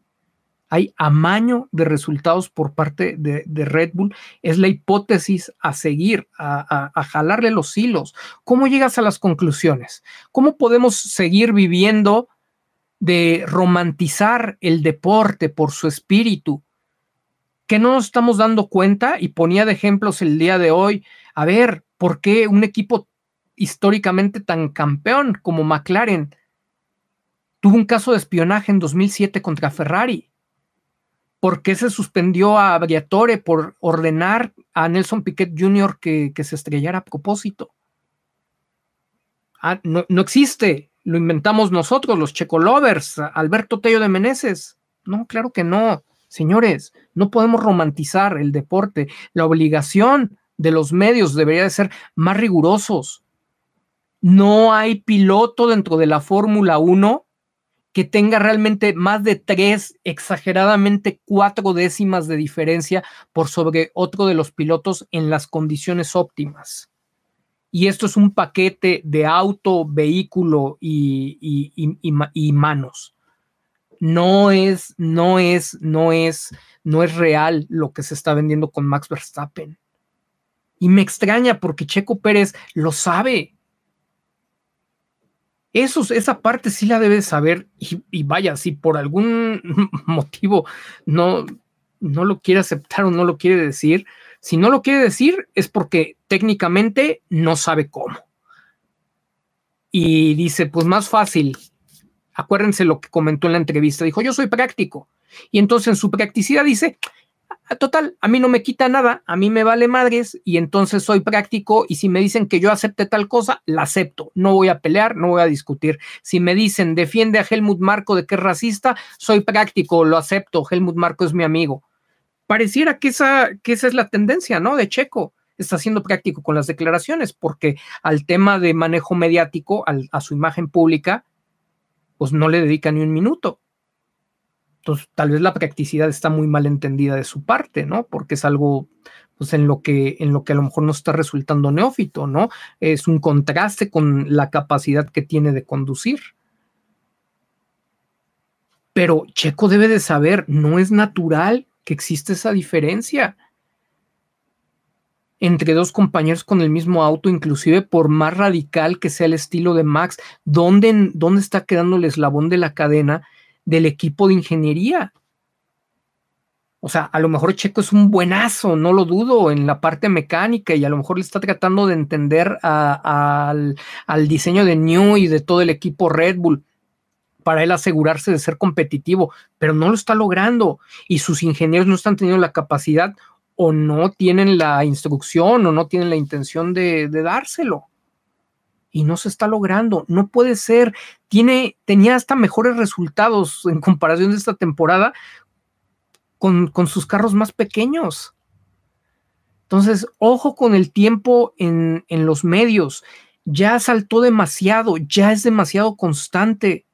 Hay amaño de resultados por parte de, Red Bull. Es la hipótesis a seguir, a, jalarle los hilos. ¿Cómo llegas a las conclusiones? ¿Cómo podemos seguir viviendo de romantizar el deporte por su espíritu? Que no nos estamos dando cuenta y ponía de ejemplos el día de hoy. A ver, ¿por qué un equipo históricamente tan campeón como McLaren tuvo un caso de espionaje en 2007 contra Ferrari. ¿Por qué se suspendió a Briatore por ordenar a Nelson Piquet Jr. que, se estrellara a propósito? Ah, no, no, existe, lo inventamos nosotros, los Checolovers, Alberto Tello de Meneses. No, claro que no. Señores, no podemos romantizar el deporte. La obligación de los medios debería de ser más rigurosos. No hay piloto dentro de la Fórmula 1 que tenga realmente más de tres, exageradamente cuatro décimas de diferencia por sobre otro de los pilotos en las condiciones óptimas. Y esto es un paquete de auto, vehículo y, y, manos. No es, no es, no es, no es real lo que se está vendiendo con Max Verstappen. Y me extraña porque Checo Pérez lo sabe esa parte sí la debes saber y, vaya, si por algún [LAUGHS] motivo no, no lo quiere aceptar o no lo quiere decir, si no lo quiere decir es porque técnicamente no sabe cómo. Y dice, pues más fácil, acuérdense lo que comentó en la entrevista, dijo, yo soy práctico. Y entonces en su practicidad dice, total, a mí no me quita nada, a mí me vale madres y entonces soy práctico y si me dicen que yo acepte tal cosa, la acepto, no voy a pelear, no voy a discutir. Si me dicen defiende a Helmut Marco de que es racista, soy práctico, lo acepto, Helmut Marco es mi amigo. Pareciera que esa, que esa es la tendencia, ¿no? De Checo. Está siendo práctico con las declaraciones porque al tema de manejo mediático, a su imagen pública, pues no le dedica ni un minuto. Entonces, tal vez la practicidad está muy mal entendida de su parte, ¿no? Porque es algo pues en lo que en lo que a lo mejor no está resultando neófito, ¿no? Es un contraste con la capacidad que tiene de conducir. Pero Checo debe de saber, no es natural que existe esa diferencia entre dos compañeros con el mismo auto, inclusive por más radical que sea el estilo de Max, ¿dónde, dónde está quedando el eslabón de la cadena del equipo de ingeniería. O sea, a lo mejor Checo es un buenazo, no lo dudo, en la parte mecánica y a lo mejor le está tratando de entender al, al diseño de New y de todo el equipo Red Bull para él asegurarse de ser competitivo, pero no lo está logrando y sus ingenieros no están teniendo la capacidad o no tienen la instrucción o no tienen la intención de, dárselo y no se está logrando. No puede ser. Tiene, tenía hasta mejores resultados en comparación de esta temporada con, con sus carros más pequeños. Entonces, ojo con el tiempo en, en los medios. Ya saltó demasiado, ya es demasiado constante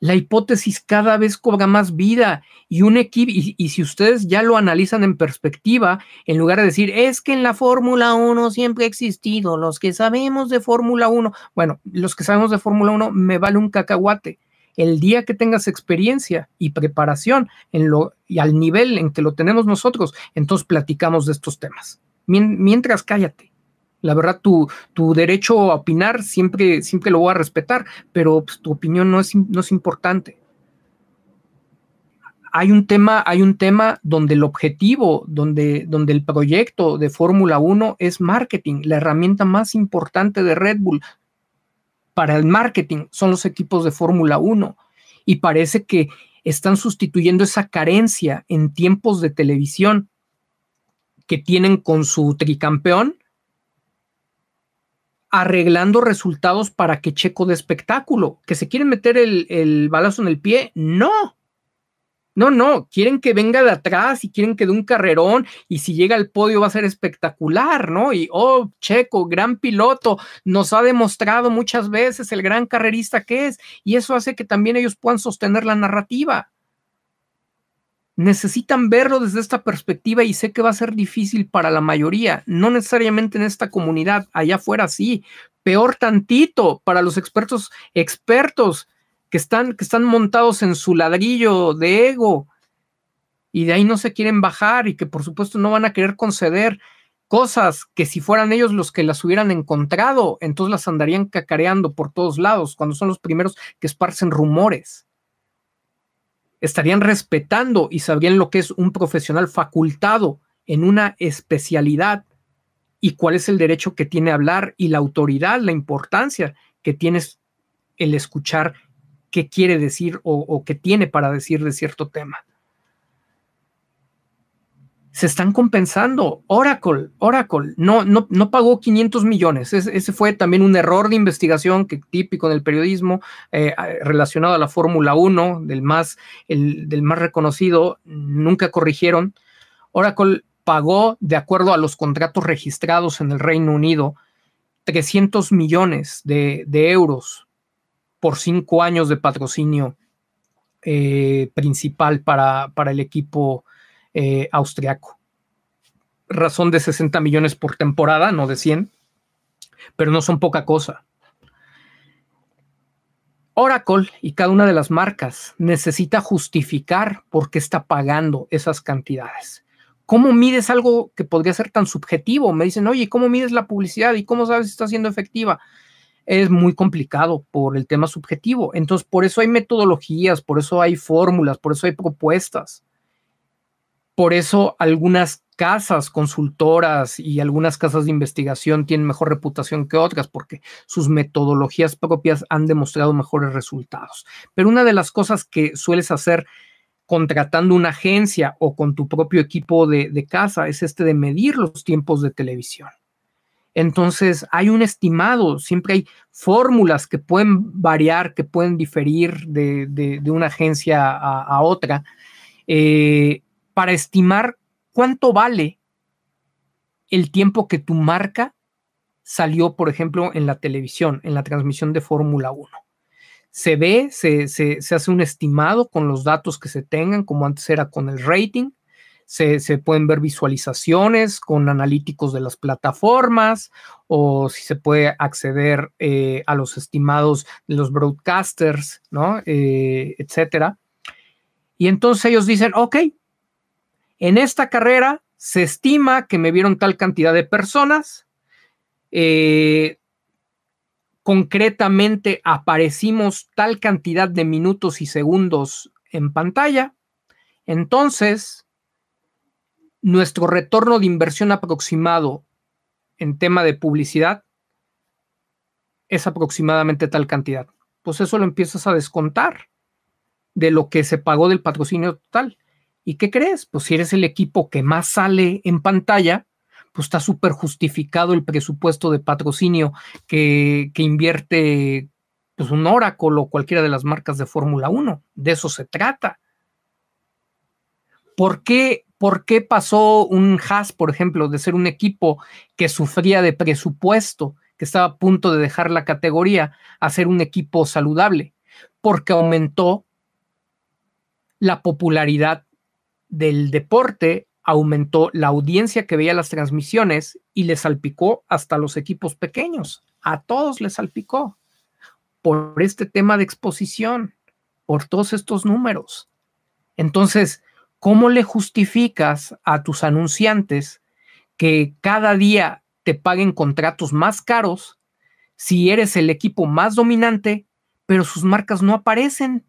la hipótesis cada vez cobra más vida y un equipo, y, si ustedes ya lo analizan en perspectiva, en lugar de decir, es que en la Fórmula 1 siempre ha existido, los que sabemos de Fórmula 1, bueno, los que sabemos de Fórmula 1 me vale un cacahuate. El día que tengas experiencia y preparación en lo, y al nivel en que lo tenemos nosotros, entonces platicamos de estos temas. Mientras cállate. La verdad, tu, tu derecho a opinar siempre, siempre lo voy a respetar, pero pues, tu opinión no es, no es importante. Hay un tema, hay un tema donde el objetivo, donde, donde el proyecto de Fórmula 1 es marketing. La herramienta más importante de Red Bull para el marketing son los equipos de Fórmula 1. Y parece que están sustituyendo esa carencia en tiempos de televisión que tienen con su tricampeón arreglando resultados para que Checo de espectáculo. ¿Que se quieren meter el, balazo en el pie? No. No, no, quieren que venga de atrás y quieren que dé un carrerón y si llega al podio va a ser espectacular, ¿no? Y, oh, Checo, gran piloto, nos ha demostrado muchas veces el gran carrerista que es y eso hace que también ellos puedan sostener la narrativa. Necesitan verlo desde esta perspectiva y sé que va a ser difícil para la mayoría, no necesariamente en esta comunidad, allá afuera sí, peor tantito para los expertos, expertos que están, que están montados en su ladrillo de ego y de ahí no se quieren bajar y que por supuesto no van a querer conceder cosas que si fueran ellos los que las hubieran encontrado, entonces las andarían cacareando por todos lados, cuando son los primeros que esparcen rumores estarían respetando y sabrían lo que es un profesional facultado en una especialidad y cuál es el derecho que tiene hablar y la autoridad, la importancia que tienes el escuchar qué quiere decir o, o qué tiene para decir de cierto tema se están compensando. Oracle, Oracle, no, no, no pagó 500 millones. ese fue también un error de investigación que, típico del periodismo eh, relacionado a la Fórmula 1, del más, el, del más reconocido, nunca corrigieron. Oracle pagó, de acuerdo a los contratos registrados en el Reino Unido, 300 millones de, euros por cinco años de patrocinio eh, principal para, para el equipo eh, austriaco. Razón de 60 millones por temporada, no de 100, pero no son poca cosa. Oracle y cada una de las marcas necesita justificar por qué está pagando esas cantidades. ¿Cómo mides algo que podría ser tan subjetivo? Me dicen, oye, ¿cómo mides la publicidad y cómo sabes si está siendo efectiva? Es muy complicado por el tema subjetivo. Entonces, por eso hay metodologías, por eso hay fórmulas, por eso hay propuestas. Por eso algunas casas consultoras y algunas casas de investigación tienen mejor reputación que otras porque sus metodologías propias han demostrado mejores resultados. Pero una de las cosas que sueles hacer contratando una agencia o con tu propio equipo de, casa es este de medir los tiempos de televisión. Entonces, hay un estimado, siempre hay fórmulas que pueden variar, que pueden diferir de, una agencia a, otra. Eh, para estimar cuánto vale el tiempo que tu marca salió, por ejemplo, en la televisión, en la transmisión de Fórmula 1. Se ve, se, hace un estimado con los datos que se tengan, como antes era con el rating. Se, pueden ver visualizaciones con analíticos de las plataformas o si se puede acceder eh, a los estimados de los broadcasters, ¿no? Eh, etcétera. Y entonces ellos dicen, ok, en esta carrera se estima que me vieron tal cantidad de personas. Eh, concretamente aparecimos tal cantidad de minutos y segundos en pantalla. Entonces, nuestro retorno de inversión aproximado en tema de publicidad es aproximadamente tal cantidad. Pues eso lo empiezas a descontar de lo que se pagó del patrocinio total. ¿Y qué crees? Pues si eres el equipo que más sale en pantalla, pues está súper justificado el presupuesto de patrocinio que, invierte pues un Oracle o cualquiera de las marcas de Fórmula 1. De eso se trata. ¿Por qué, ¿Por qué pasó un Haas, por ejemplo, de ser un equipo que sufría de presupuesto, que estaba a punto de dejar la categoría, a ser un equipo saludable? Porque aumentó la popularidad del deporte aumentó la audiencia que veía las transmisiones y le salpicó hasta los equipos pequeños. A todos les salpicó por este tema de exposición, por todos estos números. Entonces, ¿cómo le justificas a tus anunciantes que cada día te paguen contratos más caros si eres el equipo más dominante, pero sus marcas no aparecen?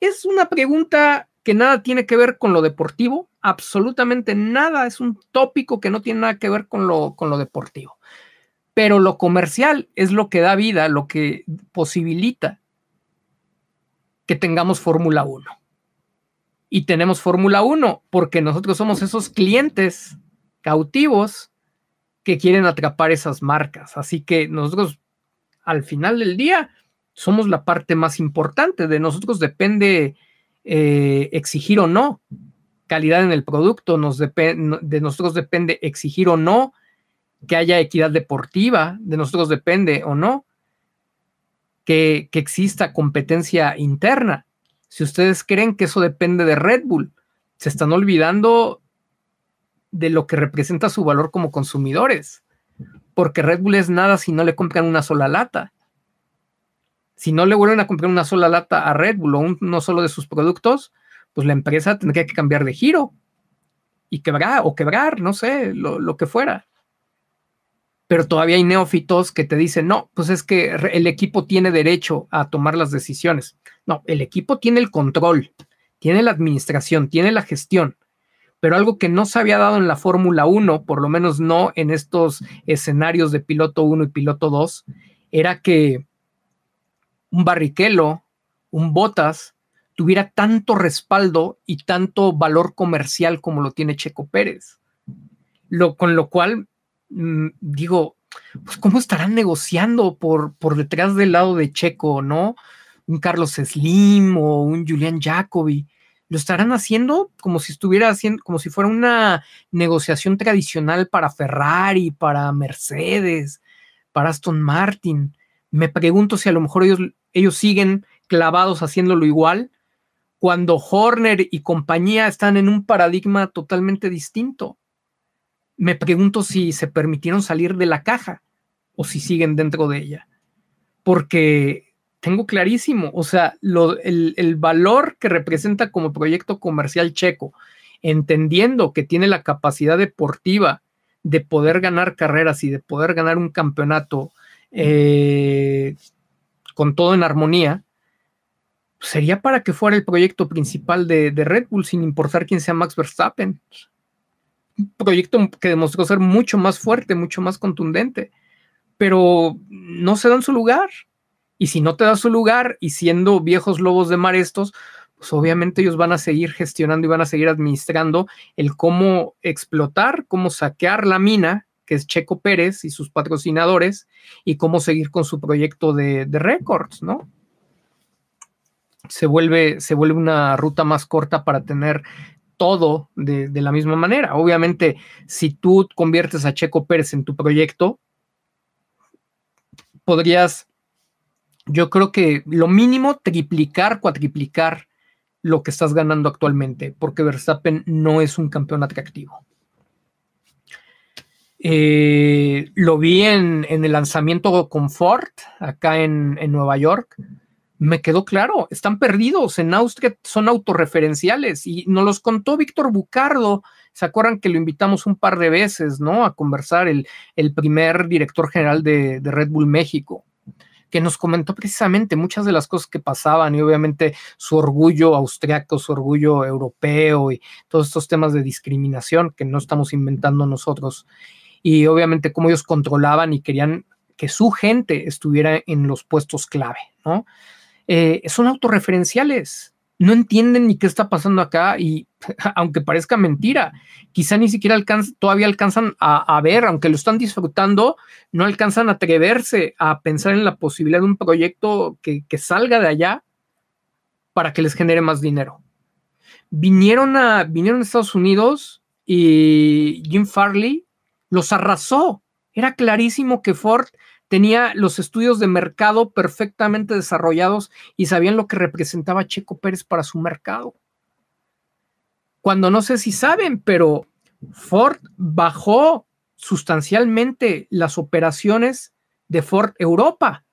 Es una pregunta que nada tiene que ver con lo deportivo, absolutamente nada, es un tópico que no tiene nada que ver con lo, con lo deportivo. Pero lo comercial es lo que da vida, lo que posibilita que tengamos Fórmula 1. Y tenemos Fórmula 1 porque nosotros somos esos clientes cautivos que quieren atrapar esas marcas. Así que nosotros, al final del día, somos la parte más importante. De nosotros depende eh, exigir o no calidad en el producto, nos de nosotros depende exigir o no que haya equidad deportiva, de nosotros depende o no que, que exista competencia interna. si ustedes creen que eso depende de Red Bull, se están olvidando de lo que representa su valor como consumidores, porque Red Bull es nada si no le compran una sola lata. Si no le vuelven a comprar una sola lata a Red Bull o uno solo de sus productos, pues la empresa tendría que cambiar de giro y quebrar o quebrar, no sé, lo, lo que fuera pero todavía hay neófitos que te dicen, no, pues es que el equipo tiene derecho a tomar las decisiones. No, el equipo tiene el control, tiene la administración, tiene la gestión, pero algo que no se había dado en la Fórmula 1, por lo menos no en estos escenarios de piloto 1 y piloto 2, era que un Barrichello, un Botas, tuviera tanto respaldo y tanto valor comercial como lo tiene Checo Pérez. Lo, con lo cual Mm, digo, pues cómo estarán negociando por, por detrás del lado de Checo, ¿no? Un Carlos Slim o un Julian Jacobi. Lo estarán haciendo como si estuviera haciendo, como si fuera una negociación tradicional para Ferrari, para Mercedes, para Aston Martin. Me pregunto si a lo mejor ellos, ellos siguen clavados haciéndolo igual cuando Horner y compañía están en un paradigma totalmente distinto me pregunto si se permitieron salir de la caja o si siguen dentro de ella. Porque tengo clarísimo, o sea, el, el, valor que representa como proyecto comercial checo, entendiendo que tiene la capacidad deportiva de poder ganar carreras y de poder ganar un campeonato eh, con todo en armonía, sería para que fuera el proyecto principal de, de Red Bull, sin importar quién sea Max Verstappen un proyecto que demostró ser mucho más fuerte, mucho más contundente, pero no se dan su lugar. Y si no te da su lugar y siendo viejos lobos de mar estos, pues obviamente ellos van a seguir gestionando y van a seguir administrando el cómo explotar, cómo saquear la mina, que es Checo Pérez y sus patrocinadores, y cómo seguir con su proyecto de, de récords, ¿no? Se vuelve, se vuelve una ruta más corta para tener todo de, la misma manera. Obviamente, si tú conviertes a Checo Pérez en tu proyecto, podrías, yo creo que lo mínimo, triplicar, cuatriplicar lo que estás ganando actualmente, porque Verstappen no es un campeón atractivo. Eh, lo vi en, el lanzamiento con Ford, acá en, Nueva York me quedó claro, están perdidos en Austria, son autorreferenciales y nos los contó Víctor Bucardo. ¿Se acuerdan que lo invitamos un par de veces, ¿no? A conversar el, el primer director general de, Red Bull México, que nos comentó precisamente muchas de las cosas que pasaban y obviamente su orgullo austriaco, su orgullo europeo y todos estos temas de discriminación que no estamos inventando nosotros. Y obviamente cómo ellos controlaban y querían que su gente estuviera en los puestos clave, ¿no? Eh, son autorreferenciales, no entienden ni qué está pasando acá y [LAUGHS] aunque parezca mentira, quizá ni siquiera todavía alcanzan a, ver, aunque lo están disfrutando, no alcanzan a atreverse a pensar en la posibilidad de un proyecto que, que salga de allá para que les genere más dinero. Vinieron a, vinieron a Estados Unidos y Jim Farley los arrasó. Era clarísimo que Ford tenía los estudios de mercado perfectamente desarrollados y sabían lo que representaba Checo Pérez para su mercado. Cuando no sé si saben, pero Ford bajó sustancialmente las operaciones de Ford Europa.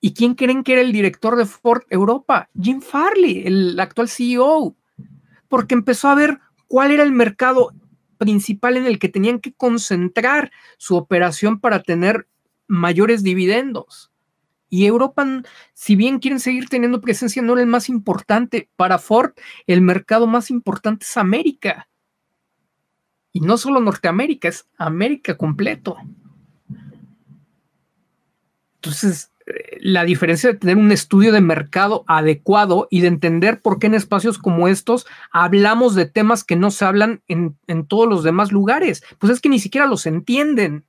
¿Y quién creen que era el director de Ford Europa? Jim Farley, el actual CEO, porque empezó a ver cuál era el mercado principal en el que tenían que concentrar su operación para tener mayores dividendos. Y Europa, si bien quieren seguir teniendo presencia, no era el más importante. Para Ford, el mercado más importante es América. Y no solo Norteamérica, es América completo. Entonces, la diferencia de tener un estudio de mercado adecuado y de entender por qué en espacios como estos hablamos de temas que no se hablan en, en todos los demás lugares, pues es que ni siquiera los entienden.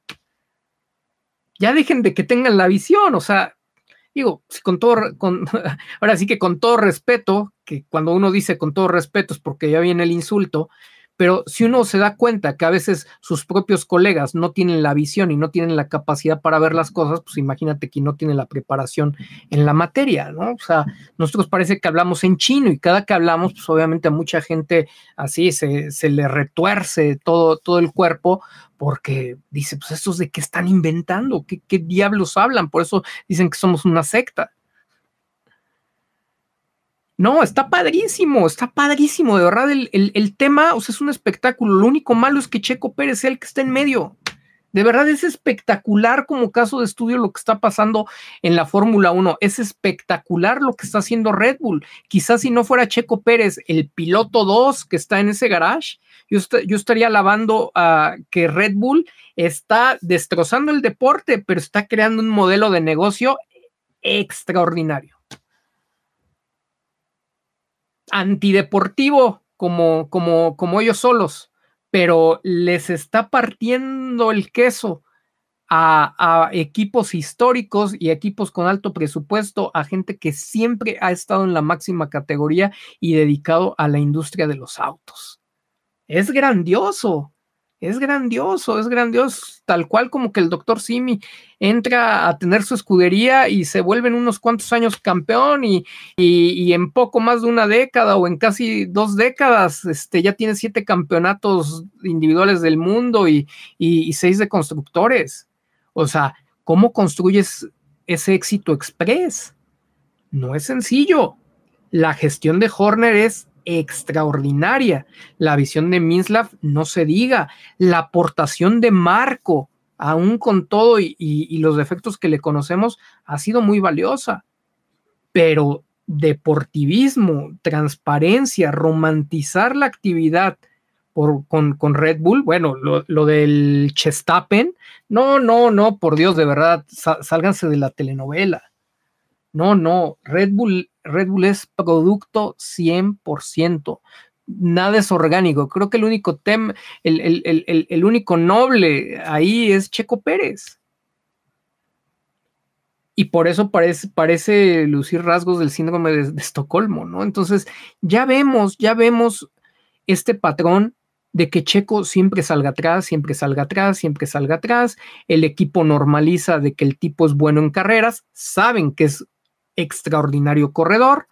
Ya dejen de que tengan la visión, o sea, digo, con todo, con, [LAUGHS] ahora sí que con todo respeto, que cuando uno dice con todo respeto es porque ya viene el insulto, pero si uno se da cuenta que a veces sus propios colegas no tienen la visión y no tienen la capacidad para ver las cosas, pues imagínate que no tiene la preparación en la materia, ¿no? O sea, nosotros parece que hablamos en chino y cada que hablamos, pues obviamente a mucha gente así se, se le retuerce todo, todo el cuerpo porque dice, pues estos de qué están inventando, ¿Qué, qué diablos hablan, por eso dicen que somos una secta. No, está padrísimo, está padrísimo, de verdad, el, tema, o sea, es un espectáculo. Lo único malo es que Checo Pérez sea el que está en medio. De verdad es espectacular como caso de estudio lo que está pasando en la Fórmula 1. Es espectacular lo que está haciendo Red Bull. Quizás si no fuera Checo Pérez, el piloto 2 que está en ese garage, yo, yo estaría alabando que Red Bull está destrozando el deporte, pero está creando un modelo de negocio extraordinario antideportivo como, como, como ellos solos, pero les está partiendo el queso a, equipos históricos y equipos con alto presupuesto, a gente que siempre ha estado en la máxima categoría y dedicado a la industria de los autos. Es grandioso. Es grandioso, es grandioso, tal cual como que el doctor Simi entra a tener su escudería y se vuelve en unos cuantos años campeón y, en poco más de una década o en casi dos décadas este, ya tiene siete campeonatos individuales del mundo y, y seis de constructores. O sea, ¿cómo construyes ese éxito express? No es sencillo. La gestión de Horner es extraordinaria. La visión de Minslav, no se diga. La aportación de Marco, aún con todo y, los defectos que le conocemos, ha sido muy valiosa. Pero deportivismo, transparencia, romantizar la actividad por, con, con, Red Bull, bueno, lo, del Chestapen, no, no, no, por Dios, de verdad, sálganse de la telenovela. No, no, Red Bull, Red Bull es producto 100%. Nada es orgánico. Creo que el único tema, el, único noble ahí es Checo Pérez. Y por eso parece, parece lucir rasgos del síndrome de, de Estocolmo, ¿no? Entonces, ya vemos, ya vemos este patrón de que Checo siempre salga atrás, siempre salga atrás, siempre salga atrás. El equipo normaliza de que el tipo es bueno en carreras, saben que es extraordinario corredor,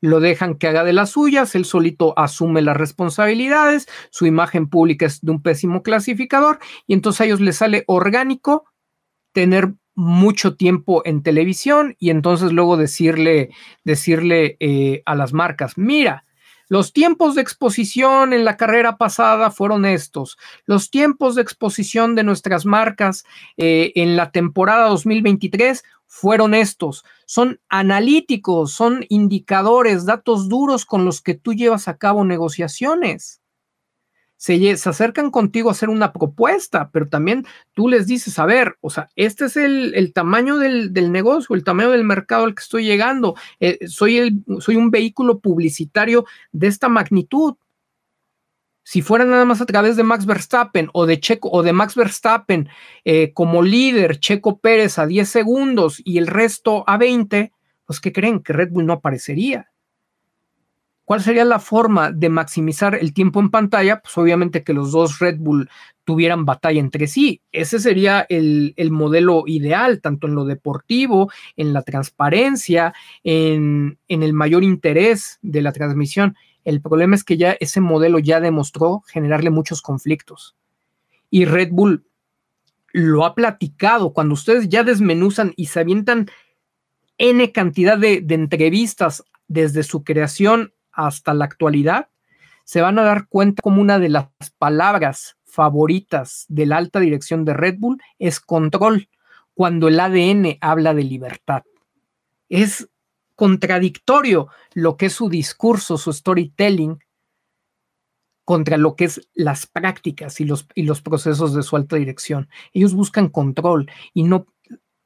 lo dejan que haga de las suyas, él solito asume las responsabilidades, su imagen pública es de un pésimo clasificador y entonces a ellos les sale orgánico tener mucho tiempo en televisión y entonces luego decirle, decirle eh, a las marcas, mira, los tiempos de exposición en la carrera pasada fueron estos. Los tiempos de exposición de nuestras marcas eh, en la temporada 2023 fueron estos. Son analíticos, son indicadores, datos duros con los que tú llevas a cabo negociaciones. Se, acercan contigo a hacer una propuesta, pero también tú les dices, a ver, o sea, este es el, tamaño del, negocio, el tamaño del mercado al que estoy llegando. Eh, soy, el, soy un vehículo publicitario de esta magnitud si fuera nada más a través de Max Verstappen o de Checo o de Max Verstappen eh, como líder, Checo Pérez a 10 segundos y el resto a 20, pues ¿qué creen? Que Red Bull no aparecería. ¿Cuál sería la forma de maximizar el tiempo en pantalla? Pues obviamente que los dos Red Bull tuvieran batalla entre sí. Ese sería el, el modelo ideal, tanto en lo deportivo, en la transparencia, en, en el mayor interés de la transmisión. El problema es que ya ese modelo ya demostró generarle muchos conflictos. Y Red Bull lo ha platicado. Cuando ustedes ya desmenuzan y se avientan N cantidad de, entrevistas desde su creación hasta la actualidad, se van a dar cuenta como una de las palabras favoritas de la alta dirección de Red Bull es control, cuando el ADN habla de libertad. Es contradictorio lo que es su discurso, su storytelling, contra lo que es las prácticas y los, y los procesos de su alta dirección. Ellos buscan control y no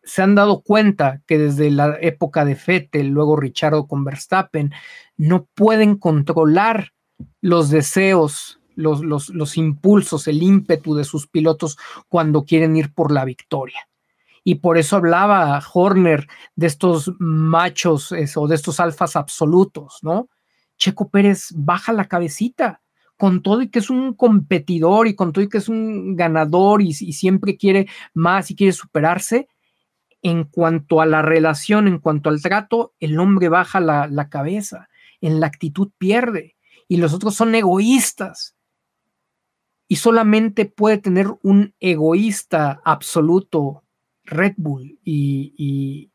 se han dado cuenta que desde la época de Fettel, luego Richardo con Verstappen, no pueden controlar los deseos, los, los, los impulsos, el ímpetu de sus pilotos cuando quieren ir por la victoria y por eso hablaba Horner de estos machos o de estos alfas absolutos, ¿no? Checo Pérez baja la cabecita, con todo y que es un competidor y con todo y que es un ganador y, y siempre quiere más y quiere superarse, en cuanto a la relación, en cuanto al trato, el hombre baja la, cabeza, en la actitud pierde y los otros son egoístas. Y solamente puede tener un egoísta absoluto Red Bull y,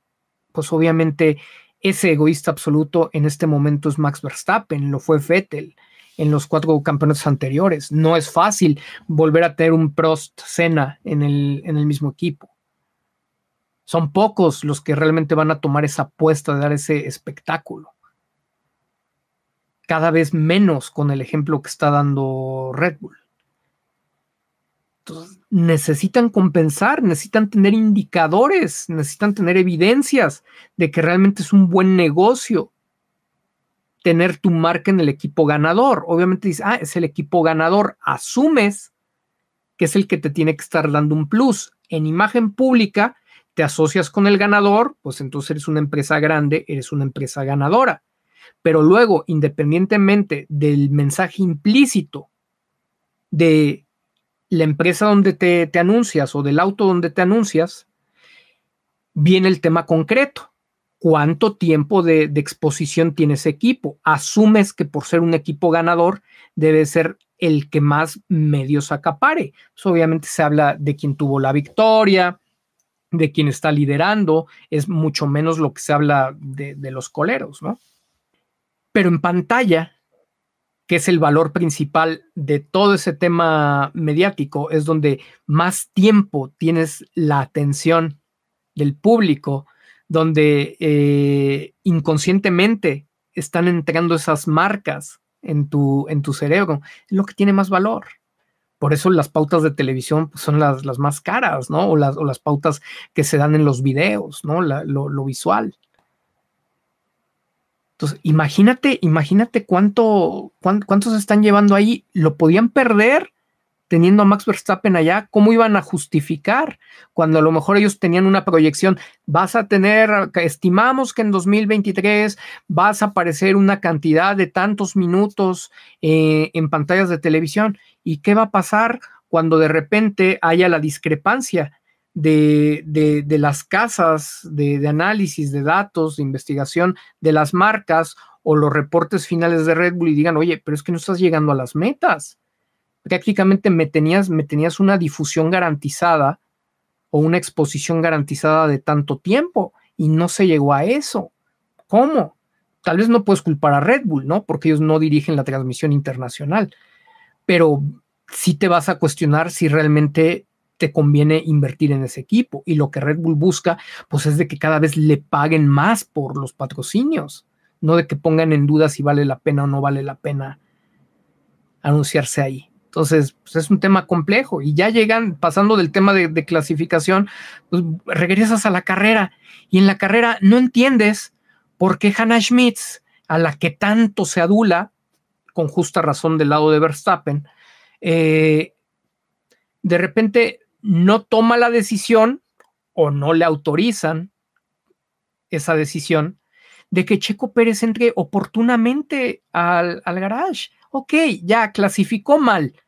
pues obviamente ese egoísta absoluto en este momento es Max Verstappen, lo fue Vettel en los cuatro campeonatos anteriores. No es fácil volver a tener un Prost Senna en el mismo equipo. Son pocos los que realmente van a tomar esa apuesta de dar ese espectáculo. Cada vez menos con el ejemplo que está dando Red Bull. Entonces, necesitan compensar, necesitan tener indicadores, necesitan tener evidencias de que realmente es un buen negocio tener tu marca en el equipo ganador. Obviamente dices, ah, es el equipo ganador. Asumes que es el que te tiene que estar dando un plus. En imagen pública, te asocias con el ganador, pues entonces eres una empresa grande, eres una empresa ganadora. Pero luego, independientemente del mensaje implícito de la empresa donde te, anuncias o del auto donde te anuncias, viene el tema concreto. ¿Cuánto tiempo de, exposición tiene ese equipo? Asumes que por ser un equipo ganador debe ser el que más medios acapare. Pues obviamente se habla de quien tuvo la victoria, de quien está liderando, es mucho menos lo que se habla de, los coleros, ¿no? Pero en pantalla, que es el valor principal de todo ese tema mediático, es donde más tiempo tienes la atención del público, donde eh, inconscientemente están entrando esas marcas en tu, en tu cerebro, es lo que tiene más valor. Por eso las pautas de televisión pues, son las, más caras, ¿no? O las, pautas que se dan en los videos, ¿no? lo, visual. Entonces, imagínate, imagínate cuánto, cuánto, cuántos están llevando ahí. Lo podían perder teniendo a Max Verstappen allá, ¿cómo iban a justificar cuando a lo mejor ellos tenían una proyección? Vas a tener, estimamos que en 2023 vas a aparecer una cantidad de tantos minutos eh, en pantallas de televisión. ¿Y qué va a pasar cuando de repente haya la discrepancia? De, las casas de, de análisis de datos, de investigación de las marcas o los reportes finales de Red Bull y digan, oye, pero es que no estás llegando a las metas prácticamente me tenías, me tenías una difusión garantizada o una exposición garantizada de tanto tiempo y no se llegó a eso. ¿Cómo? Tal vez no puedes culpar a Red Bull, ¿no? Porque ellos no dirigen la transmisión internacional, pero sí te vas a cuestionar si realmente te conviene invertir en ese equipo. Y lo que Red Bull busca, pues es de que cada vez le paguen más por los patrocinios, no de que pongan en duda si vale la pena o no vale la pena anunciarse ahí. Entonces, pues es un tema complejo y ya llegan, pasando del tema de, clasificación, pues regresas a la carrera y en la carrera no entiendes por qué Hannah Schmitz, a la que tanto se adula, con justa razón del lado de Verstappen, eh, de repente no toma la decisión o no le autorizan esa decisión de que Checo Pérez entre oportunamente al, al garage. Ok, ya clasificó mal,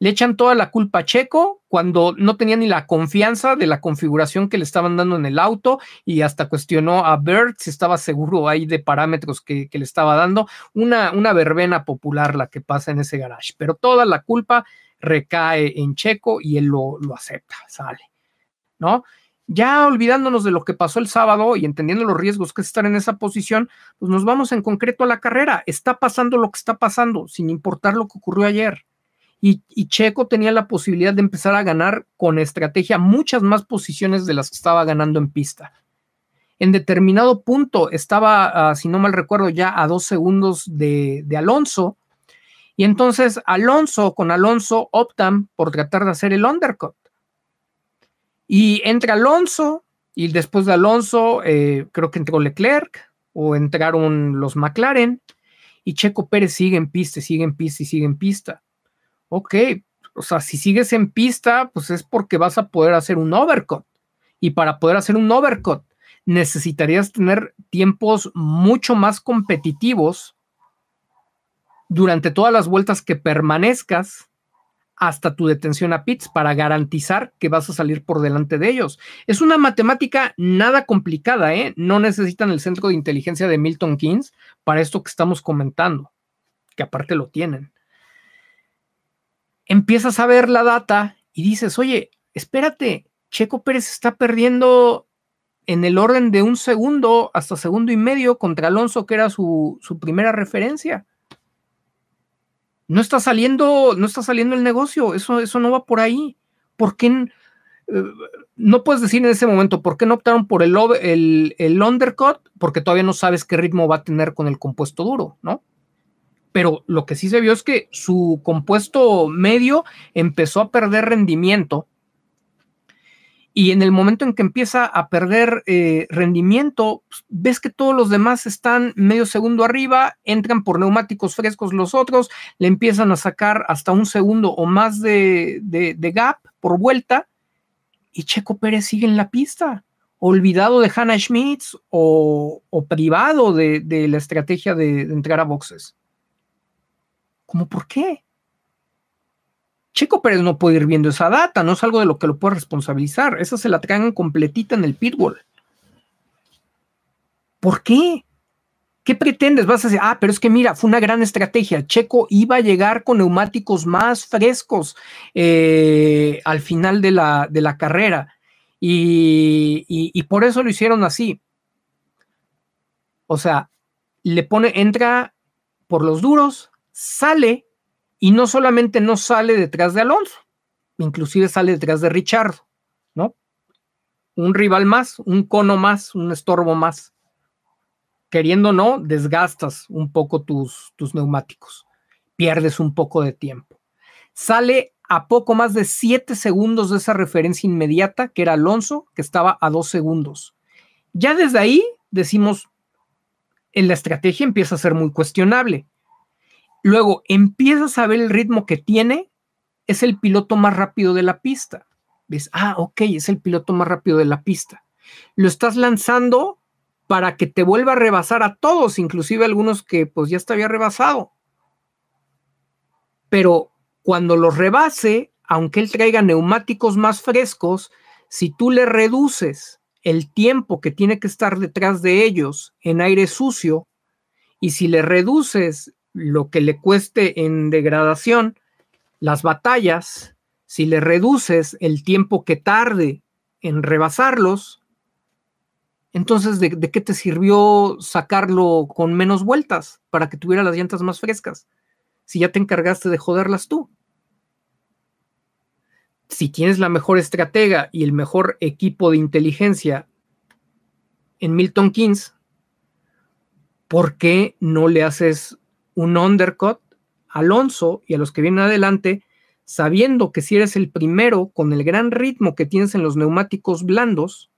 le echan toda la culpa a Checo cuando no tenía ni la confianza de la configuración que le estaban dando en el auto y hasta cuestionó a Bert si estaba seguro ahí de parámetros que, le estaba dando. Una, una verbena popular la que pasa en ese garage, pero toda la culpa recae en Checo y él lo, lo acepta, sale, ¿no? Ya olvidándonos de lo que pasó el sábado y entendiendo los riesgos que es estar en esa posición, pues nos vamos en concreto a la carrera. Está pasando lo que está pasando, sin importar lo que ocurrió ayer y, Checo tenía la posibilidad de empezar a ganar con estrategia muchas más posiciones de las que estaba ganando en pista. En determinado punto estaba, ah, si no mal recuerdo, ya a dos segundos de, Alonso. Y entonces Alonso con Alonso optan por tratar de hacer el undercut. Y entre Alonso y después de Alonso, eh, creo que entró Leclerc o entraron los McLaren. Y Checo Pérez sigue en pista, sigue en pista y sigue en pista ok, o sea, si sigues en pista, pues es porque vas a poder hacer un overcut. Y para poder hacer un overcut, necesitarías tener tiempos mucho más competitivos durante todas las vueltas que permanezcas hasta tu detención a pits para garantizar que vas a salir por delante de ellos. Es una matemática nada complicada, ¿eh? No necesitan el centro de inteligencia de Milton Keynes para esto que estamos comentando, que aparte lo tienen. Empiezas a ver la data y dices, oye, espérate, Checo Pérez está perdiendo en el orden de un segundo hasta segundo y medio contra Alonso, que era su, su primera referencia no está saliendo, no está saliendo el negocio, eso, eso no va por ahí. ¿Por qué? Eh, no puedes decir en ese momento, ¿por qué no optaron por el, el, el undercut? Porque todavía no sabes qué ritmo va a tener con el compuesto duro, ¿no? Pero lo que sí se vio es que su compuesto medio empezó a perder rendimiento y en el momento en que empieza a perder eh, rendimiento, pues, ves que todos los demás están medio segundo arriba, entran por neumáticos frescos los otros, le empiezan a sacar hasta un segundo o más de, gap por vuelta, y Checo Pérez sigue en la pista, olvidado de Hannah Schmitz o, privado de, la estrategia de, de entrar a boxes. ¿Cómo por qué? Checo Pérez no puede ir viendo esa data, no es algo de lo que lo puede responsabilizar. Esa se la traen completita en el pitbull. ¿Por qué? ¿Qué pretendes? Vas a decir, ah, pero es que mira, fue una gran estrategia. Checo iba a llegar con neumáticos más frescos eh, al final de la, de la carrera. Y, y, por eso lo hicieron así. O sea, le pone, entra por los duros, sale y no solamente no sale detrás de Alonso, inclusive sale detrás de Richard, ¿no? Un rival más, un cono más, un estorbo más. Queriendo o no, desgastas un poco tus, tus neumáticos, pierdes un poco de tiempo. Sale a poco más de siete segundos de esa referencia inmediata, que era Alonso, que estaba a dos segundos. Ya desde ahí decimos, en la estrategia empieza a ser muy cuestionable. Luego empiezas a ver el ritmo que tiene, es el piloto más rápido de la pista. Ves, ah, ok, es el piloto más rápido de la pista. Lo estás lanzando para que te vuelva a rebasar a todos, inclusive algunos que pues ya te había rebasado. Pero cuando los rebase, aunque él traiga neumáticos más frescos, si tú le reduces el tiempo que tiene que estar detrás de ellos en aire sucio, y si le reduces lo que le cueste en degradación las batallas, si le reduces el tiempo que tarde en rebasarlos, entonces ¿de, qué te sirvió sacarlo con menos vueltas para que tuviera las llantas más frescas? Si ya te encargaste de joderlas tú. Si tienes la mejor estratega y el mejor equipo de inteligencia en Milton Keynes, ¿por qué no le haces un undercut Alonso y a los que vienen adelante, sabiendo que si eres el primero con el gran ritmo que tienes en los neumáticos blandos,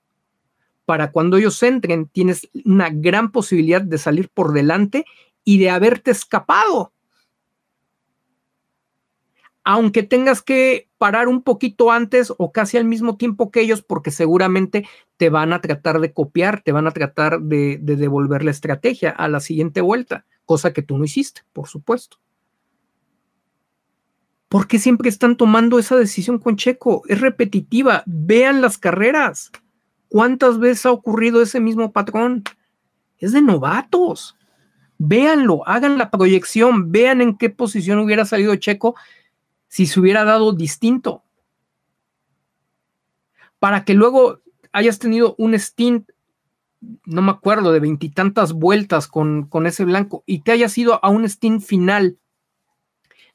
para cuando ellos entren tienes una gran posibilidad de salir por delante y de haberte escapado. Aunque tengas que parar un poquito antes o casi al mismo tiempo que ellos, porque seguramente te van a tratar de copiar, te van a tratar de devolver la estrategia a la siguiente vuelta cosa que tú no hiciste, por supuesto. ¿Por qué siempre están tomando esa decisión con Checo? Es repetitiva. Vean las carreras. ¿Cuántas veces ha ocurrido ese mismo patrón? Es de novatos. Véanlo, hagan la proyección, vean en qué posición hubiera salido Checo si se hubiera dado distinto. Para que luego hayas tenido un stint no me acuerdo, de veintitantas vueltas con, con, ese blanco y te hayas ido a un stint final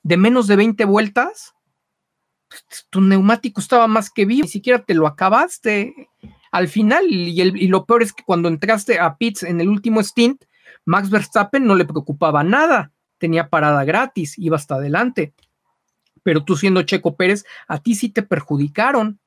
de menos de 20 vueltas, pues, tu neumático estaba más que vivo, ni siquiera te lo acabaste al final. Y, y lo peor es que cuando entraste a pits en el último stint, Max Verstappen no le preocupaba nada, tenía parada gratis, iba hasta adelante. Pero tú siendo Checo Pérez, a ti sí te perjudicaron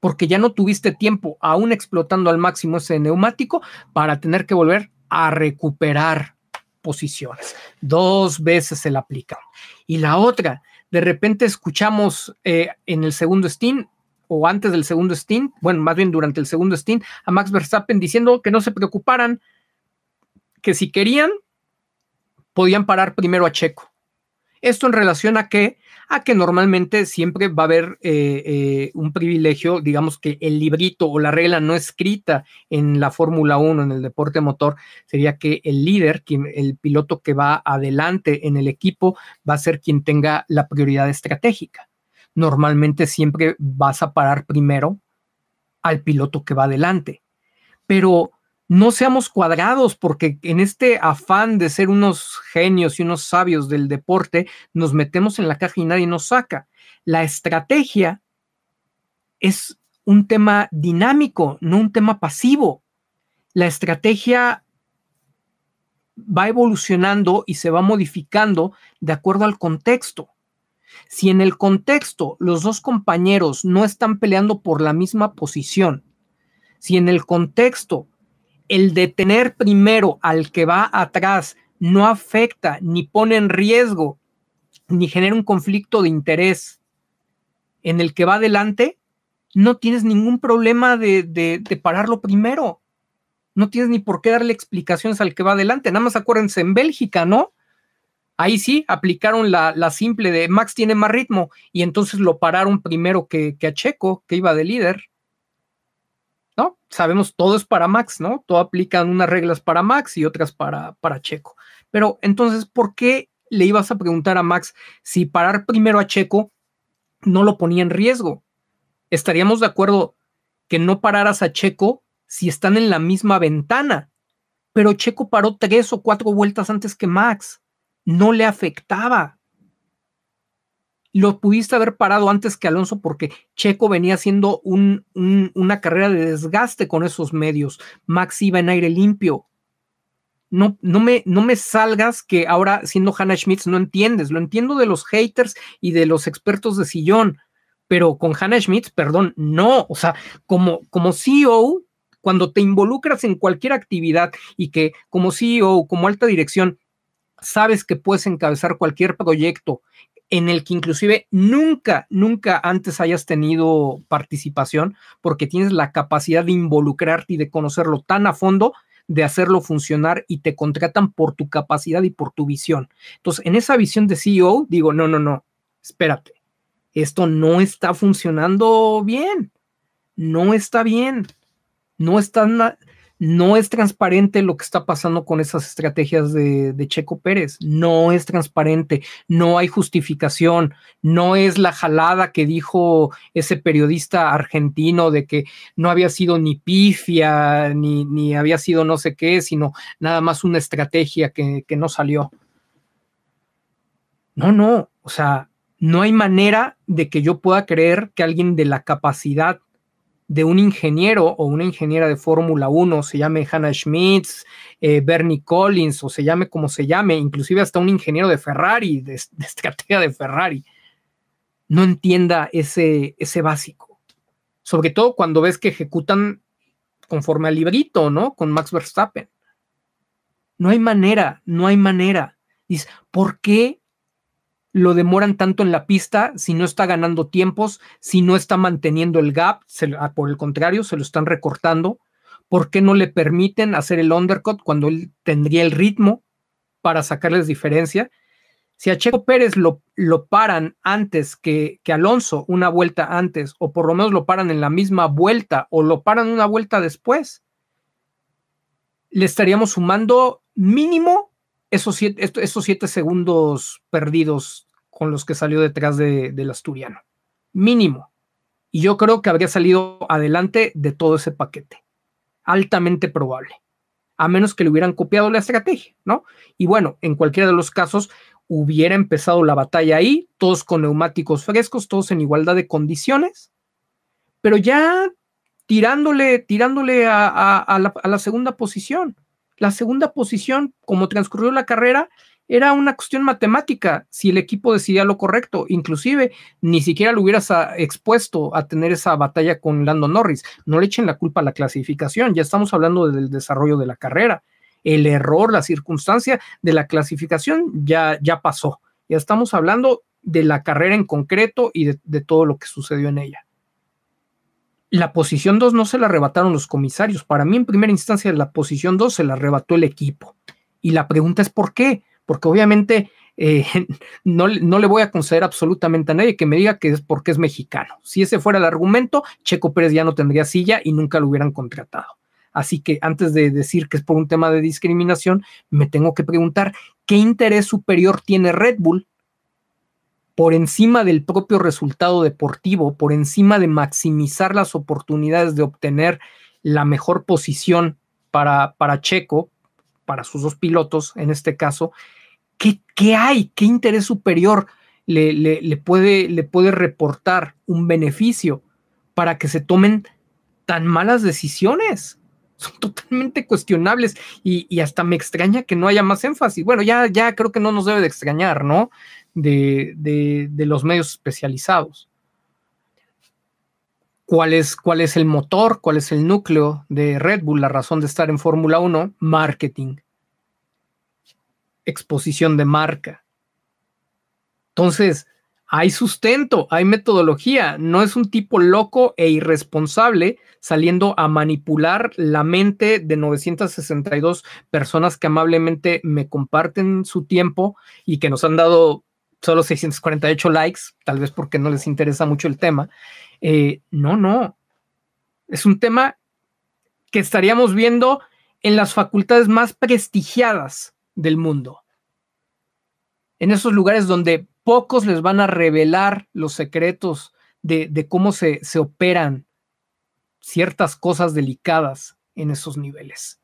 porque ya no tuviste tiempo, aún explotando al máximo ese neumático, para tener que volver a recuperar posiciones. Dos veces se la aplica. Y la otra, de repente escuchamos eh, en el segundo stint o antes del segundo stint, bueno, más bien durante el segundo stint, a Max Verstappen diciendo que no se preocuparan, que si querían, podían parar primero a Checo. Esto en relación a que, a que normalmente siempre va a haber eh, eh, un privilegio, digamos que el librito o la regla no escrita en la Fórmula 1, en el deporte motor, sería que el líder, quien, el piloto que va adelante en el equipo, va a ser quien tenga la prioridad estratégica. Normalmente siempre vas a parar primero al piloto que va adelante. Pero no seamos cuadrados, porque en este afán de ser unos genios y unos sabios del deporte, nos metemos en la caja y nadie nos saca. La estrategia es un tema dinámico, no un tema pasivo. La estrategia va evolucionando y se va modificando de acuerdo al contexto. Si en el contexto los dos compañeros no están peleando por la misma posición, si en el contexto el detener primero al que va atrás no afecta ni pone en riesgo ni genera un conflicto de interés en el que va adelante, no tienes ningún problema de, pararlo primero. No tienes ni por qué darle explicaciones al que va adelante. Nada más acuérdense, en Bélgica, ¿no? Ahí sí aplicaron la, simple de Max tiene más ritmo y entonces lo pararon primero que, que a Checo, que iba de líder. Sabemos todo es para Max, ¿no? Todo aplican unas reglas para Max y otras para, para Checo. Pero entonces, ¿por qué le ibas a preguntar a Max si parar primero a Checo no lo ponía en riesgo? Estaríamos de acuerdo que no pararas a Checo si están en la misma ventana, pero Checo paró tres o cuatro vueltas antes que Max. No le afectaba lo pudiste haber parado antes que Alonso porque Checo venía haciendo una carrera de desgaste con esos medios. Max iba en aire limpio. No, no, me, no me salgas que ahora siendo Hannah Schmitz no entiendes. Lo entiendo de los haters y de los expertos de sillón, pero con Hannah Schmitz, perdón, no. O sea, como, como CEO, cuando te involucras en cualquier actividad y que como CEO, como alta dirección, sabes que puedes encabezar cualquier proyecto en el que inclusive nunca, nunca antes hayas tenido participación, porque tienes la capacidad de involucrarte y de conocerlo tan a fondo, de hacerlo funcionar y te contratan por tu capacidad y por tu visión. Entonces, en esa visión de CEO, digo, no, no, no, espérate, esto no está funcionando bien, no está bien, no está, no es transparente lo que está pasando con esas estrategias de, Checo Pérez. No es transparente, no hay justificación, no es la jalada que dijo ese periodista argentino de que no había sido ni pifia, ni, ni había sido no sé qué, sino nada más una estrategia que, que no salió. No, no, o sea, no hay manera de que yo pueda creer que alguien de la capacidad de un ingeniero o una ingeniera de Fórmula 1, se llame Hannah Schmitz, eh, Bernie Collins o se llame como se llame, inclusive hasta un ingeniero de Ferrari, de, [LAUGHS] estrategia de Ferrari, no entienda ese, ese básico. Sobre todo cuando ves que ejecutan conforme al librito, ¿no? Con Max Verstappen. No hay manera, no hay manera. Dices, ¿por qué lo demoran tanto en la pista si no está ganando tiempos, si no está manteniendo el gap, ah, por el contrario, se lo están recortando. ¿Por qué no le permiten hacer el undercut cuando él tendría el ritmo para sacarles diferencia? Si a Checo Pérez lo, lo paran antes que, que, Alonso, una vuelta antes, o por lo menos lo paran en la misma vuelta, o lo paran una vuelta después, le estaríamos sumando mínimo esos siete, esos siete segundos perdidos con los que salió detrás de, del asturiano. Mínimo. Y yo creo que habría salido adelante de todo ese paquete. Altamente probable. A menos que le hubieran copiado la estrategia, ¿no? Y bueno, en cualquiera de los casos hubiera empezado la batalla ahí, todos con neumáticos frescos, todos en igualdad de condiciones, pero ya tirándole, tirándole a la segunda posición la segunda posición, como transcurrió la carrera, era una cuestión matemática, si el equipo decidía lo correcto, inclusive ni siquiera lo hubieras ah, expuesto a tener esa batalla con Lando Norris. No le echen la culpa a la clasificación, ya estamos hablando del desarrollo de la carrera. El error, la circunstancia de la clasificación ya, ya pasó. Ya estamos hablando de la carrera en concreto y de todo lo que sucedió en ella la posición 2 no se la arrebataron los comisarios. Para mí, en primera instancia, la posición 2 se la arrebató el equipo. Y la pregunta es ¿por qué? porque obviamente eh, [LAUGHS] no, no, le voy a conceder absolutamente a nadie que me diga que es porque es mexicano. Si ese fuera el argumento, Checo Pérez ya no tendría silla y nunca lo hubieran contratado. Así que antes de decir que es por un tema de discriminación, me tengo que preguntar qué interés superior tiene Red Bull por encima del propio resultado deportivo, por encima de maximizar las oportunidades de obtener la mejor posición para, para Checo, para sus dos pilotos en este caso, ¿qué, qué hay? ¿Qué interés superior le, le, puede, le puede reportar un beneficio para que se tomen tan malas decisiones? Son totalmente cuestionables y, y, hasta me extraña que no haya más énfasis. Bueno, ya, ya creo que no nos debe de extrañar, ¿no? De, los medios especializados. ¿Cuál es, ¿Cuál es el motor? ¿Cuál es el núcleo de Red Bull? La razón de estar en Fórmula 1, marketing, exposición de marca. Entonces, hay sustento, hay metodología, no es un tipo loco e irresponsable saliendo a manipular la mente de 962 personas que amablemente me comparten su tiempo y que nos han dado solo 648 likes, tal vez porque no les interesa mucho el tema. Eh, no, no. Es un tema que estaríamos viendo en las facultades más prestigiadas del mundo. En esos lugares donde pocos les van a revelar los secretos de, de cómo se, se operan ciertas cosas delicadas en esos niveles.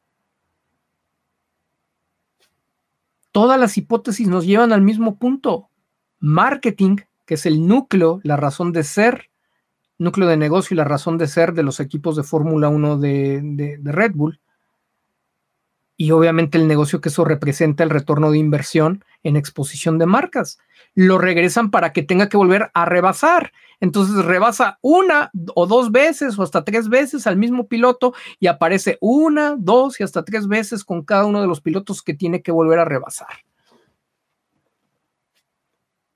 Todas las hipótesis nos llevan al mismo punto marketing, que es el núcleo, la razón de ser, núcleo de negocio y la razón de ser de los equipos de Fórmula 1 de, Red Bull. Y obviamente el negocio que eso representa, el retorno de inversión en exposición de marcas. Lo regresan para que tenga que volver a rebasar. Entonces rebasa una o dos veces o hasta tres veces al mismo piloto y aparece una, dos y hasta tres veces con cada uno de los pilotos que tiene que volver a rebasar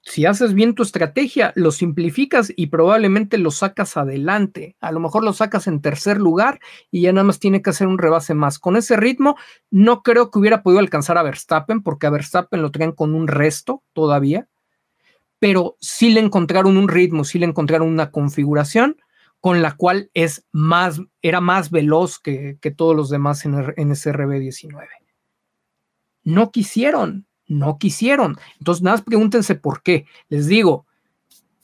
si haces bien tu estrategia, lo simplificas y probablemente lo sacas adelante. A lo mejor lo sacas en tercer lugar y ya nada más tiene que hacer un rebase más. Con ese ritmo, no creo que hubiera podido alcanzar a Verstappen, porque a Verstappen lo traen con un resto todavía, pero sí le encontraron un ritmo, sí le encontraron una configuración con la cual es más, era más veloz que, todos los demás en, en ese RB19. No quisieron, no quisieron. Entonces, nada más pregúntense por qué. Les digo,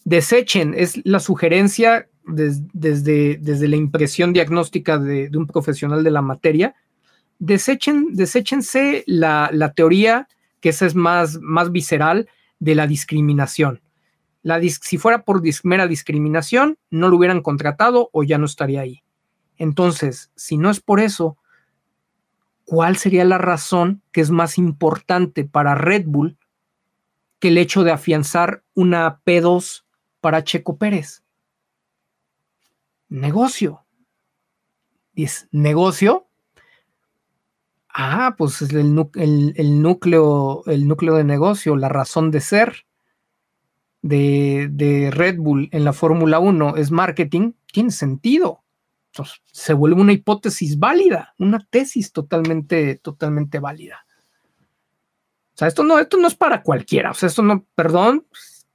desechen, es la sugerencia desde, desde la impresión diagnóstica de, un profesional de la materia. Desechen, deséchense la, teoría, que esa es más, más visceral, de la discriminación. La, si fuera por mera discriminación, no lo hubieran contratado o ya no estaría ahí. Entonces, si no es por eso, ¿cuál sería la razón que es más importante para Red Bull que el hecho de afianzar una P2 para Checo Pérez? Negocio. ¿Es negocio? Ah, pues el, el, núcleo, el núcleo de negocio, la razón de ser de, de Red Bull en la Fórmula 1 es marketing, tiene sentido se vuelve una hipótesis válida, una tesis totalmente, totalmente válida. O sea, esto no, esto no es para cualquiera. O sea, esto no, perdón,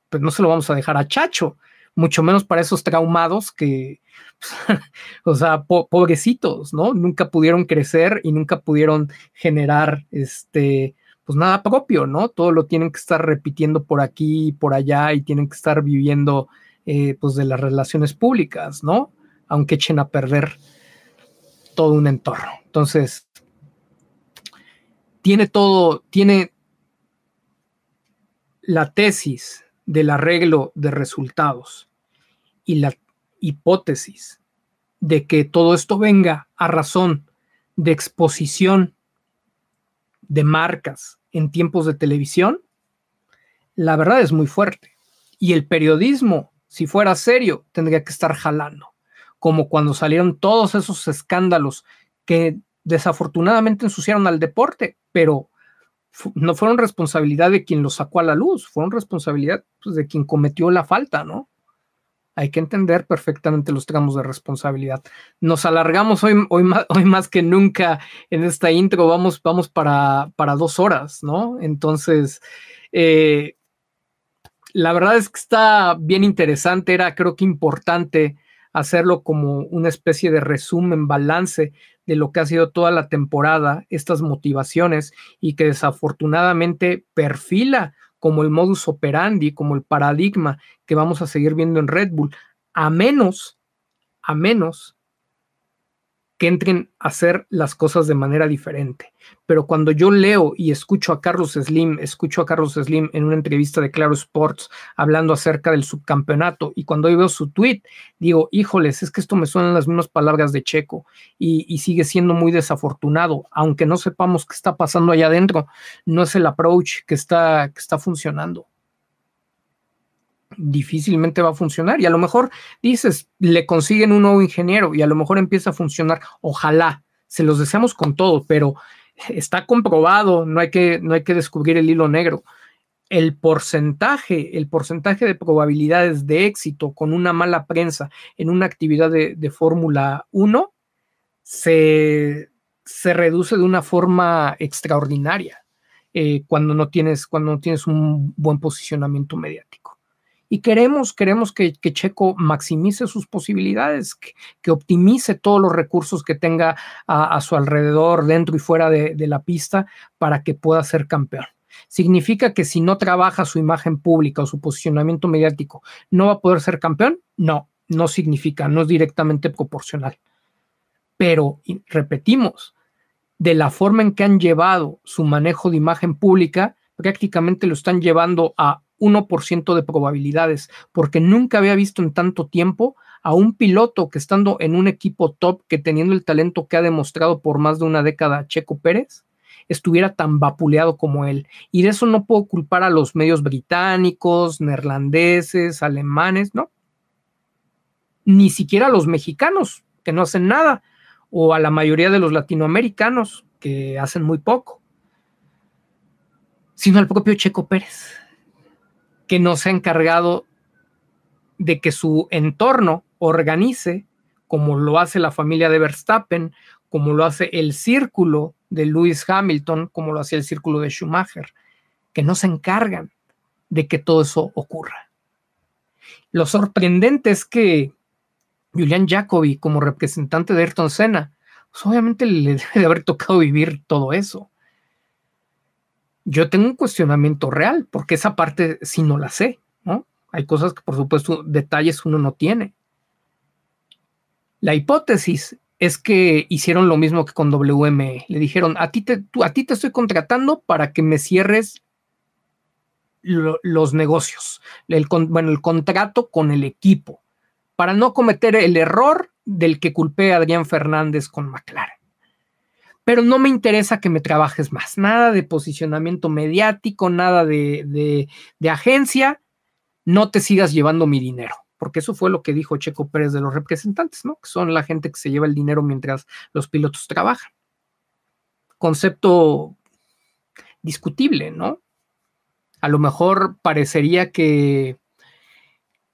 pues no se lo vamos a dejar a Chacho, mucho menos para esos traumados que, [LAUGHS] o sea, pobrecitos, ¿no? Nunca pudieron crecer y nunca pudieron generar, este, pues nada propio, ¿no? Todo lo tienen que estar repitiendo por aquí y por allá y tienen que estar viviendo, eh, pues, de las relaciones públicas, ¿no? Aunque echen a perder todo un entorno. Entonces, tiene todo, tiene la tesis del arreglo de resultados y la hipótesis de que todo esto venga a razón de exposición de marcas en tiempos de televisión, la verdad es muy fuerte. Y el periodismo, si fuera serio, tendría que estar jalando como cuando salieron todos esos escándalos que desafortunadamente ensuciaron al deporte, pero no fueron responsabilidad de quien los sacó a la luz, fueron responsabilidad pues, de quien cometió la falta, ¿no? hay que entender perfectamente los tramos de responsabilidad. Nos alargamos hoy, hoy, más, hoy más que nunca en esta intro, vamos, vamos para, para dos horas, ¿no? Entonces, eh, la verdad es que está bien interesante, era creo que importante hacerlo como una especie de resumen, balance de lo que ha sido toda la temporada, estas motivaciones y que desafortunadamente perfila como el modus operandi, como el paradigma que vamos a seguir viendo en Red Bull, a menos, a menos que entren a hacer las cosas de manera diferente. Pero cuando yo leo y escucho a Carlos Slim, escucho a Carlos Slim en una entrevista de Claro Sports hablando acerca del subcampeonato y cuando yo veo su tweet, digo, híjoles, es que esto me suenan las mismas palabras de Checo y, sigue siendo muy desafortunado, aunque no sepamos qué está pasando allá adentro, no es el approach que está, que está funcionando difícilmente va a funcionar. Y a lo mejor dices, le consiguen un nuevo ingeniero y a lo mejor empieza a funcionar. Ojalá, se los deseamos con todo, pero está comprobado, no hay que, no hay que descubrir el hilo negro. El porcentaje, el porcentaje de probabilidades de éxito con una mala prensa en una actividad de, Fórmula 1 se, se, reduce de una forma extraordinaria eh, cuando, no tienes, cuando no tienes un buen posicionamiento mediático y queremos, queremos que, Checo maximice sus posibilidades, que, optimice todos los recursos que tenga a, su alrededor, dentro y fuera de, la pista, para que pueda ser campeón. ¿Significa que si no trabaja su imagen pública o su posicionamiento mediático, no va a poder ser campeón? No, no significa, no es directamente proporcional. Pero, repetimos, de la forma en que han llevado su manejo de imagen pública, prácticamente lo están llevando a 1% de probabilidades, porque nunca había visto en tanto tiempo a un piloto que estando en un equipo top, que teniendo el talento que ha demostrado por más de una década Checo Pérez, estuviera tan vapuleado como él. Y de eso no puedo culpar a los medios británicos, neerlandeses, alemanes, ¿no? Ni siquiera a los mexicanos, que no hacen nada, o a la mayoría de los latinoamericanos, que hacen muy poco, sino al propio Checo Pérez que no se ha encargado de que su entorno organice, como lo hace la familia de Verstappen, como lo hace el círculo de Lewis Hamilton, como lo hacía el círculo de Schumacher, que no se encargan de que todo eso ocurra. Lo sorprendente es que Julian Jacobi, como representante de Ayrton Senna, pues obviamente le [LAUGHS] debe de haber tocado vivir todo eso yo tengo un cuestionamiento real, porque esa parte sí no la sé, ¿no? Hay cosas que por supuesto detalles uno no tiene. La hipótesis es que hicieron lo mismo que con WME. Le dijeron, a ti te, a ti te estoy contratando para que me cierres los negocios, el, bueno, el contrato con el equipo, para no cometer el error del que culpé a Adrián Fernández con McLaren pero no me interesa que me trabajes más. Nada de posicionamiento mediático, nada de, agencia, no te sigas llevando mi dinero, porque eso fue lo que dijo Checo Pérez de los representantes, ¿no? Que son la gente que se lleva el dinero mientras los pilotos trabajan. Concepto discutible, ¿no? A lo mejor parecería que,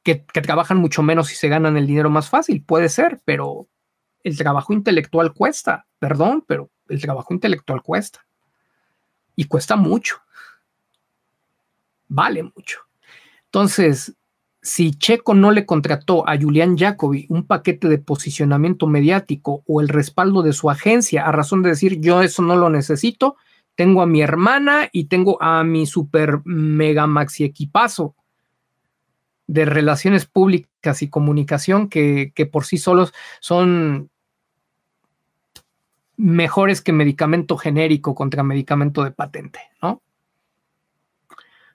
que, que, trabajan mucho menos y se ganan el dinero más fácil, puede ser, pero el trabajo intelectual cuesta, perdón, pero el trabajo intelectual cuesta. Y cuesta mucho. Vale mucho. Entonces, si Checo no le contrató a Julián Jacobi un paquete de posicionamiento mediático o el respaldo de su agencia a razón de decir yo eso no lo necesito, tengo a mi hermana y tengo a mi super mega maxi equipazo de relaciones públicas y comunicación que, que por sí solos son mejores que medicamento genérico contra medicamento de patente, ¿no?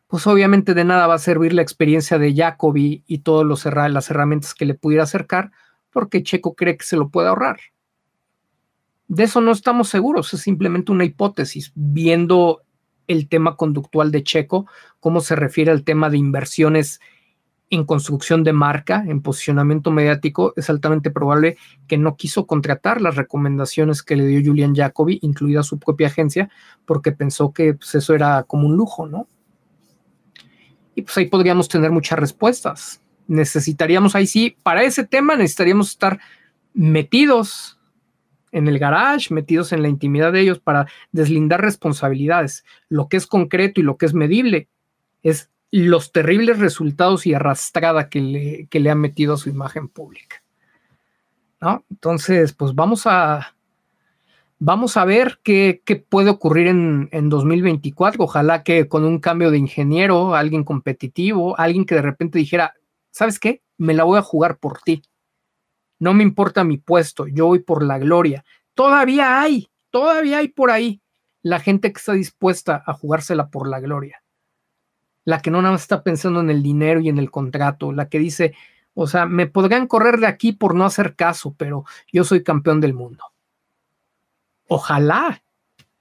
Pues obviamente de nada va a servir la experiencia de Jacobi y todas las herramientas que le pudiera acercar, porque Checo cree que se lo puede ahorrar. De eso no estamos seguros, es simplemente una hipótesis, viendo el tema conductual de Checo, cómo se refiere al tema de inversiones en construcción de marca, en posicionamiento mediático, es altamente probable que no quiso contratar las recomendaciones que le dio Julian Jacobi, incluida su propia agencia, porque pensó que pues, eso era como un lujo, ¿no? Y pues ahí podríamos tener muchas respuestas. necesitaríamos ahí sí, para ese tema necesitaríamos estar metidos en el garage, metidos en la intimidad de ellos para deslindar responsabilidades. Lo que es concreto y lo que es medible es los terribles resultados y arrastrada que le, que le han metido a su imagen pública. ¿No? Entonces, pues vamos a, vamos a ver qué, puede ocurrir en, en, 2024. Ojalá que con un cambio de ingeniero, alguien competitivo, alguien que de repente dijera, ¿sabes qué? Me la voy a jugar por ti. No me importa mi puesto, yo voy por la gloria. Todavía hay, todavía hay por ahí la gente que está dispuesta a jugársela por la gloria. La que no nada más está pensando en el dinero y en el contrato, la que dice, o sea, me podrían correr de aquí por no hacer caso, pero yo soy campeón del mundo. Ojalá,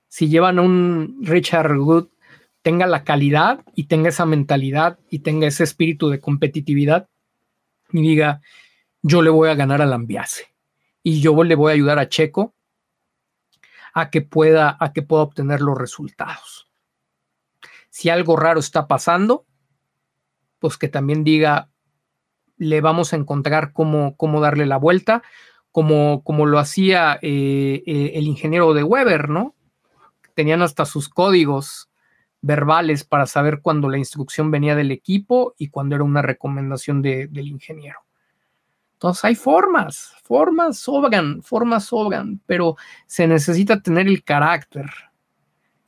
si llevan a un Richard Wood, tenga la calidad y tenga esa mentalidad y tenga ese espíritu de competitividad y diga, yo le voy a ganar al Ambiase y yo le voy a ayudar a Checo a que pueda, a que pueda obtener los resultados. Si algo raro está pasando, pues que también diga, le vamos a encontrar cómo, cómo darle la vuelta, como, como lo hacía eh, eh, el ingeniero de Weber, ¿no? Tenían hasta sus códigos verbales para saber cuándo la instrucción venía del equipo y cuándo era una recomendación del ingeniero. Entonces hay formas, formas sobran, formas sobran, pero se necesita tener el carácter,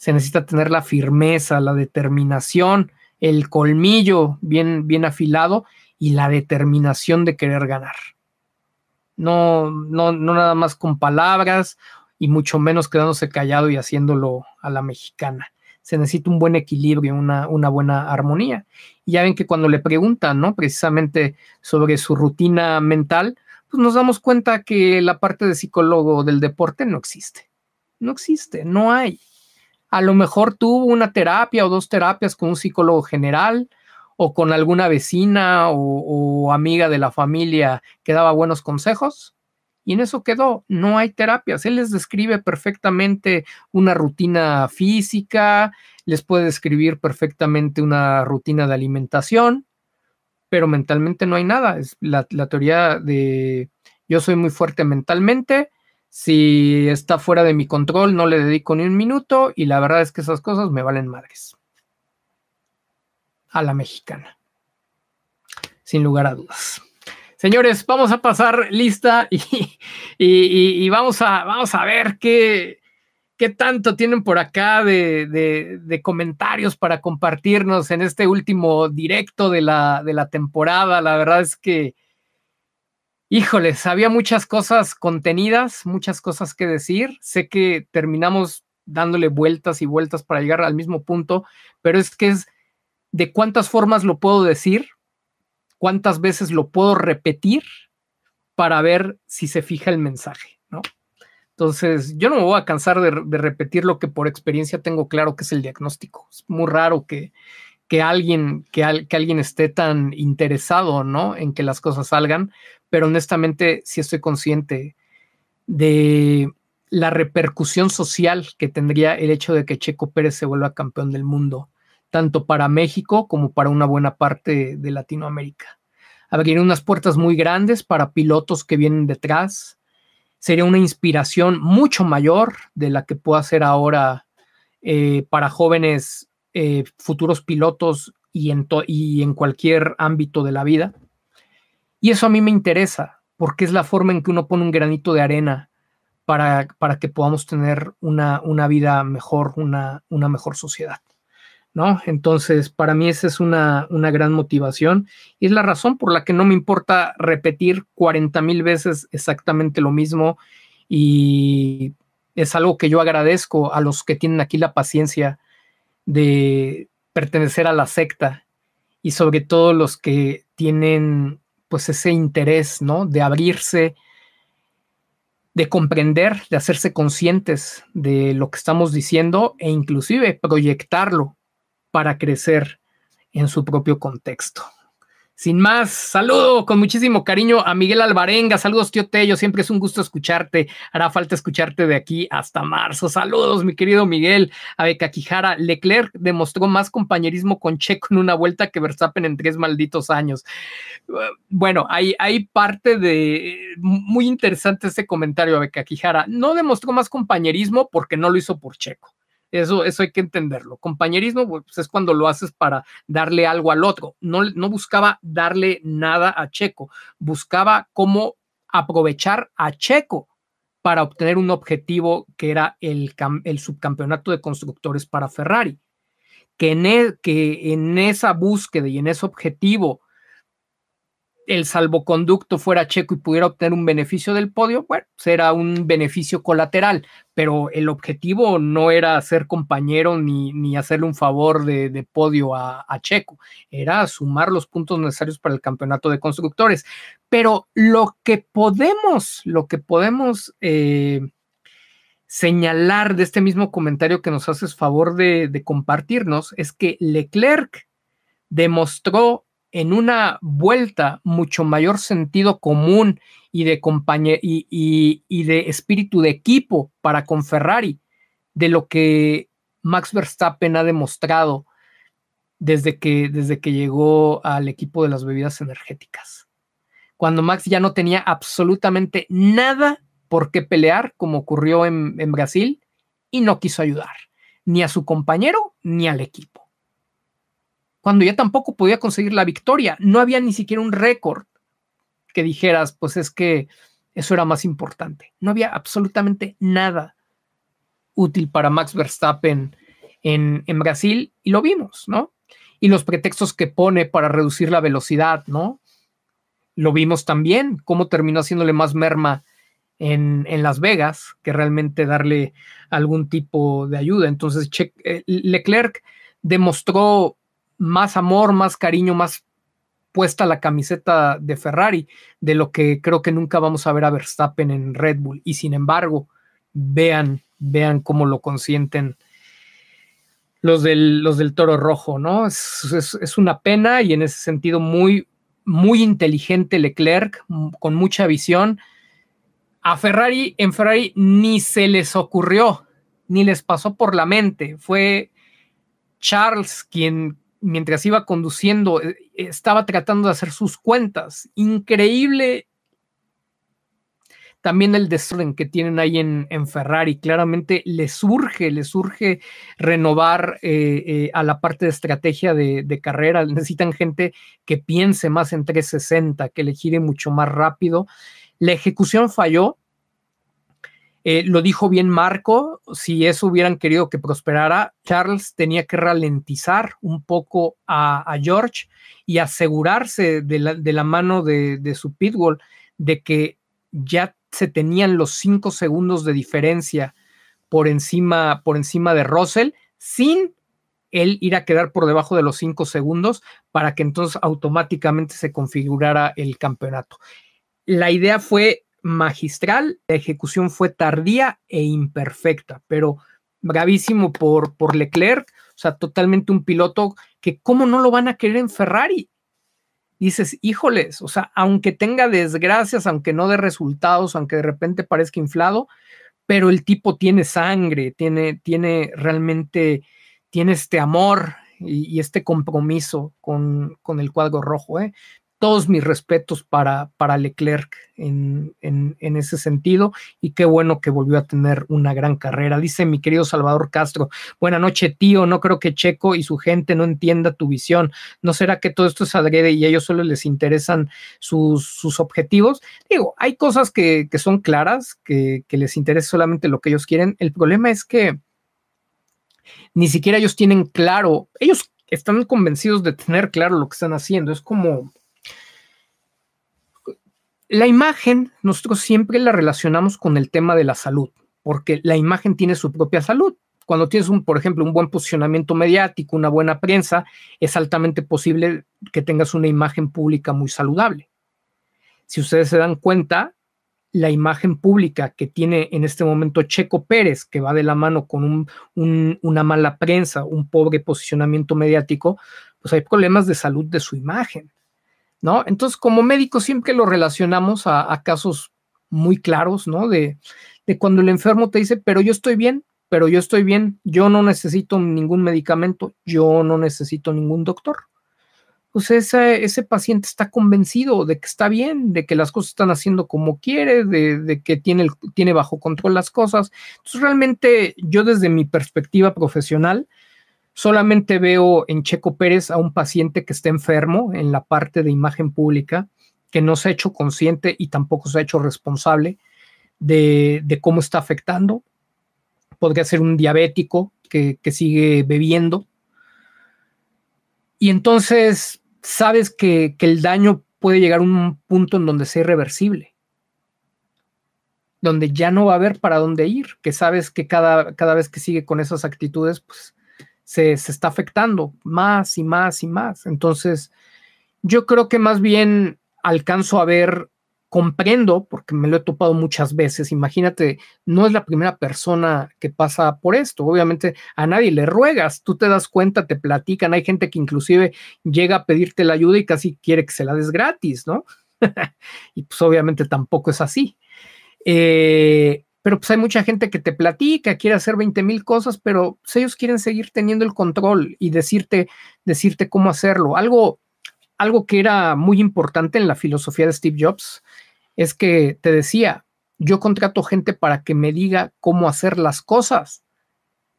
se necesita tener la firmeza, la determinación, el colmillo bien, bien afilado y la determinación de querer ganar. No, no, no nada más con palabras y mucho menos quedándose callado y haciéndolo a la mexicana se necesita un buen equilibrio, una, una buena armonía. Y ya ven que cuando le preguntan, ¿no? Precisamente sobre su rutina mental, pues nos damos cuenta que la parte de psicólogo del deporte no existe. No existe, no hay. A lo mejor tuvo una terapia o dos terapias con un psicólogo general o con alguna vecina o, amiga de la familia que daba buenos consejos, y en eso quedó, no hay terapias. Él les describe perfectamente una rutina física, les puede describir perfectamente una rutina de alimentación, pero mentalmente no hay nada. Es la, teoría de yo soy muy fuerte mentalmente, si está fuera de mi control no le dedico ni un minuto y la verdad es que esas cosas me valen madres. A la mexicana. Sin lugar a dudas. Señores, vamos a pasar lista y, vamos, a, vamos a ver qué, qué tanto tienen por acá de, comentarios para compartirnos en este último directo de la, de la temporada. La verdad es que, híjoles, había muchas cosas contenidas, muchas cosas que decir. Sé que terminamos dándole vueltas y vueltas para llegar al mismo punto, pero es que es de cuántas formas lo puedo decir cuántas veces lo puedo repetir para ver si se fija el mensaje, ¿no? Entonces, yo no me voy a cansar de, repetir lo que por experiencia tengo claro que es el diagnóstico. Es muy raro que, que alguien, que, alguien esté tan interesado, ¿no? En que las cosas salgan, pero honestamente sí estoy consciente de la repercusión social que tendría el hecho de que Checo Pérez se vuelva campeón del mundo tanto para México como para una buena parte de Latinoamérica. Abriría unas puertas muy grandes para pilotos que vienen detrás. Sería una inspiración mucho mayor de la que pueda ser ahora eh, para jóvenes eh, futuros pilotos y en, y en cualquier ámbito de la vida. Y eso a mí me interesa, porque es la forma en que uno pone un granito de arena para, para que podamos tener una, una vida mejor, una, una mejor sociedad. ¿no? Entonces, para mí esa es una, gran motivación y es la razón por la que no me importa repetir 40 mil veces exactamente lo mismo y es algo que yo agradezco a los que tienen aquí la paciencia de pertenecer a la secta y sobre todo los que tienen pues ese interés, ¿no? De abrirse, de comprender, de hacerse conscientes de lo que estamos diciendo e inclusive proyectarlo para crecer en su propio contexto. Sin más, saludo con muchísimo cariño a Miguel Alvarenga. Saludos, tío Tello. Siempre es un gusto escucharte. Hará falta escucharte de aquí hasta marzo. Saludos, mi querido Miguel. A Quijara. Leclerc demostró más compañerismo con Checo en una vuelta que Verstappen en tres malditos años. Bueno, hay, parte de muy interesante ese comentario, Beca Quijara. No demostró más compañerismo porque no lo hizo por Checo. Eso, eso hay que entenderlo. Compañerismo pues, es cuando lo haces para darle algo al otro. No, no buscaba darle nada a Checo, buscaba cómo aprovechar a Checo para obtener un objetivo que era el, el subcampeonato de constructores para Ferrari. Que en, e, que en esa búsqueda y en ese objetivo el salvoconducto fuera checo y pudiera obtener un beneficio del podio, bueno, será pues un beneficio colateral, pero el objetivo no era ser compañero ni, ni hacerle un favor de, podio a, Checo, era sumar los puntos necesarios para el campeonato de constructores. Pero lo que podemos, lo que podemos eh, señalar de este mismo comentario que nos haces favor de, de compartirnos es que Leclerc demostró en una vuelta mucho mayor sentido común y de, y, y, de espíritu de equipo para con Ferrari de lo que Max Verstappen ha demostrado desde que, desde que llegó al equipo de las bebidas energéticas. Cuando Max ya no tenía absolutamente nada por qué pelear, como ocurrió en, en Brasil, y no quiso ayudar, ni a su compañero ni al equipo cuando ya tampoco podía conseguir la victoria. No había ni siquiera un récord que dijeras, pues es que eso era más importante. No había absolutamente nada útil para Max Verstappen en, Brasil y lo vimos, ¿no? Y los pretextos que pone para reducir la velocidad, ¿no? Lo vimos también, cómo terminó haciéndole más merma en, Las Vegas que realmente darle algún tipo de ayuda. Entonces, eh, Leclerc demostró más amor, más cariño, más puesta la camiseta de Ferrari de lo que creo que nunca vamos a ver a Verstappen en Red Bull. Y sin embargo, vean, vean cómo lo consienten los del, los del Toro Rojo, ¿no? Es, es, una pena y en ese sentido muy, muy inteligente Leclerc, con mucha visión. A Ferrari, en Ferrari ni se les ocurrió, ni les pasó por la mente. Fue Charles quien, mientras iba conduciendo, eh, estaba tratando de hacer sus cuentas. Increíble también el desorden que tienen ahí en, Ferrari. Claramente le surge, le surge renovar eh, eh, a la parte de estrategia de, de, carrera. Necesitan gente que piense más en 360, que le gire mucho más rápido. La ejecución falló, eh, lo dijo bien Marco, si eso hubieran querido que prosperara, Charles tenía que ralentizar un poco a, George y asegurarse de la, mano de, su pitbull de que ya se tenían los cinco segundos de diferencia por encima, por encima de Russell sin él ir a quedar por debajo de los cinco segundos para que entonces automáticamente se configurara el campeonato. La idea fue magistral, la ejecución fue tardía e imperfecta, pero bravísimo por, por Leclerc, o sea, totalmente un piloto que cómo no lo van a querer en Ferrari. Dices, híjoles, o sea, aunque tenga desgracias, aunque no dé resultados, aunque de repente parezca inflado, pero el tipo tiene sangre, tiene, tiene realmente, tiene este amor y, este compromiso con, con, el cuadro rojo. ¿eh? Todos mis respetos para, para Leclerc en, ese sentido y qué bueno que volvió a tener una gran carrera. Dice mi querido Salvador Castro, buena noche tío, no creo que Checo y su gente no entienda tu visión. ¿No será que todo esto es adrede y a ellos solo les interesan sus, objetivos? Digo, hay cosas que, son claras, que, que les interesa solamente lo que ellos quieren. El problema es que ni siquiera ellos tienen claro, ellos están convencidos de tener claro lo que están haciendo. Es como la imagen, nosotros siempre la relacionamos con el tema de la salud, porque la imagen tiene su propia salud. Cuando tienes, un, por ejemplo, un buen posicionamiento mediático, una buena prensa, es altamente posible que tengas una imagen pública muy saludable. Si ustedes se dan cuenta, la imagen pública que tiene en este momento Checo Pérez, que va de la mano con una mala prensa, un pobre posicionamiento mediático, pues hay problemas de salud de su imagen ¿no? Entonces, como médico siempre lo relacionamos a, casos muy claros, ¿no? De, cuando el enfermo te dice, pero yo estoy bien, pero yo estoy bien, yo no necesito ningún medicamento, yo no necesito ningún doctor. Pues ese, paciente está convencido de que está bien, de que las cosas están haciendo como quiere, de, de que tiene, tiene bajo control las cosas. Entonces, realmente yo desde mi perspectiva profesional, Solamente veo en Checo Pérez a un paciente que está enfermo en la parte de imagen pública, que no se ha hecho consciente y tampoco se ha hecho responsable de, cómo está afectando. Podría ser un diabético que, sigue bebiendo. Y entonces sabes que, el daño puede llegar a un punto en donde sea irreversible donde ya no va a haber para dónde ir, que sabes que cada, cada vez que sigue con esas actitudes, pues se, está afectando más y más y más. Entonces, yo creo que más bien alcanzo a ver, comprendo, porque me lo he topado muchas veces, imagínate, no es la primera persona que pasa por esto, obviamente a nadie le ruegas, tú te das cuenta, te platican, hay gente que inclusive llega a pedirte la ayuda y casi quiere que se la des gratis, ¿no? [LAUGHS] y pues obviamente tampoco es así. Eh, pero pues hay mucha gente que te platica, quiere hacer 20 mil cosas, pero pues, ellos quieren seguir teniendo el control y decirte, decirte cómo hacerlo. Algo, algo que era muy importante en la filosofía de Steve Jobs es que te decía, yo contrato gente para que me diga cómo hacer las cosas,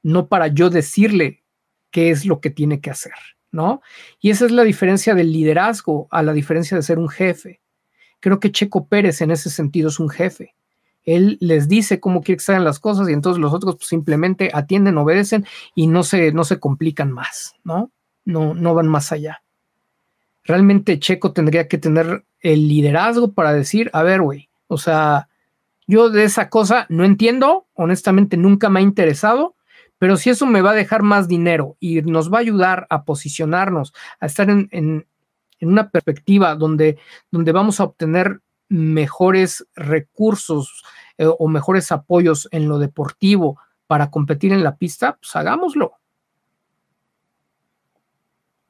no para yo decirle qué es lo que tiene que hacer, ¿no? Y esa es la diferencia del liderazgo a la diferencia de ser un jefe. Creo que Checo Pérez en ese sentido es un jefe él les dice cómo quiere que sean las cosas y entonces los otros pues, simplemente atienden, obedecen y no se, no se complican más, ¿no? No, no van más allá. Realmente Checo tendría que tener el liderazgo para decir, a ver, güey, o sea, yo de esa cosa no entiendo, honestamente nunca me ha interesado, pero si eso me va a dejar más dinero y nos va a ayudar a posicionarnos, a estar en, en, en una perspectiva donde, donde vamos a obtener mejores recursos eh, o mejores apoyos en lo deportivo para competir en la pista, pues hagámoslo.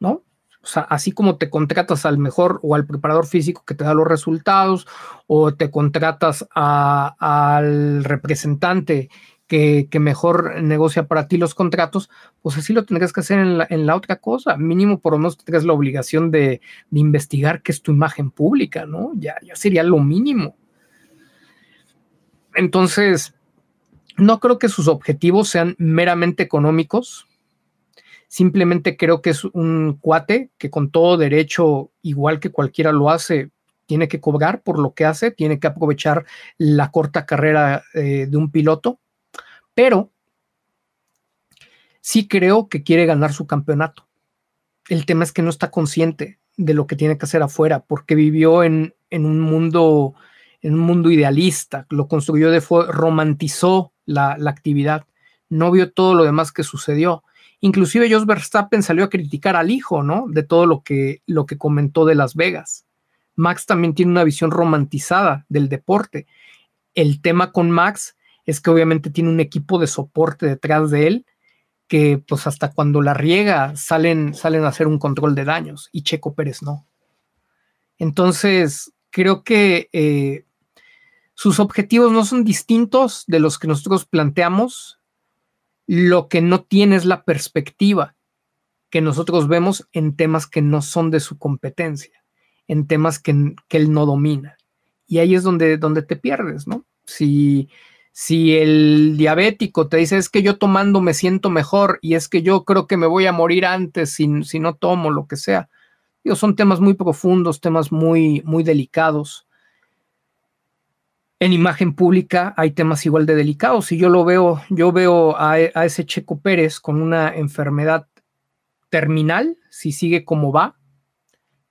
¿No? O sea, así como te contratas al mejor o al preparador físico que te da los resultados, o te contratas al representante que, mejor negocia para ti los contratos, pues así lo tendrías que hacer en la, otra cosa. Mínimo, por lo menos tendrías la obligación de, investigar qué es tu imagen pública, ¿no? Ya, ya sería lo mínimo. Entonces, no creo que sus objetivos sean meramente económicos. Simplemente creo que es un cuate que con todo derecho, igual que cualquiera lo hace, tiene que cobrar por lo que hace, tiene que aprovechar la corta carrera eh, de un piloto pero sí creo que quiere ganar su campeonato. El tema es que no está consciente de lo que tiene que hacer afuera, porque vivió en, un mundo en un mundo idealista, lo construyó de romantizó la, la, actividad, no vio todo lo demás que sucedió. Inclusive Jos Verstappen salió a criticar al hijo, ¿no? De todo lo que, lo que comentó de Las Vegas. Max también tiene una visión romantizada del deporte. El tema con Max es que obviamente tiene un equipo de soporte detrás de él que pues hasta cuando la riega salen, salen a hacer un control de daños y Checo Pérez no. Entonces, creo que eh, sus objetivos no son distintos de los que nosotros planteamos. Lo que no tiene es la perspectiva que nosotros vemos en temas que no son de su competencia, en temas que, que él no domina. Y ahí es donde, donde te pierdes, ¿no? Si si el diabético te dice es que yo tomando me siento mejor y es que yo creo que me voy a morir antes si, si no tomo lo que sea. Digo, son temas muy profundos, temas muy, muy delicados. En imagen pública hay temas igual de delicados. Si yo lo veo, yo veo a, a ese Checo Pérez con una enfermedad terminal, si sigue como va,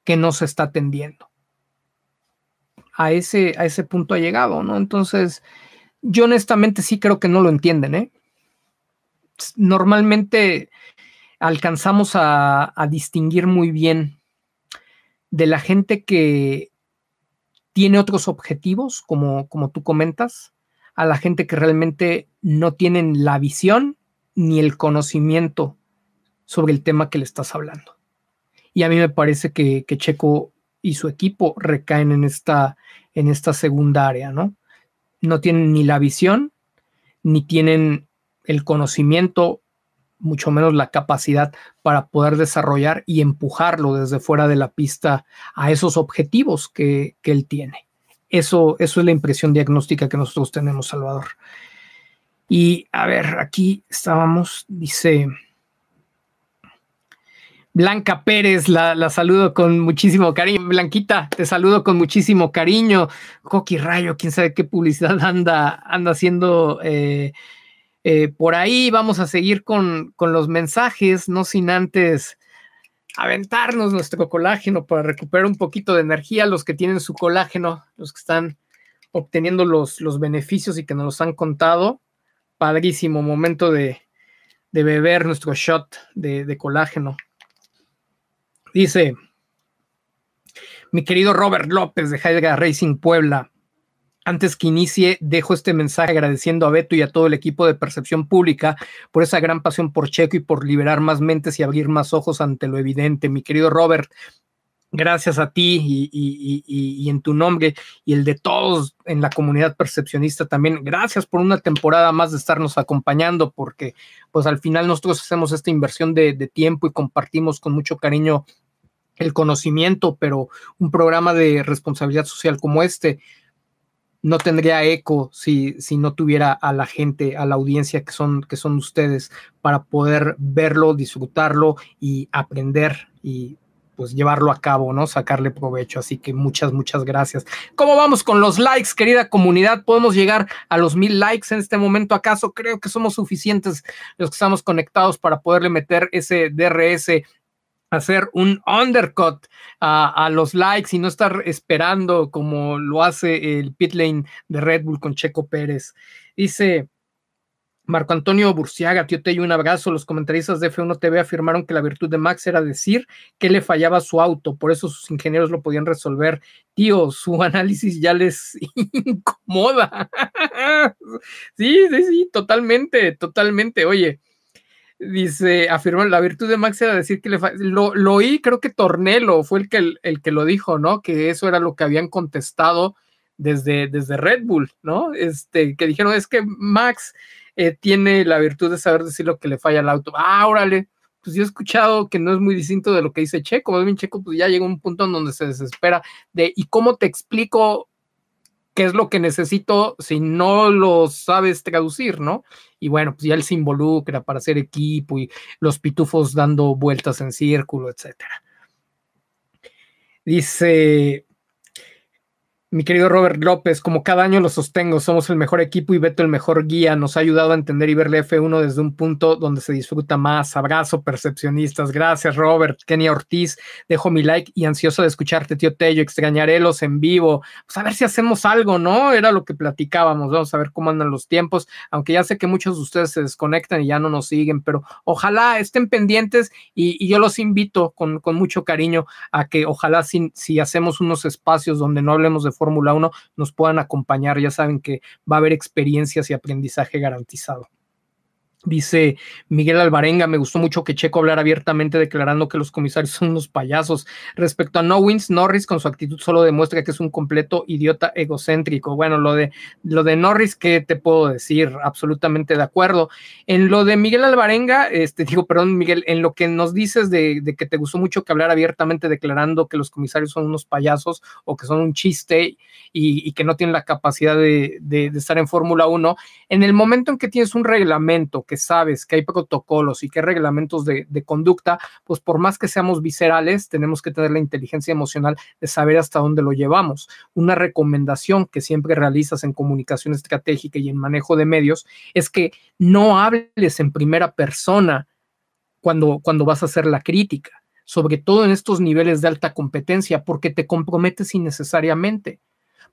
que no se está atendiendo. A ese, a ese punto ha llegado, ¿no? Entonces, yo honestamente sí creo que no lo entienden, ¿eh? Normalmente alcanzamos a, distinguir muy bien de la gente que tiene otros objetivos, como, como tú comentas, a la gente que realmente no tienen la visión ni el conocimiento sobre el tema que le estás hablando. Y a mí me parece que, que Checo y su equipo recaen en esta, en esta segunda área, ¿no? No tienen ni la visión, ni tienen el conocimiento, mucho menos la capacidad para poder desarrollar y empujarlo desde fuera de la pista a esos objetivos que, que él tiene. Eso, eso es la impresión diagnóstica que nosotros tenemos, Salvador. Y a ver, aquí estábamos, dice Blanca Pérez, la, saludo con muchísimo cariño. Blanquita, te saludo con muchísimo cariño. Coqui Rayo, quién sabe qué publicidad [LAUGHS] anda, anda haciendo eh, eh, por ahí. Vamos a seguir con, con los mensajes, no sin antes aventarnos nuestro colágeno para recuperar un poquito de energía. Los que tienen su colágeno, los que están obteniendo los, los beneficios y que nos los han contado. Padrísimo momento de, beber nuestro shot de, de colágeno. Dice, mi querido Robert López de Hydra Racing Puebla, antes que inicie, dejo este mensaje agradeciendo a Beto y a todo el equipo de Percepción Pública por esa gran pasión por Checo y por liberar más mentes y abrir más ojos ante lo evidente. Mi querido Robert, gracias a ti y, en tu nombre y el de todos en la comunidad percepcionista también. Gracias por una temporada más de estarnos acompañando, porque pues al final nosotros hacemos esta inversión de tiempo y compartimos con mucho cariño el conocimiento, pero un programa de responsabilidad social como este no tendría eco si, si no tuviera a la gente, a la audiencia que son, que son ustedes, para poder verlo, disfrutarlo y aprender y pues llevarlo a cabo, ¿no? Sacarle provecho. Así que muchas, muchas gracias. ¿Cómo vamos con los likes, querida comunidad? ¿Podemos llegar a los mil likes en este momento? ¿Acaso creo que somos suficientes los que estamos conectados para poderle meter ese DRS hacer un undercut a, los likes y no estar esperando como lo hace el pit lane de Red Bull con Checo Pérez. Dice Marco Antonio Burciaga, tío Tello, un abrazo. Los comentaristas de F1 TV afirmaron que la virtud de Max era decir que le fallaba su auto, por eso sus ingenieros lo podían resolver. Tío, su análisis ya les [LAUGHS] incomoda. [LAUGHS] sí, sí, sí, totalmente, totalmente. Oye, Dice, afirmó la virtud de Max era decir que le lo, lo oí, creo que Tornelo fue el que, el, que lo dijo, ¿no? Que eso era lo que habían contestado desde, desde Red Bull, ¿no? Este, que dijeron, es que Max eh, tiene la virtud de saber decir lo que le falla al auto. Ah, órale, pues yo he escuchado que no es muy distinto de lo que dice Checo, más bien Checo pues ya llega un punto en donde se desespera de, ¿y cómo te explico qué es lo que necesito si no lo sabes traducir, ¿no? Y bueno, pues ya él se involucra para hacer equipo y los pitufos dando vueltas en círculo, etcétera. Dice mi querido Robert López, como cada año lo sostengo, somos el mejor equipo y Beto el mejor guía. Nos ha ayudado a entender y ver la F1 desde un punto donde se disfruta más. Abrazo, percepcionistas. Gracias, Robert. Kenia Ortiz, dejo mi like y ansioso de escucharte, tío Tello. Extrañaré los en vivo. Pues a ver si hacemos algo, ¿no? Era lo que platicábamos. Vamos a ver cómo andan los tiempos. Aunque ya sé que muchos de ustedes se desconectan y ya no nos siguen, pero ojalá estén pendientes y, yo los invito con, mucho cariño a que ojalá si, si hacemos unos espacios donde no hablemos de Fórmula 1 nos puedan acompañar. Ya saben que va a haber experiencias y aprendizaje garantizado. Dice Miguel Alvarenga, me gustó mucho que Checo hablara abiertamente declarando que los comisarios son unos payasos. Respecto a No Wins, Norris con su actitud solo demuestra que es un completo idiota egocéntrico. Bueno, lo de, lo de Norris, ¿qué te puedo decir? Absolutamente de acuerdo. En lo de Miguel Alvarenga, este, [LAUGHS] digo, perdón, Miguel, en lo que nos dices de, que te gustó mucho que hablara abiertamente declarando que los comisarios son unos payasos o que son un chiste y, que no tienen la capacidad de, de estar en Fórmula 1, en el momento en que tienes un reglamento, que sabes que hay protocolos y que hay reglamentos de, conducta, pues por más que seamos viscerales, tenemos que tener la inteligencia emocional de saber hasta dónde lo llevamos. Una recomendación que siempre realizas en comunicación estratégica y en manejo de medios es que no hables en primera persona cuando, cuando vas a hacer la crítica, sobre todo en estos niveles de alta competencia, porque te comprometes innecesariamente.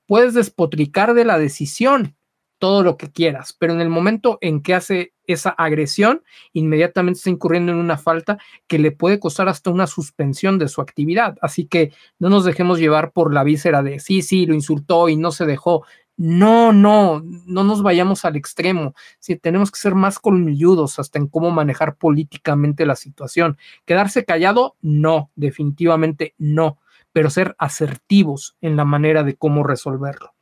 Puedes despotricar de la decisión, todo lo que quieras, pero en el momento en que hace esa agresión, inmediatamente está incurriendo en una falta que le puede costar hasta una suspensión de su actividad. Así que no nos dejemos llevar por la víscera de sí, sí, lo insultó y no se dejó. No, no, no nos vayamos al extremo. Si tenemos que ser más colmilludos hasta en cómo manejar políticamente la situación. Quedarse callado, no, definitivamente no pero ser asertivos en la manera de cómo resolverlo.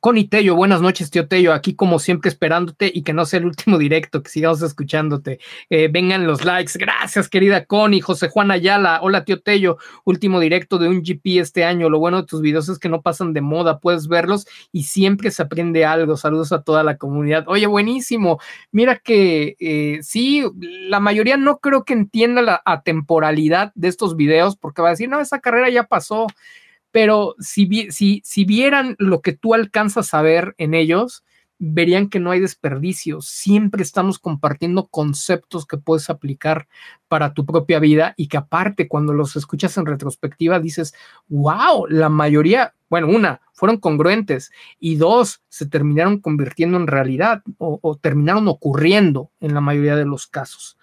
Connie Tello, buenas noches, tío Tello, aquí como siempre esperándote y que no sea el último directo, que sigamos escuchándote. Eh, vengan los likes, gracias querida Connie, José Juan Ayala, hola tío Tello, último directo de un GP este año, lo bueno de tus videos es que no pasan de moda, puedes verlos y siempre se aprende algo, saludos a toda la comunidad. Oye, buenísimo, mira que eh, sí, la mayoría no creo que entienda la atemporalidad de estos videos porque va a decir, no, esa carrera ya pasó pero si, si, si vieran lo que tú alcanzas a ver en ellos, verían que no hay desperdicio. Siempre estamos compartiendo conceptos que puedes aplicar para tu propia vida y que aparte cuando los escuchas en retrospectiva dices, wow, la mayoría, bueno, una, fueron congruentes y dos, se terminaron convirtiendo en realidad o terminaron ocurriendo en la mayoría de los casos.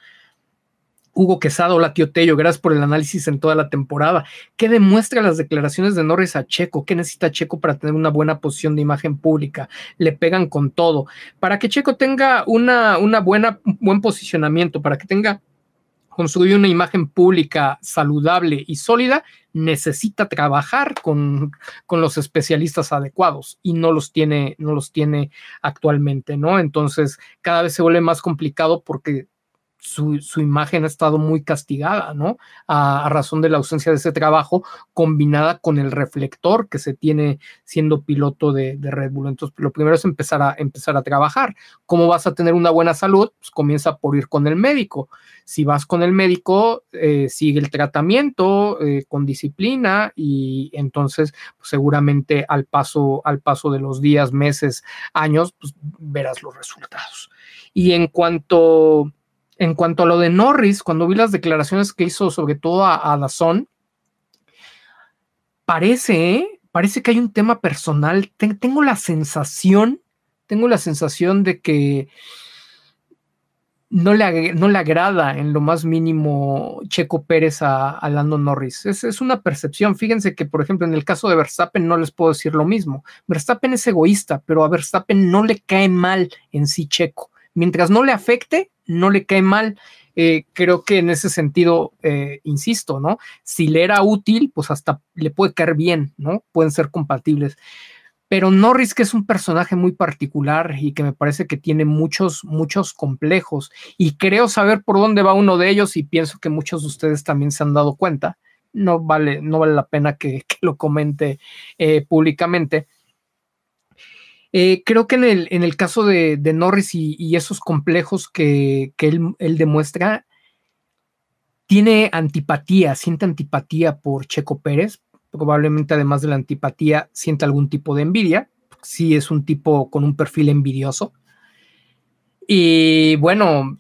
Hugo Quesada, hola tío Tello, gracias por el análisis en toda la temporada. ¿Qué demuestra las declaraciones de Norris a Checo? ¿Qué necesita Checo para tener una buena posición de imagen pública? Le pegan con todo. Para que Checo tenga una, una buena, buen posicionamiento, para que tenga construir una imagen pública saludable y sólida, necesita trabajar con, con, los especialistas adecuados y no los tiene, no los tiene actualmente, ¿no? Entonces, cada vez se vuelve más complicado porque su, imagen ha estado muy castigada, ¿no? A, razón de la ausencia de ese trabajo combinada con el reflector que se tiene siendo piloto de, Red Bull. Entonces, lo primero es empezar a, empezar a trabajar. ¿Cómo vas a tener una buena salud? Pues comienza por ir con el médico. Si vas con el médico, eh, sigue el tratamiento eh, con disciplina y entonces pues, seguramente al paso, al paso de los días, meses, años, pues verás los resultados. Y en cuanto en cuanto a lo de Norris, cuando vi las declaraciones que hizo sobre todo a, a Dazón, parece, ¿eh? parece que hay un tema personal. tengo la sensación, tengo la sensación de que no le, no le agrada en lo más mínimo Checo Pérez a, a Lando Norris. Es, es, una percepción. Fíjense que, por ejemplo, en el caso de Verstappen no les puedo decir lo mismo. Verstappen es egoísta, pero a Verstappen no le cae mal en sí Checo. Mientras no le afecte, no le cae mal. Eh, creo que en ese sentido, eh, insisto, ¿no? Si le era útil, pues hasta le puede caer bien, ¿no? Pueden ser compatibles. Pero Norris, que es un personaje muy particular y que me parece que tiene muchos, muchos complejos, y creo saber por dónde va uno de ellos, y pienso que muchos de ustedes también se han dado cuenta. No vale, no vale la pena que, lo comente eh, públicamente eh, creo que en el, en el caso de, Norris y, esos complejos que, él, demuestra, tiene antipatía, siente antipatía por Checo Pérez, probablemente además de la antipatía siente algún tipo de envidia, sí es un tipo con un perfil envidioso. Y bueno,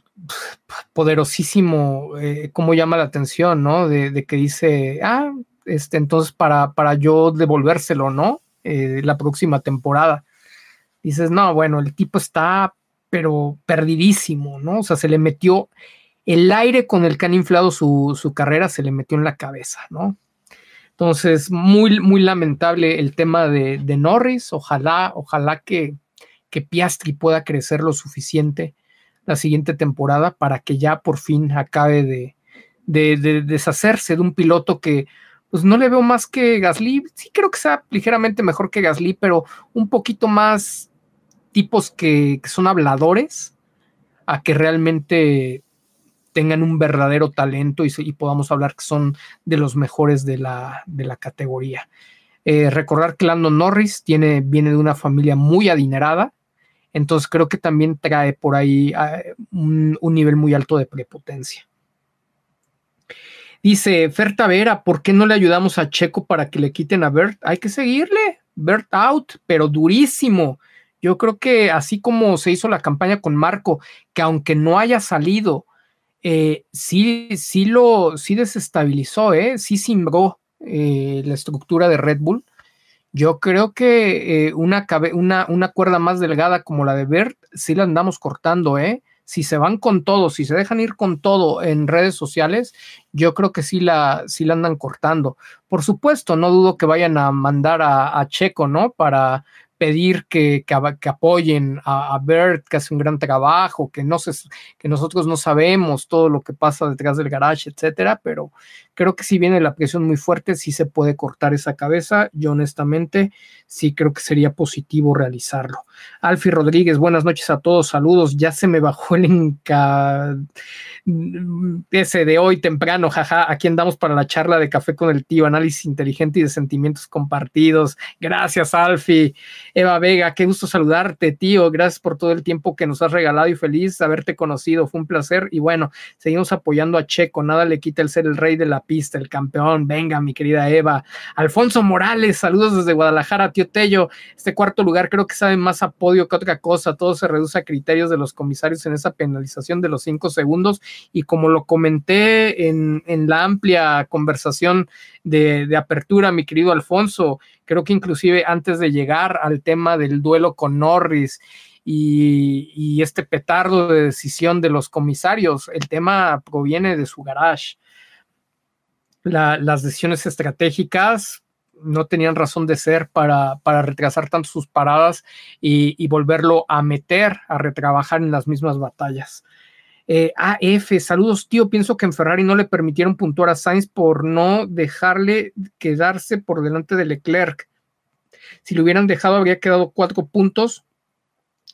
poderosísimo, eh, como llama la atención, ¿no? De, que dice, ah, este, entonces para, para yo devolvérselo, ¿no? Eh, la próxima temporada dices, no, bueno, el tipo está, pero perdidísimo, ¿no? O sea, se le metió el aire con el que han inflado su, carrera, se le metió en la cabeza, ¿no? Entonces, muy, muy lamentable el tema de, Norris. Ojalá, ojalá que, que Piastri pueda crecer lo suficiente la siguiente temporada para que ya por fin acabe de, de, deshacerse de un piloto que pues no le veo más que Gasly. Sí creo que sea ligeramente mejor que Gasly, pero un poquito más tipos que, son habladores a que realmente tengan un verdadero talento y, podamos hablar que son de los mejores de la, categoría. Eh, recordar que Lando Norris viene de una familia muy adinerada, entonces creo que también trae por ahí ah, un, un, nivel muy alto de prepotencia. Dice Ferta Vera, ¿por qué no le ayudamos a Checo para que le quiten a Bert? Hay que seguirle, Bert out, pero durísimo. Yo creo que así como se hizo la campaña con Marco, que aunque no haya salido, eh, sí, sí lo, sí desestabilizó, ¿eh? sí simbró eh, la estructura de Red Bull. Yo creo que una, una, una, cuerda más delgada como la de Bert, sí la andamos cortando, ¿eh? Si se van con todo, si se dejan ir con todo en redes sociales, yo creo que sí la, sí la andan cortando. Por supuesto, no dudo que vayan a mandar a, a Checo, ¿no? Para pedir que, que, apoyen a, Bert, que hace un gran trabajo, que, no se, que nosotros no sabemos todo lo que pasa detrás del garage, etcétera, pero creo que si viene la presión muy fuerte, sí se puede cortar esa cabeza. Yo honestamente sí creo que sería positivo realizarlo. Alfi Rodríguez, buenas noches a todos, saludos. Ya se me bajó el enca ese de hoy temprano, jaja. Aquí andamos para la charla de café con el tío, análisis inteligente y de sentimientos compartidos. Gracias, Alfi. Eva Vega, qué gusto saludarte, tío. Gracias por todo el tiempo que nos has regalado y feliz haberte conocido. Fue un placer. Y bueno, seguimos apoyando a Checo. Nada le quita el ser el rey de la pista, el campeón. Venga, mi querida Eva. Alfonso Morales, saludos desde Guadalajara, tío Tello. Este cuarto lugar creo que sabe más a podio que otra cosa. Todo se reduce a criterios de los comisarios en esa penalización de los cinco segundos. Y como lo comenté en, la amplia conversación de, de apertura, mi querido Alfonso, creo que inclusive antes de llegar al tema del duelo con Norris y, este petardo de decisión de los comisarios, el tema proviene de su garage. Las decisiones estratégicas no tenían razón de ser para, retrasar tanto sus paradas y, volverlo a meter, a retrabajar en las mismas batallas. Eh, AF, saludos tío, pienso que en Ferrari no le permitieron puntuar a Sainz por no dejarle quedarse por delante de Leclerc. Si lo hubieran dejado habría quedado cuatro puntos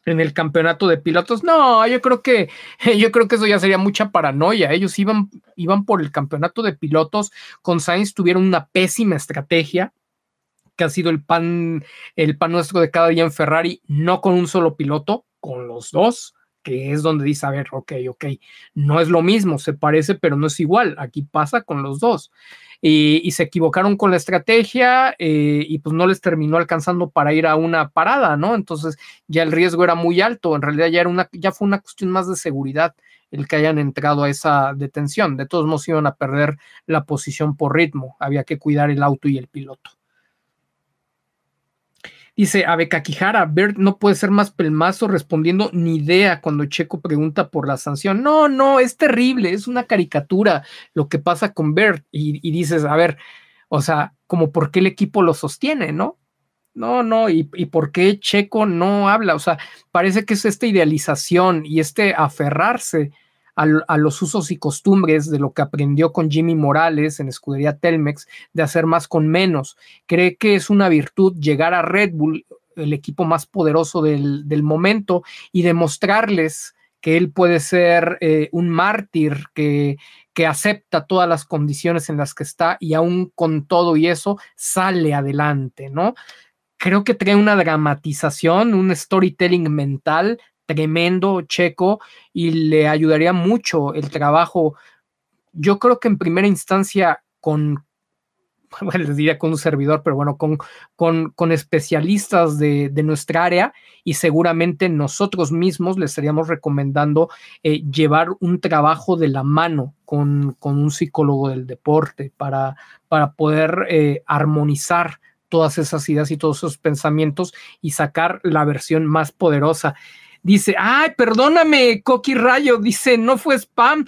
en el campeonato de pilotos. No, yo creo que [LAUGHS] yo creo que eso ya sería mucha paranoia. Ellos iban, iban por el campeonato de pilotos. Con Sainz tuvieron una pésima estrategia que ha sido el pan, el pan nuestro de cada día en Ferrari, no con un solo piloto, con los dos, que es donde dice, a ver, ok, ok, no es lo mismo, se parece, pero no es igual. Aquí pasa con los dos y, se equivocaron con la estrategia eh, y pues no les terminó alcanzando para ir a una parada, ¿no? Entonces ya el riesgo era muy alto, en realidad ya, era una, ya fue una cuestión más de seguridad el que hayan entrado a esa detención. De todos modos iban a perder la posición por ritmo, había que cuidar el auto y el piloto. Dice Abeca Quijara, Bert no puede ser más pelmazo respondiendo ni idea cuando Checo pregunta por la sanción. No, no, es terrible, es una caricatura lo que pasa con Bert. Y, dices, a ver, o sea, como por qué el equipo lo sostiene, ¿no? No, no, y, y, por qué Checo no habla. O sea, parece que es esta idealización y este aferrarse a, los usos y costumbres de lo que aprendió con Jimmy Morales en Escudería Telmex, de hacer más con menos. Cree que es una virtud llegar a Red Bull, el equipo más poderoso del, momento, y demostrarles que él puede ser eh, un mártir que, que acepta todas las condiciones en las que está y aún con todo y eso sale adelante, ¿no? Creo que trae una dramatización, un storytelling mental tremendo checo y le ayudaría mucho el trabajo. Yo creo que en primera instancia con, [LAUGHS] bueno, les diría con un servidor, pero bueno, con, con, especialistas de, nuestra área y seguramente nosotros mismos les estaríamos recomendando eh, llevar un trabajo de la mano con, un psicólogo del deporte para, para poder eh, armonizar todas esas ideas y todos esos pensamientos y sacar la versión más poderosa. Dice, ay, perdóname, Coqui Rayo, dice, no fue spam,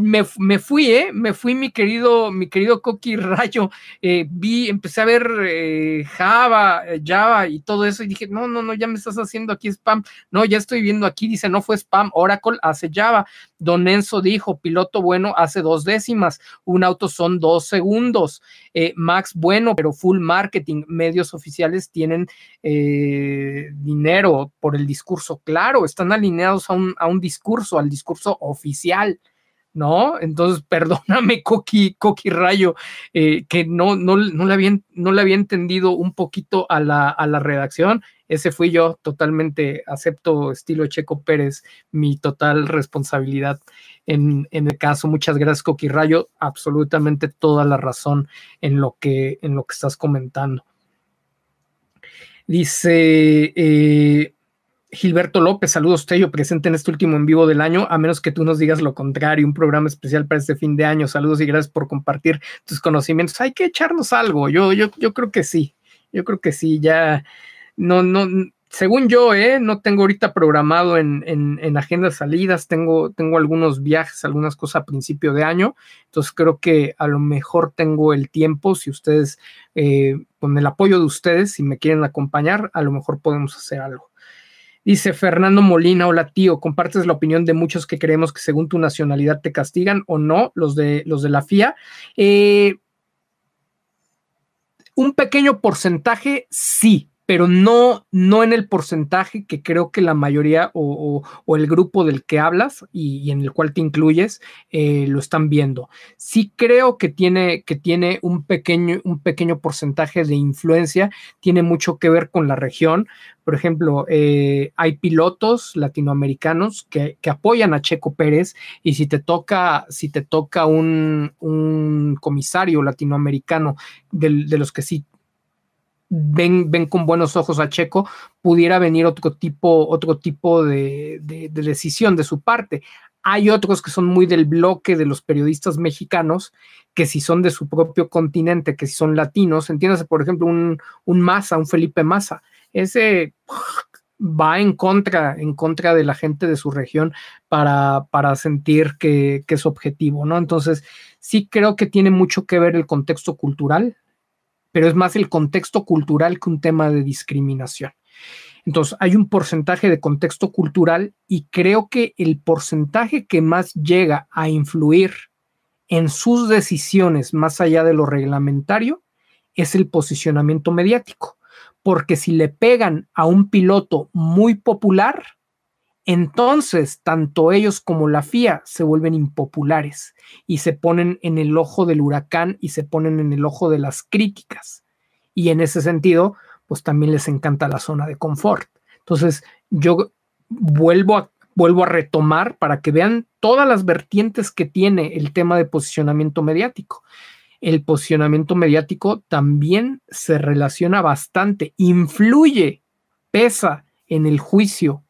me, me, fui, ¿eh? Me fui, mi querido, mi querido Coqui Rayo. Eh, vi, empecé a ver eh, Java, eh, Java y todo eso, y dije, no, no, no, ya me estás haciendo aquí spam. No, ya estoy viendo aquí, dice, no fue spam, Oracle hace Java. Don Enzo dijo, piloto bueno hace dos décimas, un auto son dos segundos. Max bueno, pero full marketing, medios oficiales tienen dinero por el discurso. Claro, están alineados a un, a un discurso, al discurso oficial. ¿No? Entonces, [LAUGHS] perdóname, Coqui, Coqui Rayo, eh, que no, no, no, le había, no le había entendido un poquito a la, a la redacción. Ese fui yo, totalmente acepto estilo Checo Pérez, mi total responsabilidad en, en el caso. Muchas gracias, Coqui Rayo, absolutamente toda la razón en lo que, en lo que estás comentando. Dice, eh, Gilberto López, saludos Tello, presente en este último en vivo del año, a menos que tú nos digas lo contrario, un programa especial para este fin de año. Saludos y gracias por compartir tus conocimientos. Hay que echarnos algo, yo, yo, yo creo que sí, yo creo que sí, ya no, no, según yo, ¿eh? no tengo ahorita programado en, en, agenda salidas, tengo, tengo algunos viajes, algunas cosas a principio de año, entonces creo que a lo mejor tengo el tiempo, si ustedes, eh, con el apoyo de ustedes, si me quieren acompañar, a lo mejor podemos hacer algo. Dice Fernando Molina, hola tío, compartes la opinión de muchos que creemos que según tu nacionalidad te castigan o no, los de, los de la FIA. Eh, un pequeño porcentaje sí, pero no, no en el porcentaje que creo que la mayoría o, el grupo del que hablas y, en el cual te incluyes eh, lo están viendo. Sí creo que tiene, que tiene un, pequeño, un pequeño porcentaje de influencia, tiene mucho que ver con la región. Por ejemplo, eh, hay pilotos latinoamericanos que, apoyan a Checo Pérez y si te toca, si te toca un, un comisario latinoamericano de, de los que sí ven, ven con buenos ojos a Checo, pudiera venir otro tipo, otro tipo de, decisión de su parte. Hay otros que son muy del bloque de los periodistas mexicanos, que si son de su propio continente, que si son latinos, entiéndase, por ejemplo, un, un Massa, un Felipe Massa, ese va en contra, en contra de la gente de su región para, para sentir que, que, es objetivo, ¿no? Entonces, sí creo que tiene mucho que ver el contexto cultural, pero es más el contexto cultural que un tema de discriminación. Entonces, hay un porcentaje de contexto cultural y creo que el porcentaje que más llega a influir en sus decisiones más allá de lo reglamentario es el posicionamiento mediático. Porque si le pegan a un piloto muy popular, entonces tanto ellos como la FIA se vuelven impopulares y se ponen en el ojo del huracán y se ponen en el ojo de las críticas. Y en ese sentido, pues también les encanta la zona de confort. Entonces, yo vuelvo a, vuelvo a retomar para que vean todas las vertientes que tiene el tema de posicionamiento mediático. El posicionamiento mediático también se relaciona bastante, influye, pesa en el juicio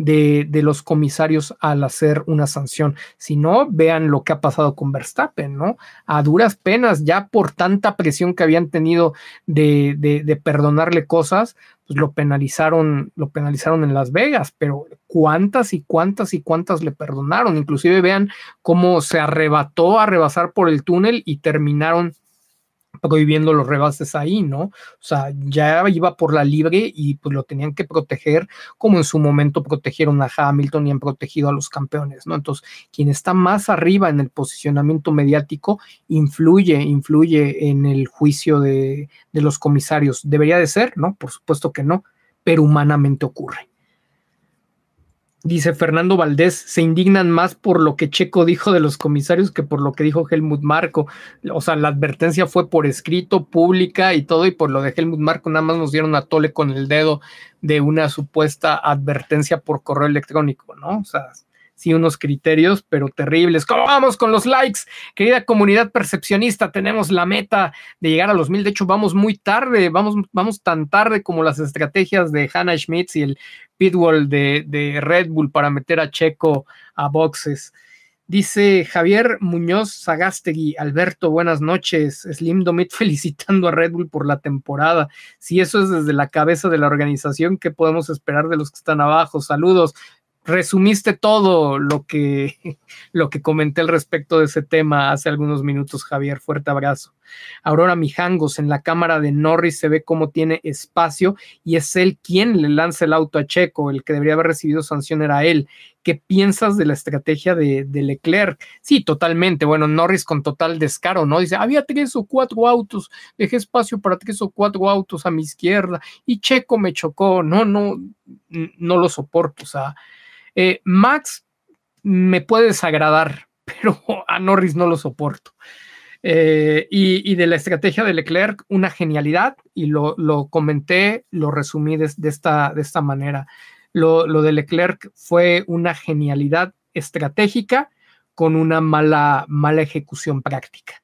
de, los comisarios al hacer una sanción. Si no, vean lo que ha pasado con Verstappen, ¿no? A duras penas, ya por tanta presión que habían tenido de, de, perdonarle cosas, pues lo penalizaron, lo penalizaron en Las Vegas, pero cuántas y cuántas y cuántas le perdonaron. Inclusive vean cómo se arrebató a rebasar por el túnel y terminaron prohibiendo los rebases ahí, ¿no? O sea, ya iba por la libre y pues lo tenían que proteger como en su momento protegieron a Hamilton y han protegido a los campeones, ¿no? Entonces, quien está más arriba en el posicionamiento mediático influye, influye en el juicio de, de los comisarios. ¿Debería de ser? No, por supuesto que no, pero humanamente ocurre. Dice Fernando Valdés, se indignan más por lo que Checo dijo de los comisarios que por lo que dijo Helmut Marco. O sea, la advertencia fue por escrito, pública y todo, y por lo de Helmut Marco nada más nos dieron a tole con el dedo de una supuesta advertencia por correo electrónico, ¿no? O sea, sí unos criterios, pero terribles. ¿Cómo vamos con los likes? Querida comunidad percepcionista, tenemos la meta de llegar a los mil. De hecho, vamos muy tarde, vamos, vamos tan tarde como las estrategias de Hannah Schmitz y el pitwall de, de Red Bull para meter a Checo a boxes. Dice Javier Muñoz Sagastegui, Alberto, buenas noches. Slim Domit [LAUGHS] felicitando a Red Bull por la temporada. Si eso es desde la cabeza de la organización, ¿qué podemos esperar de los que están abajo? Saludos resumiste todo lo que, [LAUGHS] lo que comenté al respecto de ese tema hace algunos minutos, Javier. Fuerte abrazo. Aurora Mijangos, en la cámara de Norris se ve cómo tiene espacio y es él quien le lanza el auto a Checo. El que debería haber recibido sanción era él. ¿Qué piensas de la estrategia de, de Leclerc? Sí, totalmente. Bueno, Norris con total descaro, ¿no? Dice, había tres o cuatro autos, dejé espacio para tres o cuatro autos a mi izquierda y Checo me chocó. No, no, no lo soporto. O sea, eh, Max me puede desagradar, [LAUGHS] pero a Norris no lo soporto. Eh, y, de la estrategia de Leclerc, una genialidad, y lo, comenté, lo resumí de, esta, de esta manera. Lo, lo, de Leclerc fue una genialidad estratégica con una mala, mala ejecución práctica.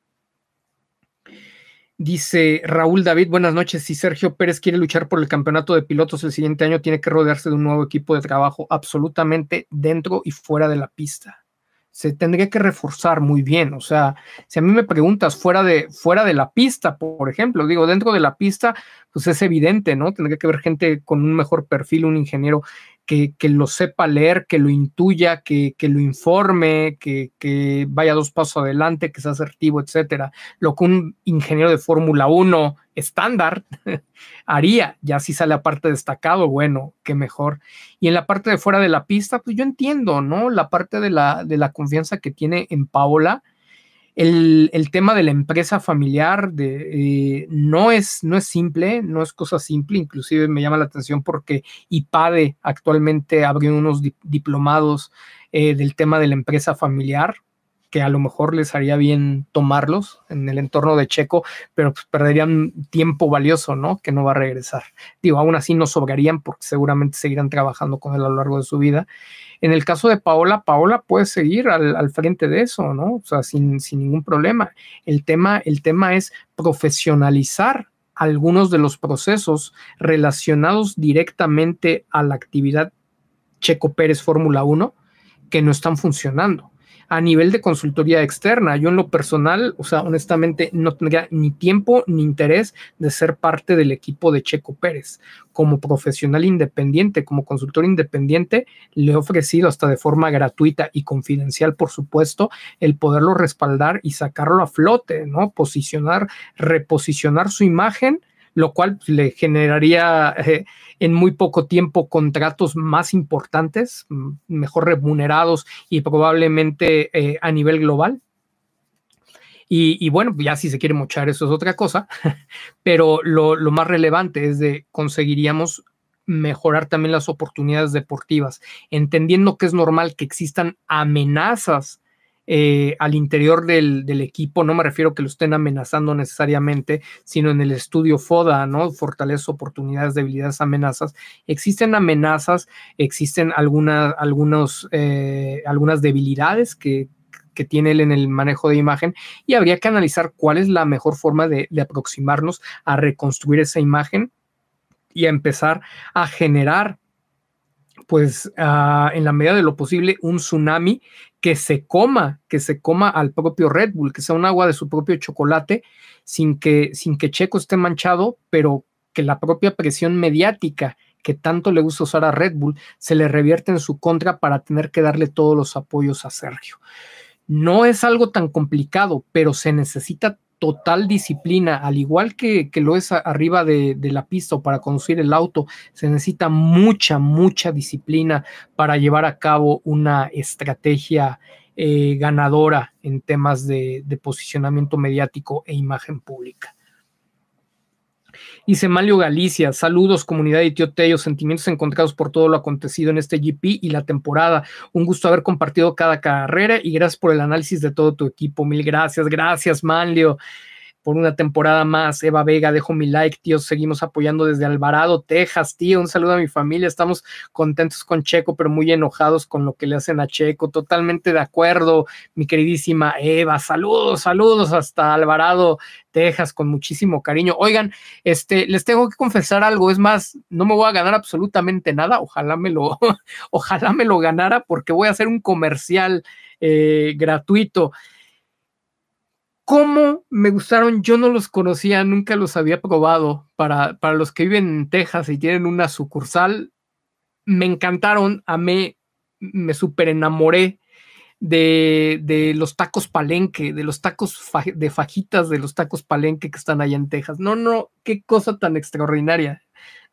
Dice Raúl David, buenas noches. Si Sergio Pérez quiere luchar por el campeonato de pilotos el siguiente año, tiene que rodearse de un nuevo equipo de trabajo absolutamente dentro y fuera de la pista. se tendría que reforzar muy bien. O sea, si a mí me preguntas fuera de, fuera de la pista, por ejemplo, digo, dentro de la pista, pues es evidente, ¿no? Tendría que haber gente con un mejor perfil, un ingeniero que, lo sepa leer, que lo intuya, que, lo informe, que, vaya dos pasos adelante, que sea asertivo, etcétera. Lo que un ingeniero de Fórmula 1 estándar [LAUGHS] haría, ya si sale aparte destacado, bueno, qué mejor. Y en la parte de fuera de la pista, pues yo entiendo, ¿no? La parte de la, de la confianza que tiene en Paola el, tema de la empresa familiar de, eh, no, es, no es simple, no es cosa simple, inclusive me llama la atención porque IPADE actualmente abrió unos diplomados eh, del tema de la empresa familiar, que a lo mejor les haría bien tomarlos en el entorno de Checo, pero pues perderían tiempo valioso, ¿no? Que no va a regresar. Digo, aún así no sobrarían porque seguramente seguirán trabajando con él a lo largo de su vida. En el caso de Paola, Paola puede seguir al, frente de eso, ¿no? O sea, sin, ningún problema. El tema, el tema es profesionalizar algunos de los procesos relacionados directamente a la actividad Checo Pérez Fórmula 1 que no están funcionando a nivel de consultoría externa. Yo en lo personal, o sea, honestamente, no tendría ni tiempo ni interés de ser parte del equipo de Checo Pérez. Como profesional independiente, como consultor independiente, le he ofrecido hasta de forma gratuita y confidencial, por supuesto, el poderlo respaldar y sacarlo a flote, ¿no? Posicionar, reposicionar su imagen lo cual le generaría eh, en muy poco tiempo contratos más importantes, mejor remunerados y probablemente eh, a nivel global. Y, bueno, ya si se quiere mochar, eso es otra cosa, [LAUGHS] pero lo, lo más relevante es de conseguiríamos mejorar también las oportunidades deportivas, entendiendo que es normal que existan amenazas eh, al interior del, equipo, no me refiero que lo estén amenazando necesariamente, sino en el estudio FODA, ¿no? Fortaleza, oportunidades, debilidades, amenazas. Existen amenazas, existen algunos, eh, algunas debilidades que, tiene él en el manejo de imagen y habría que analizar cuál es la mejor forma de, aproximarnos a reconstruir esa imagen y a empezar a generar pues ah, en la medida de lo posible un tsunami que se coma, que se coma al propio Red Bull, que sea un agua de su propio chocolate, sin que, sin que Checo esté manchado, pero que la propia presión mediática que tanto le gusta usar a Red Bull se le revierte en su contra para tener que darle todos los apoyos a Sergio. No es algo tan complicado, pero se necesita total disciplina, al igual que, lo es arriba de, la pista o para conducir el auto, se necesita mucha, mucha disciplina para llevar a cabo una estrategia eh, ganadora en temas de posicionamiento mediático e imagen pública. Dice Malio Galicia, saludos comunidad de Tío Tello, sentimientos encontrados por todo lo acontecido en este GP y la temporada. Un gusto haber compartido cada carrera y gracias por el análisis de todo tu equipo. Mil gracias, gracias Manlio por una temporada más. Eva Vega, dejo mi like, tío. Seguimos apoyando desde Alvarado, Texas, tío. Un saludo a mi familia. Estamos contentos con Checo, pero muy enojados con lo que le hacen a Checo. Totalmente de acuerdo, mi queridísima Eva. Saludos, saludos hasta Alvarado, Texas, con muchísimo cariño. Oigan, este, les tengo que confesar algo. Es más, no me voy a ganar absolutamente nada. Ojalá me lo, [LAUGHS] ojalá me lo ganara porque voy a hacer un comercial eh, gratuito. ¿Cómo me gustaron? Yo no los conocía, nunca los había probado. Para, para los que viven en Texas y tienen una sucursal, me encantaron, amé, me súper enamoré de, de, los tacos palenque, de los tacos de fajitas de los tacos palenque que están allá en Texas. No, no, qué cosa tan extraordinaria.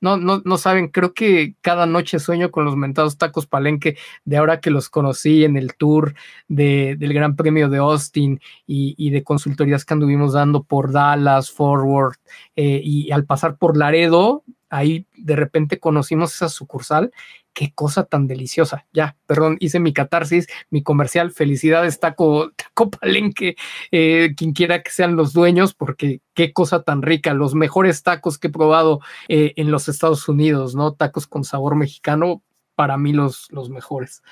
No, no, no saben, creo que cada noche sueño con los mentados tacos palenque de ahora que los conocí en el tour de, del Gran Premio de Austin y, de consultorías que anduvimos dando por Dallas, Forward, eh, y al pasar por Laredo, ahí de repente conocimos esa sucursal qué cosa tan deliciosa. Ya, perdón, hice mi catarsis, mi comercial. Felicidades, Taco, taco Palenque, eh, quien quiera que sean los dueños, porque qué cosa tan rica. Los mejores tacos que he probado eh, en los Estados Unidos, ¿no? Tacos con sabor mexicano, para mí los, los mejores.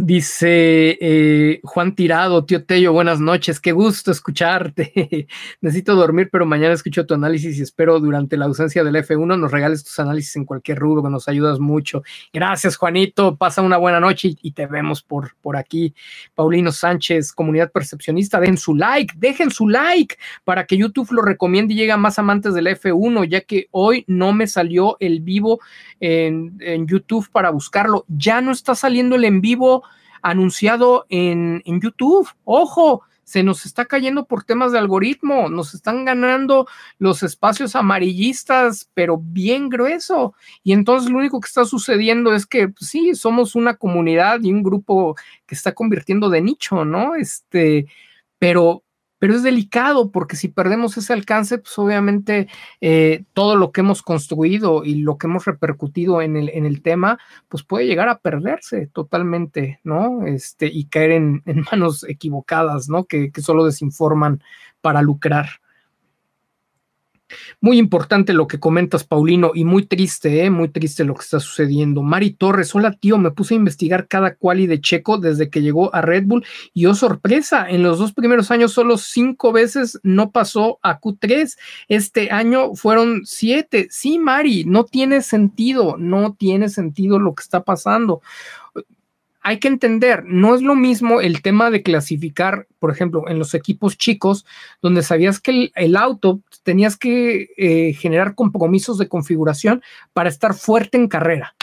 Dice eh, Juan Tirado, tío Tello, buenas noches, qué gusto escucharte. [LAUGHS] Necesito dormir, pero mañana escucho tu análisis y espero durante la ausencia del F1 nos regales tus análisis en cualquier rubro, nos ayudas mucho. Gracias, Juanito, pasa una buena noche y, te vemos por, por aquí. Paulino Sánchez, comunidad percepcionista, den su like, dejen su like para que YouTube lo recomiende y llegue a más amantes del F1, ya que hoy no me salió el vivo en, en YouTube para buscarlo. Ya no está saliendo el en vivo anunciado en, en YouTube. Ojo, se nos está cayendo por temas de algoritmo, nos están ganando los espacios amarillistas, pero bien grueso. Y entonces lo único que está sucediendo es que pues, sí, somos una comunidad y un grupo que está convirtiendo de nicho, ¿no? Este, pero pero es delicado porque si perdemos ese alcance, pues obviamente eh, todo lo que hemos construido y lo que hemos repercutido en el, en el tema, pues puede llegar a perderse totalmente, ¿no? Este, y caer en, en [LAUGHS] manos equivocadas, ¿no? Que, que solo desinforman para lucrar. Muy importante lo que comentas, Paulino, y muy triste, ¿eh? muy triste lo que está sucediendo. Mari Torres, hola tío, me puse a investigar cada quali de Checo desde que llegó a Red Bull y oh sorpresa, en los dos primeros años solo cinco veces no pasó a Q3. Este año fueron siete. Sí, Mari, no tiene sentido, no tiene sentido lo que está pasando hay que entender, no es lo mismo el tema de clasificar, por ejemplo, en los equipos chicos, donde sabías que el, auto tenías que eh, generar compromisos de configuración para estar fuerte en carrera,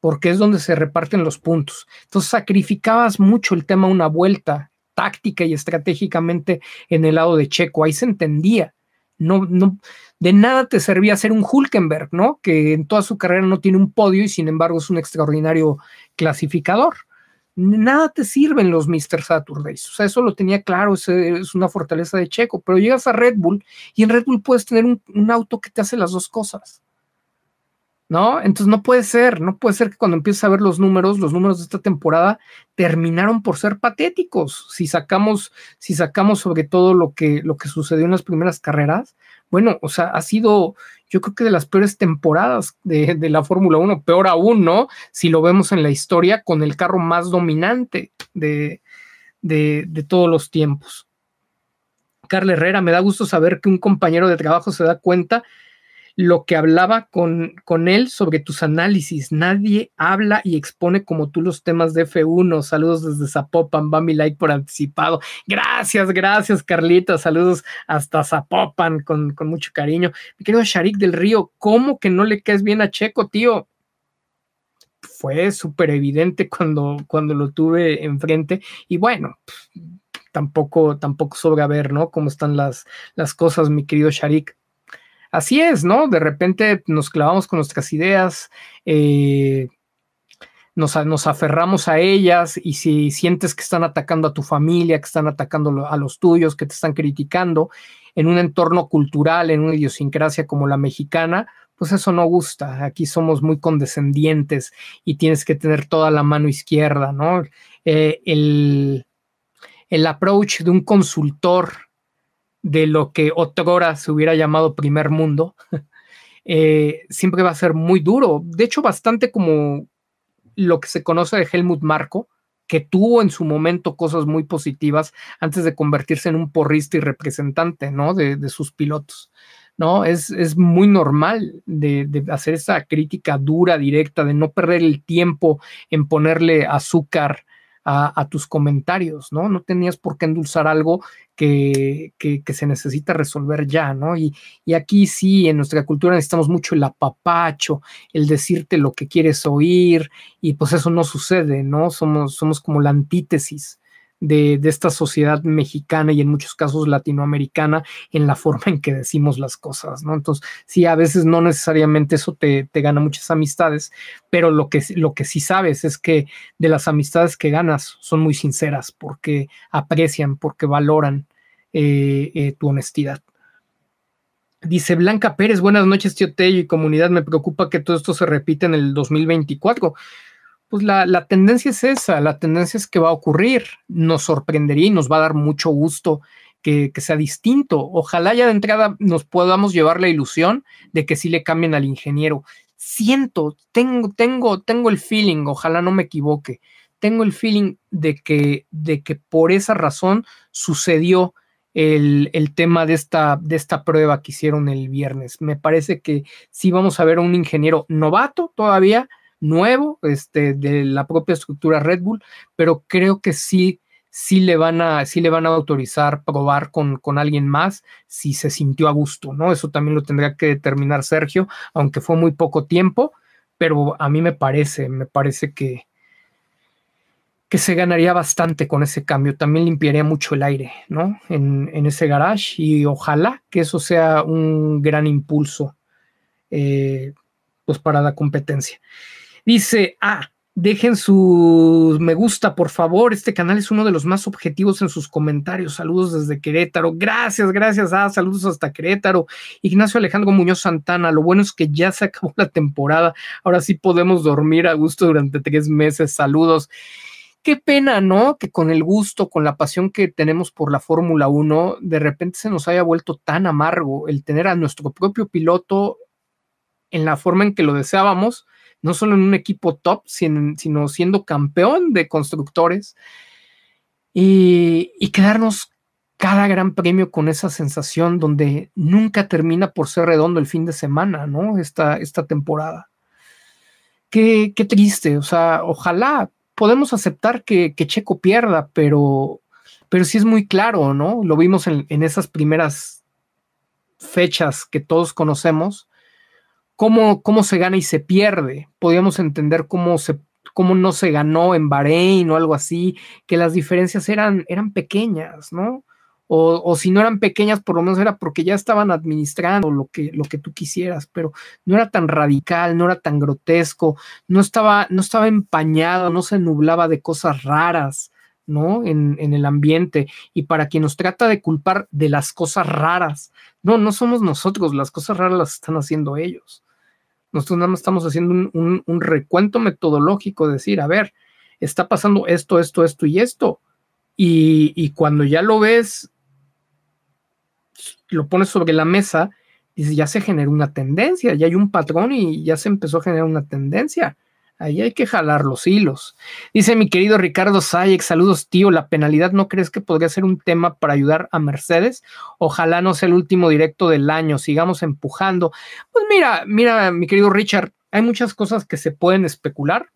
porque es donde se reparten los puntos. Entonces sacrificabas mucho el tema una vuelta táctica y estratégicamente en el lado de Checo, ahí se entendía. No, no, de nada te servía ser un Hulkenberg, ¿no? Que en toda su carrera no tiene un podio y sin embargo es un extraordinario clasificador nada te sirven los Mr. Saturdays. O sea, eso lo tenía claro, es una fortaleza de Checo, pero llegas a Red Bull y en Red Bull puedes tener un, auto que te hace las dos cosas. ¿No? Entonces no puede ser, no puede ser que cuando empieces a ver los números, los números de esta temporada terminaron por ser patéticos. Si sacamos, si sacamos sobre todo lo que, lo que sucedió en las primeras carreras, bueno, o sea, ha sido, yo creo que de las peores temporadas de, la Fórmula 1, peor aún, ¿no? Si lo vemos en la historia con el carro más dominante de, de, de todos los tiempos. Carla Herrera, me da gusto saber que un compañero de trabajo se da cuenta lo que hablaba con, con él sobre tus análisis. Nadie habla y expone como tú los temas de F1. Saludos desde Zapopan, va mi like por anticipado. Gracias, gracias, Carlita. Saludos hasta Zapopan con, con mucho cariño. Mi querido Sharik del Río, ¿cómo que no le caes bien a Checo, tío? Fue súper evidente cuando, cuando lo tuve enfrente. Y bueno, tampoco, tampoco sobra ver, ¿no? Cómo están las, las cosas, mi querido Sharik así es, ¿no? De repente nos clavamos con nuestras ideas, eh, nos, nos, aferramos a ellas y si sientes que están atacando a tu familia, que están atacando a los tuyos, que te están criticando en un entorno cultural, en una idiosincrasia como la mexicana, pues eso no gusta. Aquí somos muy condescendientes y tienes que tener toda la mano izquierda, ¿no? Eh, el, el approach de un consultor de lo que otrora se hubiera llamado primer mundo, [LAUGHS] eh, siempre va a ser muy duro. De hecho, bastante como lo que se conoce de Helmut Marko, que tuvo en su momento cosas muy positivas antes de convertirse en un porrista y representante, ¿no? De, sus pilotos, ¿no? Es, es muy normal de, de, hacer esa crítica dura, directa, de no perder el tiempo en ponerle azúcar a, tus comentarios, ¿no? No tenías por qué endulzar algo que, que, se necesita resolver ya, ¿no? Y, y, aquí sí, en nuestra cultura necesitamos mucho el apapacho, el decirte lo que quieres oír, y pues eso no sucede, ¿no? Somos, somos como la antítesis de, esta sociedad mexicana y en muchos casos latinoamericana en la forma en que decimos las cosas, ¿no? Entonces, sí, a veces no necesariamente eso te, gana muchas amistades, pero lo que, lo que sí sabes es que de las amistades que ganas son muy sinceras porque aprecian, porque valoran eh, eh, tu honestidad. Dice Blanca Pérez, buenas noches, tío Tello y comunidad. Me preocupa que todo esto se repita en el 2024 pues la, tendencia es esa, la tendencia es que va a ocurrir, nos sorprendería y nos va a dar mucho gusto que, sea distinto. Ojalá ya de entrada nos podamos llevar la ilusión de que sí le cambien al ingeniero. Siento, tengo, tengo, tengo el feeling, ojalá no me equivoque, tengo el feeling de que, de que por esa razón sucedió el, tema de esta, de esta prueba que hicieron el viernes. Me parece que sí vamos a ver a un ingeniero novato todavía, nuevo, este, de la propia estructura Red Bull, pero creo que sí, sí le van a, sí le van a autorizar probar con, con alguien más si se sintió a gusto, ¿no? Eso también lo tendría que determinar Sergio, aunque fue muy poco tiempo, pero a mí me parece, me parece que, que se ganaría bastante con ese cambio. También limpiaría mucho el aire, ¿no? En, ese garage y ojalá que eso sea un gran impulso, eh, pues para la competencia. Dice, ah, dejen su me gusta, por favor. Este canal es uno de los más objetivos en sus comentarios. Saludos desde Querétaro. Gracias, gracias. Ah, saludos hasta Querétaro. Ignacio Alejandro Muñoz Santana. Lo bueno es que ya se acabó la temporada. Ahora sí podemos dormir a gusto durante tres meses. Saludos. Qué pena, ¿no? Que con el gusto, con la pasión que tenemos por la Fórmula 1, de repente se nos haya vuelto tan amargo el tener a nuestro propio piloto en la forma en que lo deseábamos, no solo en un equipo top, sino, siendo campeón de constructores y, quedarnos cada gran premio con esa sensación donde nunca termina por ser redondo el fin de semana, ¿no? Esta, esta temporada. Qué, qué triste, o sea, ojalá podemos aceptar que, Checo pierda, pero, pero sí es muy claro, ¿no? Lo vimos en, esas primeras fechas que todos conocemos, cómo, cómo se gana y se pierde. Podíamos entender cómo, se, cómo no se ganó en Bahrein o algo así, que las diferencias eran, eran pequeñas, ¿no? o, si no eran pequeñas, por lo menos era porque ya estaban administrando lo que, lo que tú quisieras, pero no era tan radical, no era tan grotesco, no estaba, no estaba empañado, no se nublaba de cosas raras, ¿no? En, en, el ambiente. Y para quien nos trata de culpar de las cosas raras, no, no somos nosotros, las cosas raras las están haciendo ellos. Nosotros nada más estamos haciendo un, recuento metodológico, decir, a ver, está pasando esto, esto, esto y esto. Y, y, cuando ya lo ves lo pones sobre la mesa, y ya se generó una tendencia, ya hay un patrón y ya se empezó a generar una tendencia. Ahí hay que jalar los hilos. Dice mi querido Ricardo Sayek, saludos tío, ¿la penalidad no crees que podría ser un tema para ayudar a Mercedes? Ojalá no sea el último directo del año, sigamos empujando. Pues mira, mira, mi querido Richard, hay muchas cosas que se pueden especular,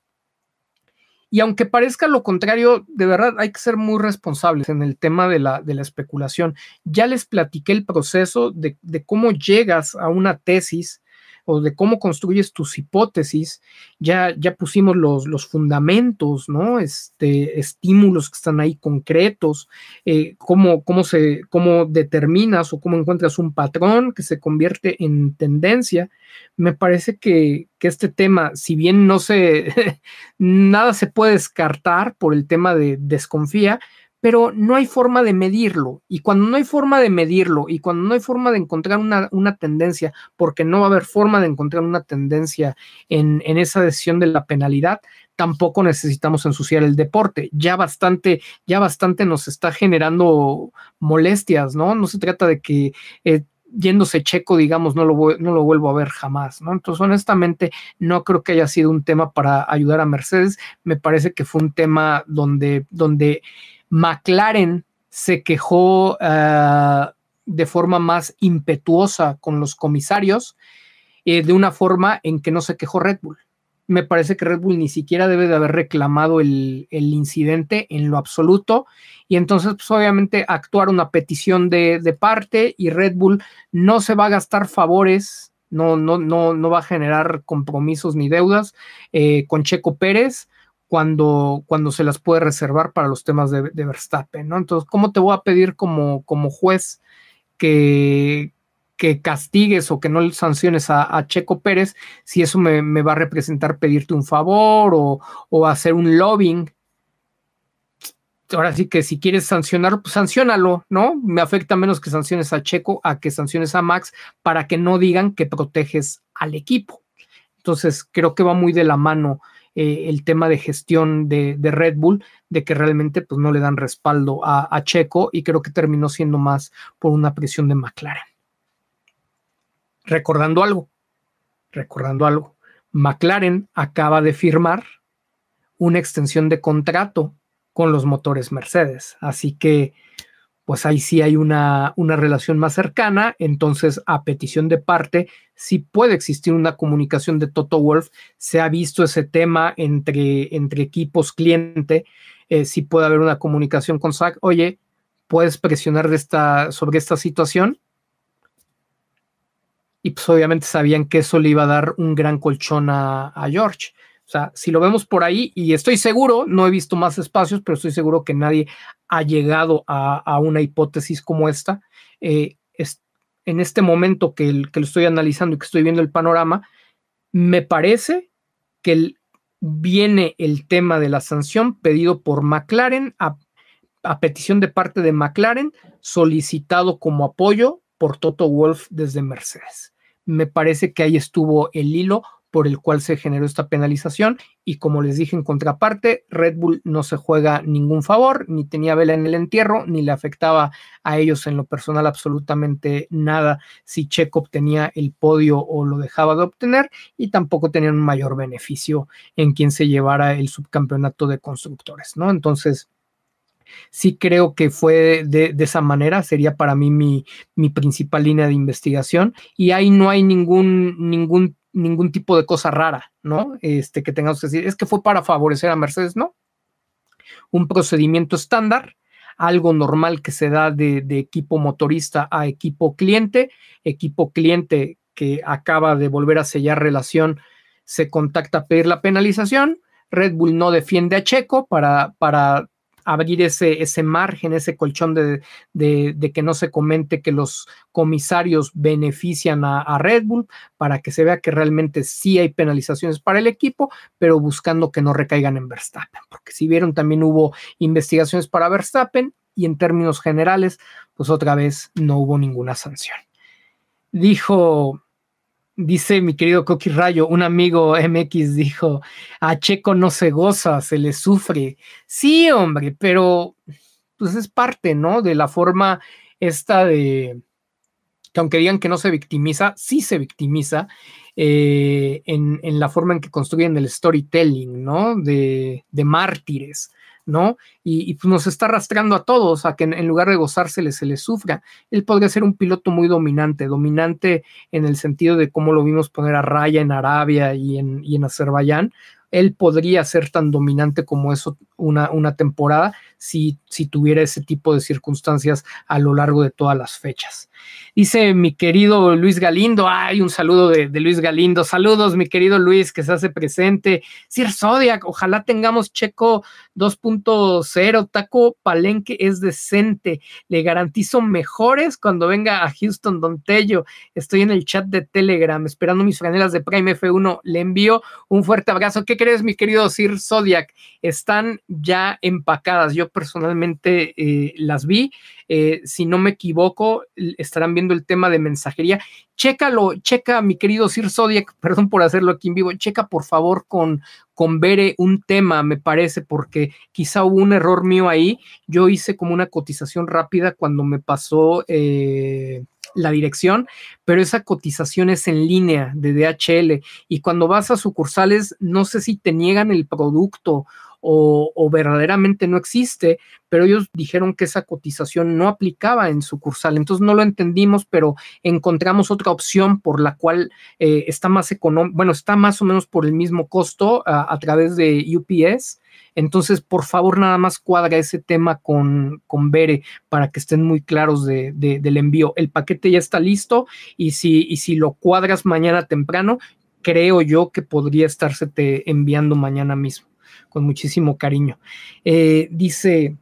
y aunque parezca lo contrario, de verdad hay que ser muy responsables en el tema de la, de la especulación. Ya les platiqué el proceso de, de cómo llegas a una tesis o de cómo construyes tus hipótesis, ya, ya pusimos los, los fundamentos, ¿no? Este, estímulos que están ahí concretos, eh, cómo, cómo, se, cómo determinas o cómo encuentras un patrón que se convierte en tendencia. Me parece que, que este tema, si bien no se, [LAUGHS] nada se puede descartar por el tema de desconfía, pero no hay forma de medirlo. Y cuando no hay forma de medirlo y cuando no hay forma de encontrar una, tendencia, porque no va a haber forma de encontrar una tendencia en, esa decisión de la penalidad, tampoco necesitamos ensuciar el deporte. Ya bastante, ya bastante nos está generando molestias, ¿no? No se trata de que eh, yéndose checo, digamos, no lo, no lo vuelvo a ver jamás, ¿no? Entonces, honestamente, no creo que haya sido un tema para ayudar a Mercedes. Me parece que fue un tema donde, donde McLaren se quejó eh, de forma más impetuosa con los comisarios, eh, de una forma en que no se quejó Red Bull. Me parece que Red Bull ni siquiera debe de haber reclamado el, incidente en lo absoluto. Y entonces, pues obviamente, actuar una petición de, parte y Red Bull no se va a gastar favores, no, no, no, no va a generar compromisos ni deudas eh, con Checo Pérez cuando, cuando se las puede reservar para los temas de, Verstappen, ¿no? Entonces, ¿cómo te voy a pedir como, como juez que, que castigues o que no sanciones a, Checo Pérez si eso me, va a representar pedirte un favor o, hacer un lobbying? Ahora sí que si quieres sancionarlo, pues sancionalo, ¿no? Me afecta menos que sanciones a Checo a que sanciones a Max para que no digan que proteges al equipo. Entonces, creo que va muy de la mano eh, el tema de gestión de, Red Bull, de que realmente pues, no le dan respaldo a, Checo y creo que terminó siendo más por una presión de McLaren. Recordando algo, recordando algo, McLaren acaba de firmar una extensión de contrato con los motores Mercedes. Así que, pues ahí sí hay una, una relación más cercana. Entonces, a petición de parte, sí puede existir una comunicación de Toto Wolf. Se ha visto ese tema entre, entre equipos cliente. Eh, sí puede haber una comunicación con Zach. Oye, ¿puedes presionar de esta, sobre esta situación? Y pues obviamente sabían que eso le iba a dar un gran colchón a, a George. O sea, si lo vemos por ahí, y estoy seguro, no he visto más espacios, pero estoy seguro que nadie ha llegado a, una hipótesis como esta. Eh, en este momento que, que, lo estoy analizando y que estoy viendo el panorama, me parece que viene el tema de la sanción pedido por McLaren a, a petición de parte de McLaren, solicitado como apoyo por Toto Wolf desde Mercedes. Me parece que ahí estuvo el hilo por el cual se generó esta penalización y como les dije en contraparte, Red Bull no se juega ningún favor, ni tenía vela en el entierro, ni le afectaba a ellos en lo personal absolutamente nada si Checo obtenía el podio o lo dejaba de obtener y tampoco tenían un mayor beneficio en quien se llevara el subcampeonato de constructores, ¿no? Entonces, sí creo que fue de, esa manera, sería para mí mi, mi, principal línea de investigación y ahí no hay ningún, ningún ningún tipo de cosa rara, ¿no? Este, que tengamos que decir, es que fue para favorecer a Mercedes, ¿no? Un procedimiento estándar, algo normal que se da de, equipo motorista a equipo cliente, equipo cliente que acaba de volver a sellar relación, se contacta a pedir la penalización, Red Bull no defiende a Checo para, para abrir ese, ese margen, ese colchón de, de, que no se comente que los comisarios benefician a, Red Bull para que se vea que realmente sí hay penalizaciones para el equipo, pero buscando que no recaigan en Verstappen, porque si vieron también hubo investigaciones para Verstappen y en términos generales, pues otra vez no hubo ninguna sanción. Dijo Dice mi querido Coqui Rayo, un amigo MX dijo, a Checo no se goza, se le sufre. Sí, hombre, pero pues es parte, ¿no? De la forma esta de, que aunque digan que no se victimiza, sí se victimiza eh, en, la forma en que construyen el storytelling, ¿no? De, de mártires. ¿No? Y, pues nos está arrastrando a todos a que en, lugar de gozársele se le sufra. Él podría ser un piloto muy dominante, dominante en el sentido de cómo lo vimos poner a raya en Arabia y en, y en Azerbaiyán. Él podría ser tan dominante como eso una, una temporada si, si tuviera ese tipo de circunstancias a lo largo de todas las fechas. Dice mi querido Luis Galindo, hay un saludo de, Luis Galindo. Saludos, mi querido Luis, que se hace presente. Sir Zodiac, ojalá tengamos Checo 2.0. Taco Palenque es decente. Le garantizo mejores cuando venga a Houston Don Tello. Estoy en el chat de Telegram esperando mis franelas de Prime F1. Le envío un fuerte abrazo. ¿Qué mi querido Sir Zodiac? Están ya empacadas. Yo personalmente eh, las vi. Eh, si no me equivoco, estarán viendo el tema de mensajería. Chécalo, checa, mi querido Sir Zodiac, [LAUGHS] perdón por hacerlo aquí en vivo, checa por favor con, con Bere un tema, me parece, porque quizá hubo un error mío ahí. Yo hice como una cotización rápida cuando me pasó eh, la dirección, pero esa cotización es en línea de DHL y cuando vas a sucursales, no sé si te niegan el producto o, verdaderamente no existe, pero ellos dijeron que esa cotización no aplicaba en sucursal. Entonces no lo entendimos, pero encontramos otra opción por la cual eh, está más económico, bueno, está más o menos por el mismo costo a, través de UPS. Entonces, por favor, nada más cuadra ese tema con, con Bere para que estén muy claros de, del envío. El paquete ya está listo y si, si lo cuadras mañana temprano, creo yo que podría estarse te enviando mañana mismo con muchísimo cariño. Eh, dice,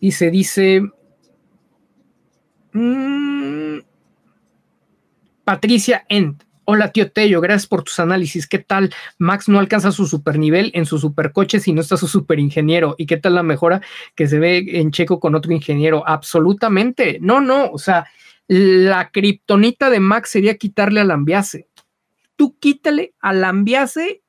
dice, dice, mm, Patricia Ent. Hola, tío Tello, gracias por tus análisis. ¿Qué tal? Max no alcanza su super nivel en su supercoche si no está su super ingeniero. ¿Y qué tal la mejora que se ve en Checo con otro ingeniero? Absolutamente. No, no. O sea, la kriptonita de Max sería quitarle al ambiase. Tú quítale al ambiase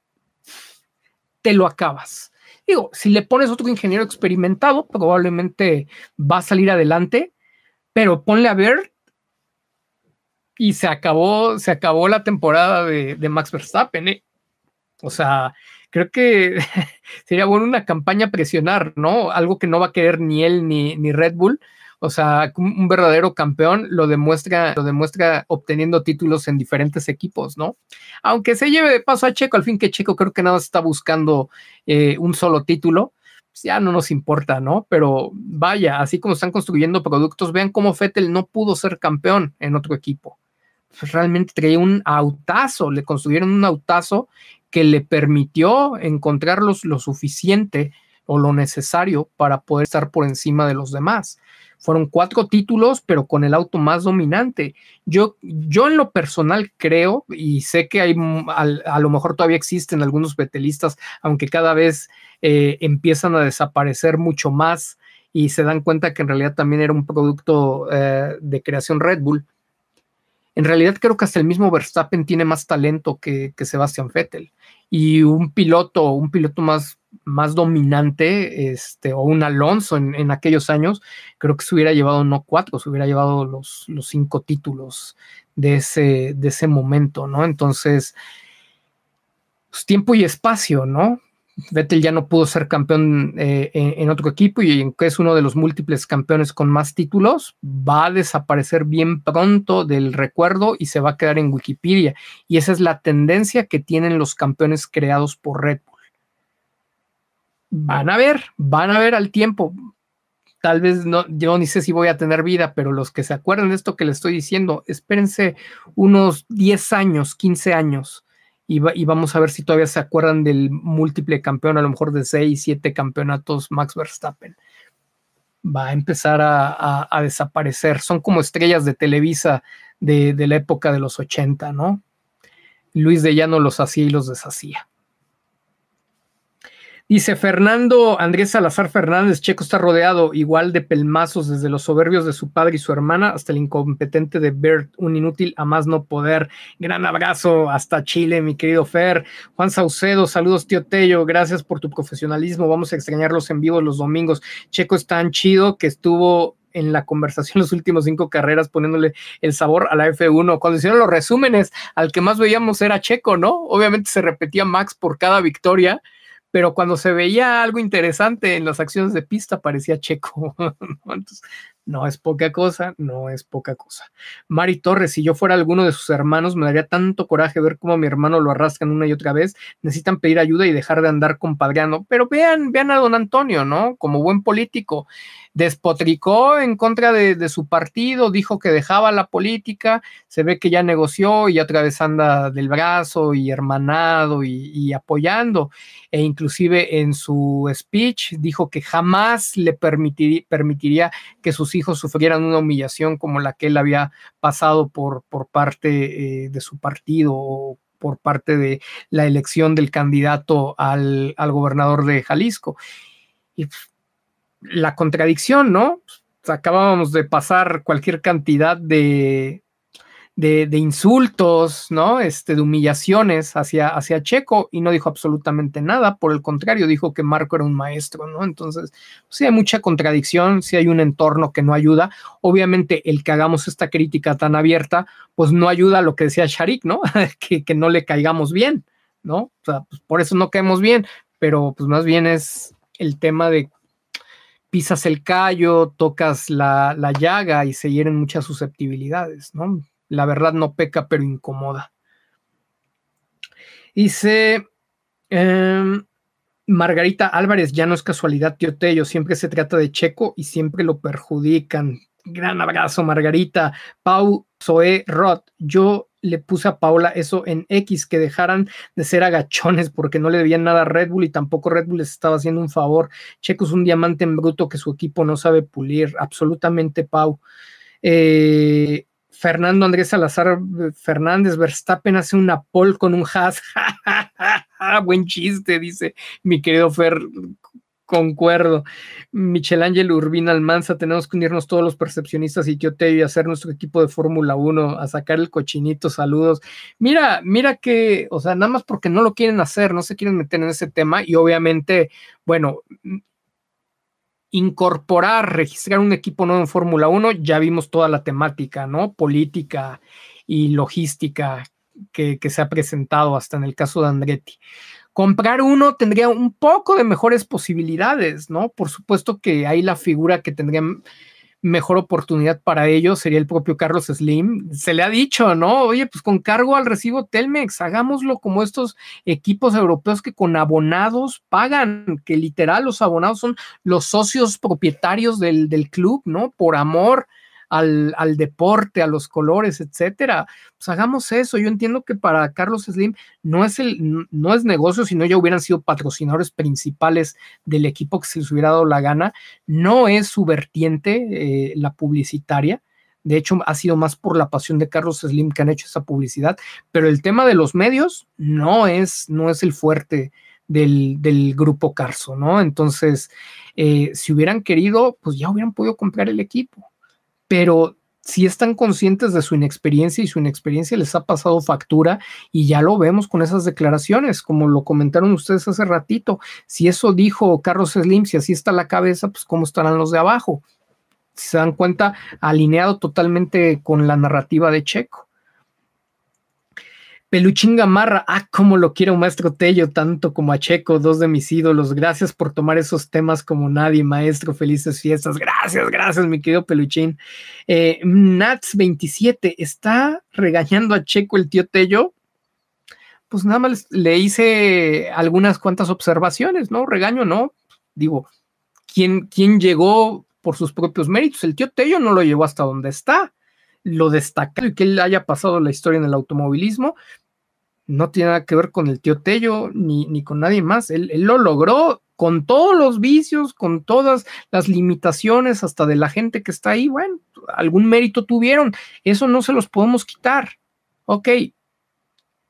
te lo acabas. Digo, si le pones otro ingeniero experimentado, probablemente va a salir adelante, pero ponle a ver y se acabó, se acabó la temporada de, Max Verstappen. ¿eh? O sea, creo que [LAUGHS] sería bueno una campaña presionar, ¿no? Algo que no va a querer ni él ni, ni Red Bull. O sea, un verdadero campeón lo demuestra, lo demuestra obteniendo títulos en diferentes equipos, ¿no? Aunque se lleve de paso a Checo, al fin que Checo creo que nada está buscando eh, un solo título, pues ya no nos importa, ¿no? Pero vaya, así como están construyendo productos, vean cómo Fettel no pudo ser campeón en otro equipo. Pues realmente traía un autazo, le construyeron un autazo que le permitió encontrarlos lo suficiente o lo necesario para poder estar por encima de los demás. Fueron cuatro títulos, pero con el auto más dominante. Yo, yo en lo personal creo, y sé que hay, a, lo mejor todavía existen algunos betelistas, aunque cada vez eh, empiezan a desaparecer mucho más y se dan cuenta que en realidad también era un producto eh, de creación Red Bull. En realidad creo que hasta el mismo Verstappen tiene más talento que, que Sebastian Vettel y un piloto, un piloto más más dominante, este, o un Alonso en, aquellos años, creo que se hubiera llevado no cuatro, se hubiera llevado los, los cinco títulos de ese, de ese momento, ¿no? Entonces, pues, tiempo y espacio, ¿no? Vettel ya no pudo ser campeón eh, en, otro equipo y aunque es uno de los múltiples campeones con más títulos, va a desaparecer bien pronto del recuerdo y se va a quedar en Wikipedia. Y esa es la tendencia que tienen los campeones creados por Red van a ver, van a ver al tiempo. Tal vez no, yo ni sé si voy a tener vida, pero los que se acuerdan de esto que les estoy diciendo, espérense unos 10 años, 15 años, y, vamos a ver si todavía se acuerdan del múltiple campeón, a lo mejor de 6, 7 campeonatos Max Verstappen. Va a empezar a, desaparecer. Son como estrellas de Televisa de, de la época de los 80, ¿no? Luis de Llano los hacía y los deshacía. Dice Fernando Andrés Salazar Fernández, Checo está rodeado igual de pelmazos desde los soberbios de su padre y su hermana hasta el incompetente de Bert, un inútil a más no poder. Gran abrazo hasta Chile, mi querido Fer. Juan Saucedo, saludos tío Tello, gracias por tu profesionalismo. Vamos a extrañarlos en vivo los domingos. Checo es tan chido que estuvo en la conversación los últimos cinco carreras poniéndole el sabor a la F1. Cuando hicieron los resúmenes, al que más veíamos era Checo, ¿no? Obviamente se repetía Max por cada victoria pero cuando se veía algo interesante en las acciones de pista parecía Checo. [LAUGHS] Entonces, no es poca cosa, no es poca cosa. Mari Torres, si yo fuera alguno de sus hermanos, me daría tanto coraje ver cómo a mi hermano lo arrastran una y otra vez. Necesitan pedir ayuda y dejar de andar compadreando. Pero vean, vean a don Antonio, ¿no? Como buen político despotricó en contra de, su partido, dijo que dejaba la política, se ve que ya negoció y otra vez anda del brazo y hermanado y, apoyando, e inclusive en su speech dijo que jamás le permitiría que sus hijos sufrieran una humillación como la que él había pasado por, por parte eh, de su partido o por parte de la elección del candidato al, al gobernador de Jalisco. Y la contradicción, ¿no? Acabábamos de pasar cualquier cantidad de, de, insultos, ¿no? Este, de humillaciones hacia, hacia Checo y no dijo absolutamente nada, por el contrario, dijo que Marco era un maestro, ¿no? Entonces, sí hay mucha contradicción, sí hay un entorno que no ayuda. Obviamente, el que hagamos esta crítica tan abierta, pues no ayuda a lo que decía Sharik, ¿no? [LAUGHS] que, que no le caigamos bien, ¿no? O sea, pues por eso no caemos bien, pero pues más bien es el tema de pisas el callo, tocas la, llaga y se hieren muchas susceptibilidades, ¿no? La verdad no peca, pero incomoda. Dice em, Margarita Álvarez, ya no es casualidad, tío Tello, siempre se trata de Checo y siempre lo perjudican. Gran abrazo, Margarita. Pau Zoe Roth, yo le puse a Paula eso en X, que dejaran de ser agachones porque no le debían nada a Red Bull y tampoco Red Bull les estaba haciendo un favor. Checo es un diamante en bruto que su equipo no sabe pulir, absolutamente Pau. Eh, Fernando Andrés Salazar Fernández, Verstappen hace una pole con un has. [LAUGHS] Buen chiste, dice mi querido Fer Concuerdo. Michelangelo Urbina Almanza, tenemos que unirnos todos los percepcionistas y yo te y hacer nuestro equipo de Fórmula 1, a sacar el cochinito, saludos. Mira, mira que, o sea, nada más porque no lo quieren hacer, no se quieren meter en ese tema y obviamente, bueno, incorporar, registrar un equipo nuevo en Fórmula 1, ya vimos toda la temática, ¿no? Política y logística que, que se ha presentado hasta en el caso de Andretti comprar uno tendría un poco de mejores posibilidades, ¿no? Por supuesto que hay la figura que tendría mejor oportunidad para ellos sería el propio Carlos Slim. Se le ha dicho, ¿no? Oye, pues con cargo al recibo Telmex, hagámoslo como estos equipos europeos que con abonados pagan, que literal los abonados son los socios propietarios del, del club, ¿no? Por amor al, al, deporte, a los colores, etcétera. Pues hagamos eso. Yo entiendo que para Carlos Slim no es el, no es negocio, sino ya hubieran sido patrocinadores principales del equipo que se les hubiera dado la gana. No es su vertiente eh, la publicitaria. De hecho, ha sido más por la pasión de Carlos Slim que han hecho esa publicidad. Pero el tema de los medios no es, no es el fuerte del, del grupo Carso, ¿no? Entonces, eh, si hubieran querido, pues ya hubieran podido comprar el equipo pero si están conscientes de su inexperiencia y su inexperiencia les ha pasado factura y ya lo vemos con esas declaraciones, como lo comentaron ustedes hace ratito. Si eso dijo Carlos Slim, si así está la cabeza, pues cómo estarán los de abajo. Si se dan cuenta, alineado totalmente con la narrativa de Checo. Peluchín Gamarra, ah, cómo lo quiero, maestro Tello, tanto como a Checo, dos de mis ídolos. Gracias por tomar esos temas como nadie, maestro. Felices fiestas. Gracias, gracias, mi querido Peluchín. Eh, Nats27, ¿está regañando a Checo el tío Tello? Pues nada más le hice algunas cuantas observaciones, ¿no? Regaño, no. Digo, ¿quién, quién llegó por sus propios méritos? El tío Tello no lo llevó hasta donde está lo destacado y que él haya pasado la historia en el automovilismo, no tiene nada que ver con el tío Tello ni, ni con nadie más. Él, lo logró con todos los vicios, con todas las limitaciones, hasta de la gente que está ahí. Bueno, algún mérito tuvieron. Eso no se los podemos quitar. Ok,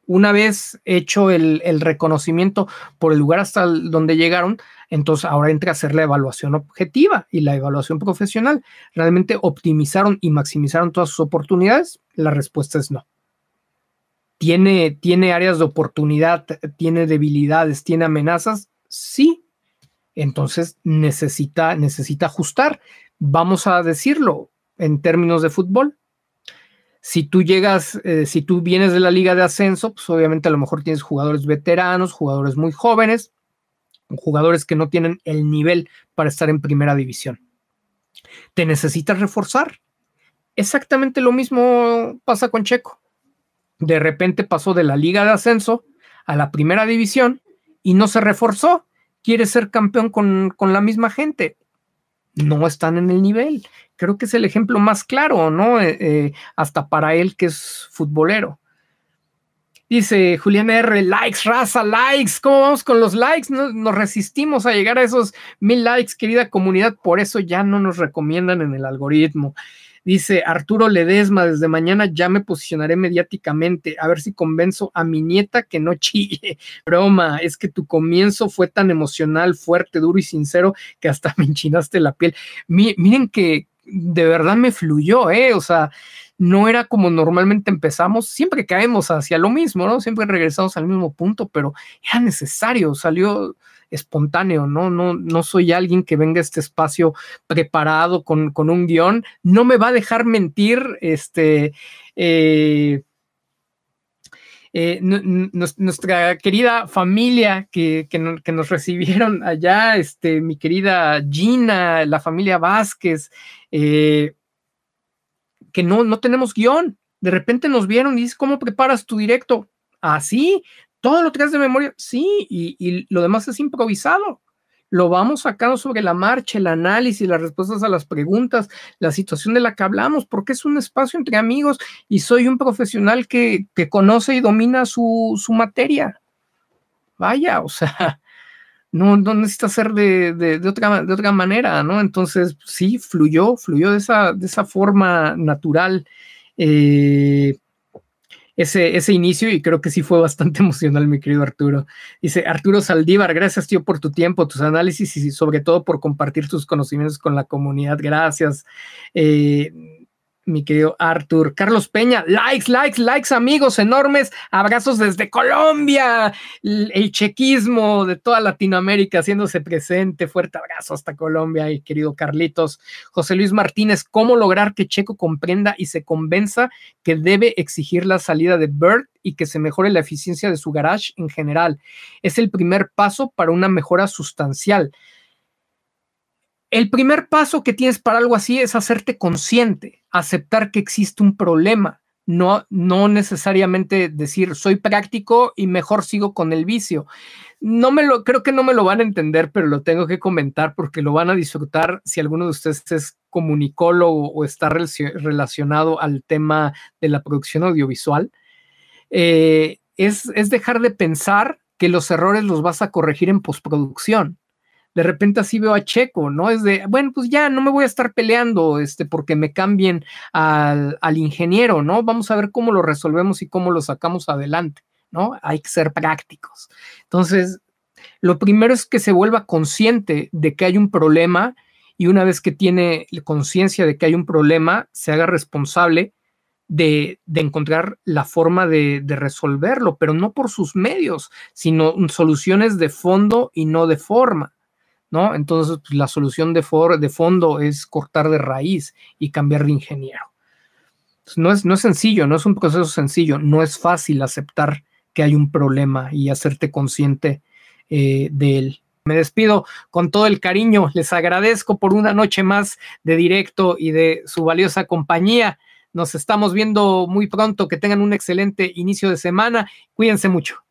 una vez hecho el, reconocimiento por el lugar hasta donde llegaron, entonces ahora entra a hacer la evaluación objetiva y la evaluación profesional. ¿Realmente optimizaron y maximizaron todas sus oportunidades? La respuesta es no. ¿Tiene, tiene áreas de oportunidad? ¿Tiene debilidades? ¿Tiene amenazas? Sí. Entonces necesita, necesita ajustar. Vamos a decirlo en términos de fútbol si tú llegas, eh, si tú vienes de la liga de ascenso, pues obviamente a lo mejor tienes jugadores veteranos, jugadores muy jóvenes, jugadores que no tienen el nivel para estar en primera división. Te necesitas reforzar. Exactamente lo mismo pasa con Checo. De repente pasó de la liga de ascenso a la primera división y no se reforzó. Quiere ser campeón con, con la misma gente. No están en el nivel. Creo que es el ejemplo más claro, ¿no? Eh, eh, hasta para él que es futbolero. Dice Julián R, likes, raza, likes. ¿Cómo vamos con los likes? nos resistimos a llegar a esos mil likes, querida comunidad. Por eso ya no nos recomiendan en el algoritmo. Dice Arturo Ledesma, desde mañana ya me posicionaré mediáticamente, a ver si convenzo a mi nieta que no chille. [LAUGHS] Broma, es que tu comienzo fue tan emocional, fuerte, duro y sincero que hasta [LAUGHS] me enchinaste la piel. miren que de verdad me fluyó, ¿eh? O sea, no era como normalmente empezamos, siempre caemos hacia lo mismo, ¿no? Siempre regresamos al mismo punto, pero era necesario, salió espontáneo, ¿no? No, no soy alguien que venga a este espacio preparado con, un guion, no me va a dejar mentir, este, eh, eh, nuestra querida familia que, que, nos [LAUGHS] recibieron allá, este, mi querida Gina, la familia Vázquez, eh, que no, no tenemos guion. De repente nos vieron y dices, ¿cómo preparas tu directo? Así, todo lo traes de memoria, sí, y, lo demás es improvisado. Lo vamos sacando sobre la marcha, el análisis, las respuestas a las preguntas, la situación de la que hablamos, porque es un espacio entre amigos y soy un profesional que, conoce y domina su, materia. Vaya, o sea, [LAUGHS] no, no necesita ser de, otra, de otra manera, ¿no? Entonces, sí, fluyó, fluyó de esa, de esa forma natural. Eh, ese, ese inicio y creo que sí fue bastante [LAUGHS] emocional, mi querido Arturo. Dice Arturo Saldívar, gracias tío por tu tiempo, tus análisis y sobre todo por compartir tus conocimientos con la comunidad. Gracias. Eh, mi querido Arthur. Carlos Peña, likes, likes, likes, amigos enormes. Abrazos desde Colombia. El, chequismo de toda Latinoamérica haciéndose presente. Fuerte abrazo hasta Colombia y querido Carlitos. José Luis Martínez, ¿cómo lograr que Checo comprenda y se convenza que debe exigir la salida de Bird y que se mejore la eficiencia de su garage en general? Es el primer paso para una mejora sustancial. El primer paso que tienes para algo así es hacerte consciente, aceptar que existe un problema, no, no necesariamente decir soy práctico y mejor sigo con el vicio. No me lo, creo que no me lo van a entender, pero lo tengo que comentar porque lo van a disfrutar si alguno de ustedes es comunicólogo o está relacionado al tema de la producción audiovisual. Eh, es, es dejar de pensar que los errores los vas a corregir en postproducción de repente así veo a Checo, ¿no? Es de, bueno, pues ya no me voy a estar peleando este, porque me cambien al, al ingeniero, ¿no? Vamos a ver cómo lo resolvemos y cómo lo sacamos adelante, ¿no? Hay que ser prácticos. Entonces, lo primero es que se vuelva consciente de que hay un problema y una vez que tiene conciencia de que hay un problema, se haga responsable de, de encontrar la forma de, de, resolverlo, pero no por sus medios, sino soluciones de fondo y no de forma. ¿No? Entonces, pues, la solución de, de fondo es cortar de raíz y cambiar de ingeniero. no, es, no es sencillo, no es un proceso sencillo, no es fácil aceptar que hay un problema y hacerte consciente eh, de él. Me despido con todo el cariño, les agradezco por una noche más de directo y de su valiosa compañía. Nos estamos viendo muy pronto, que tengan un excelente inicio de semana, cuídense mucho.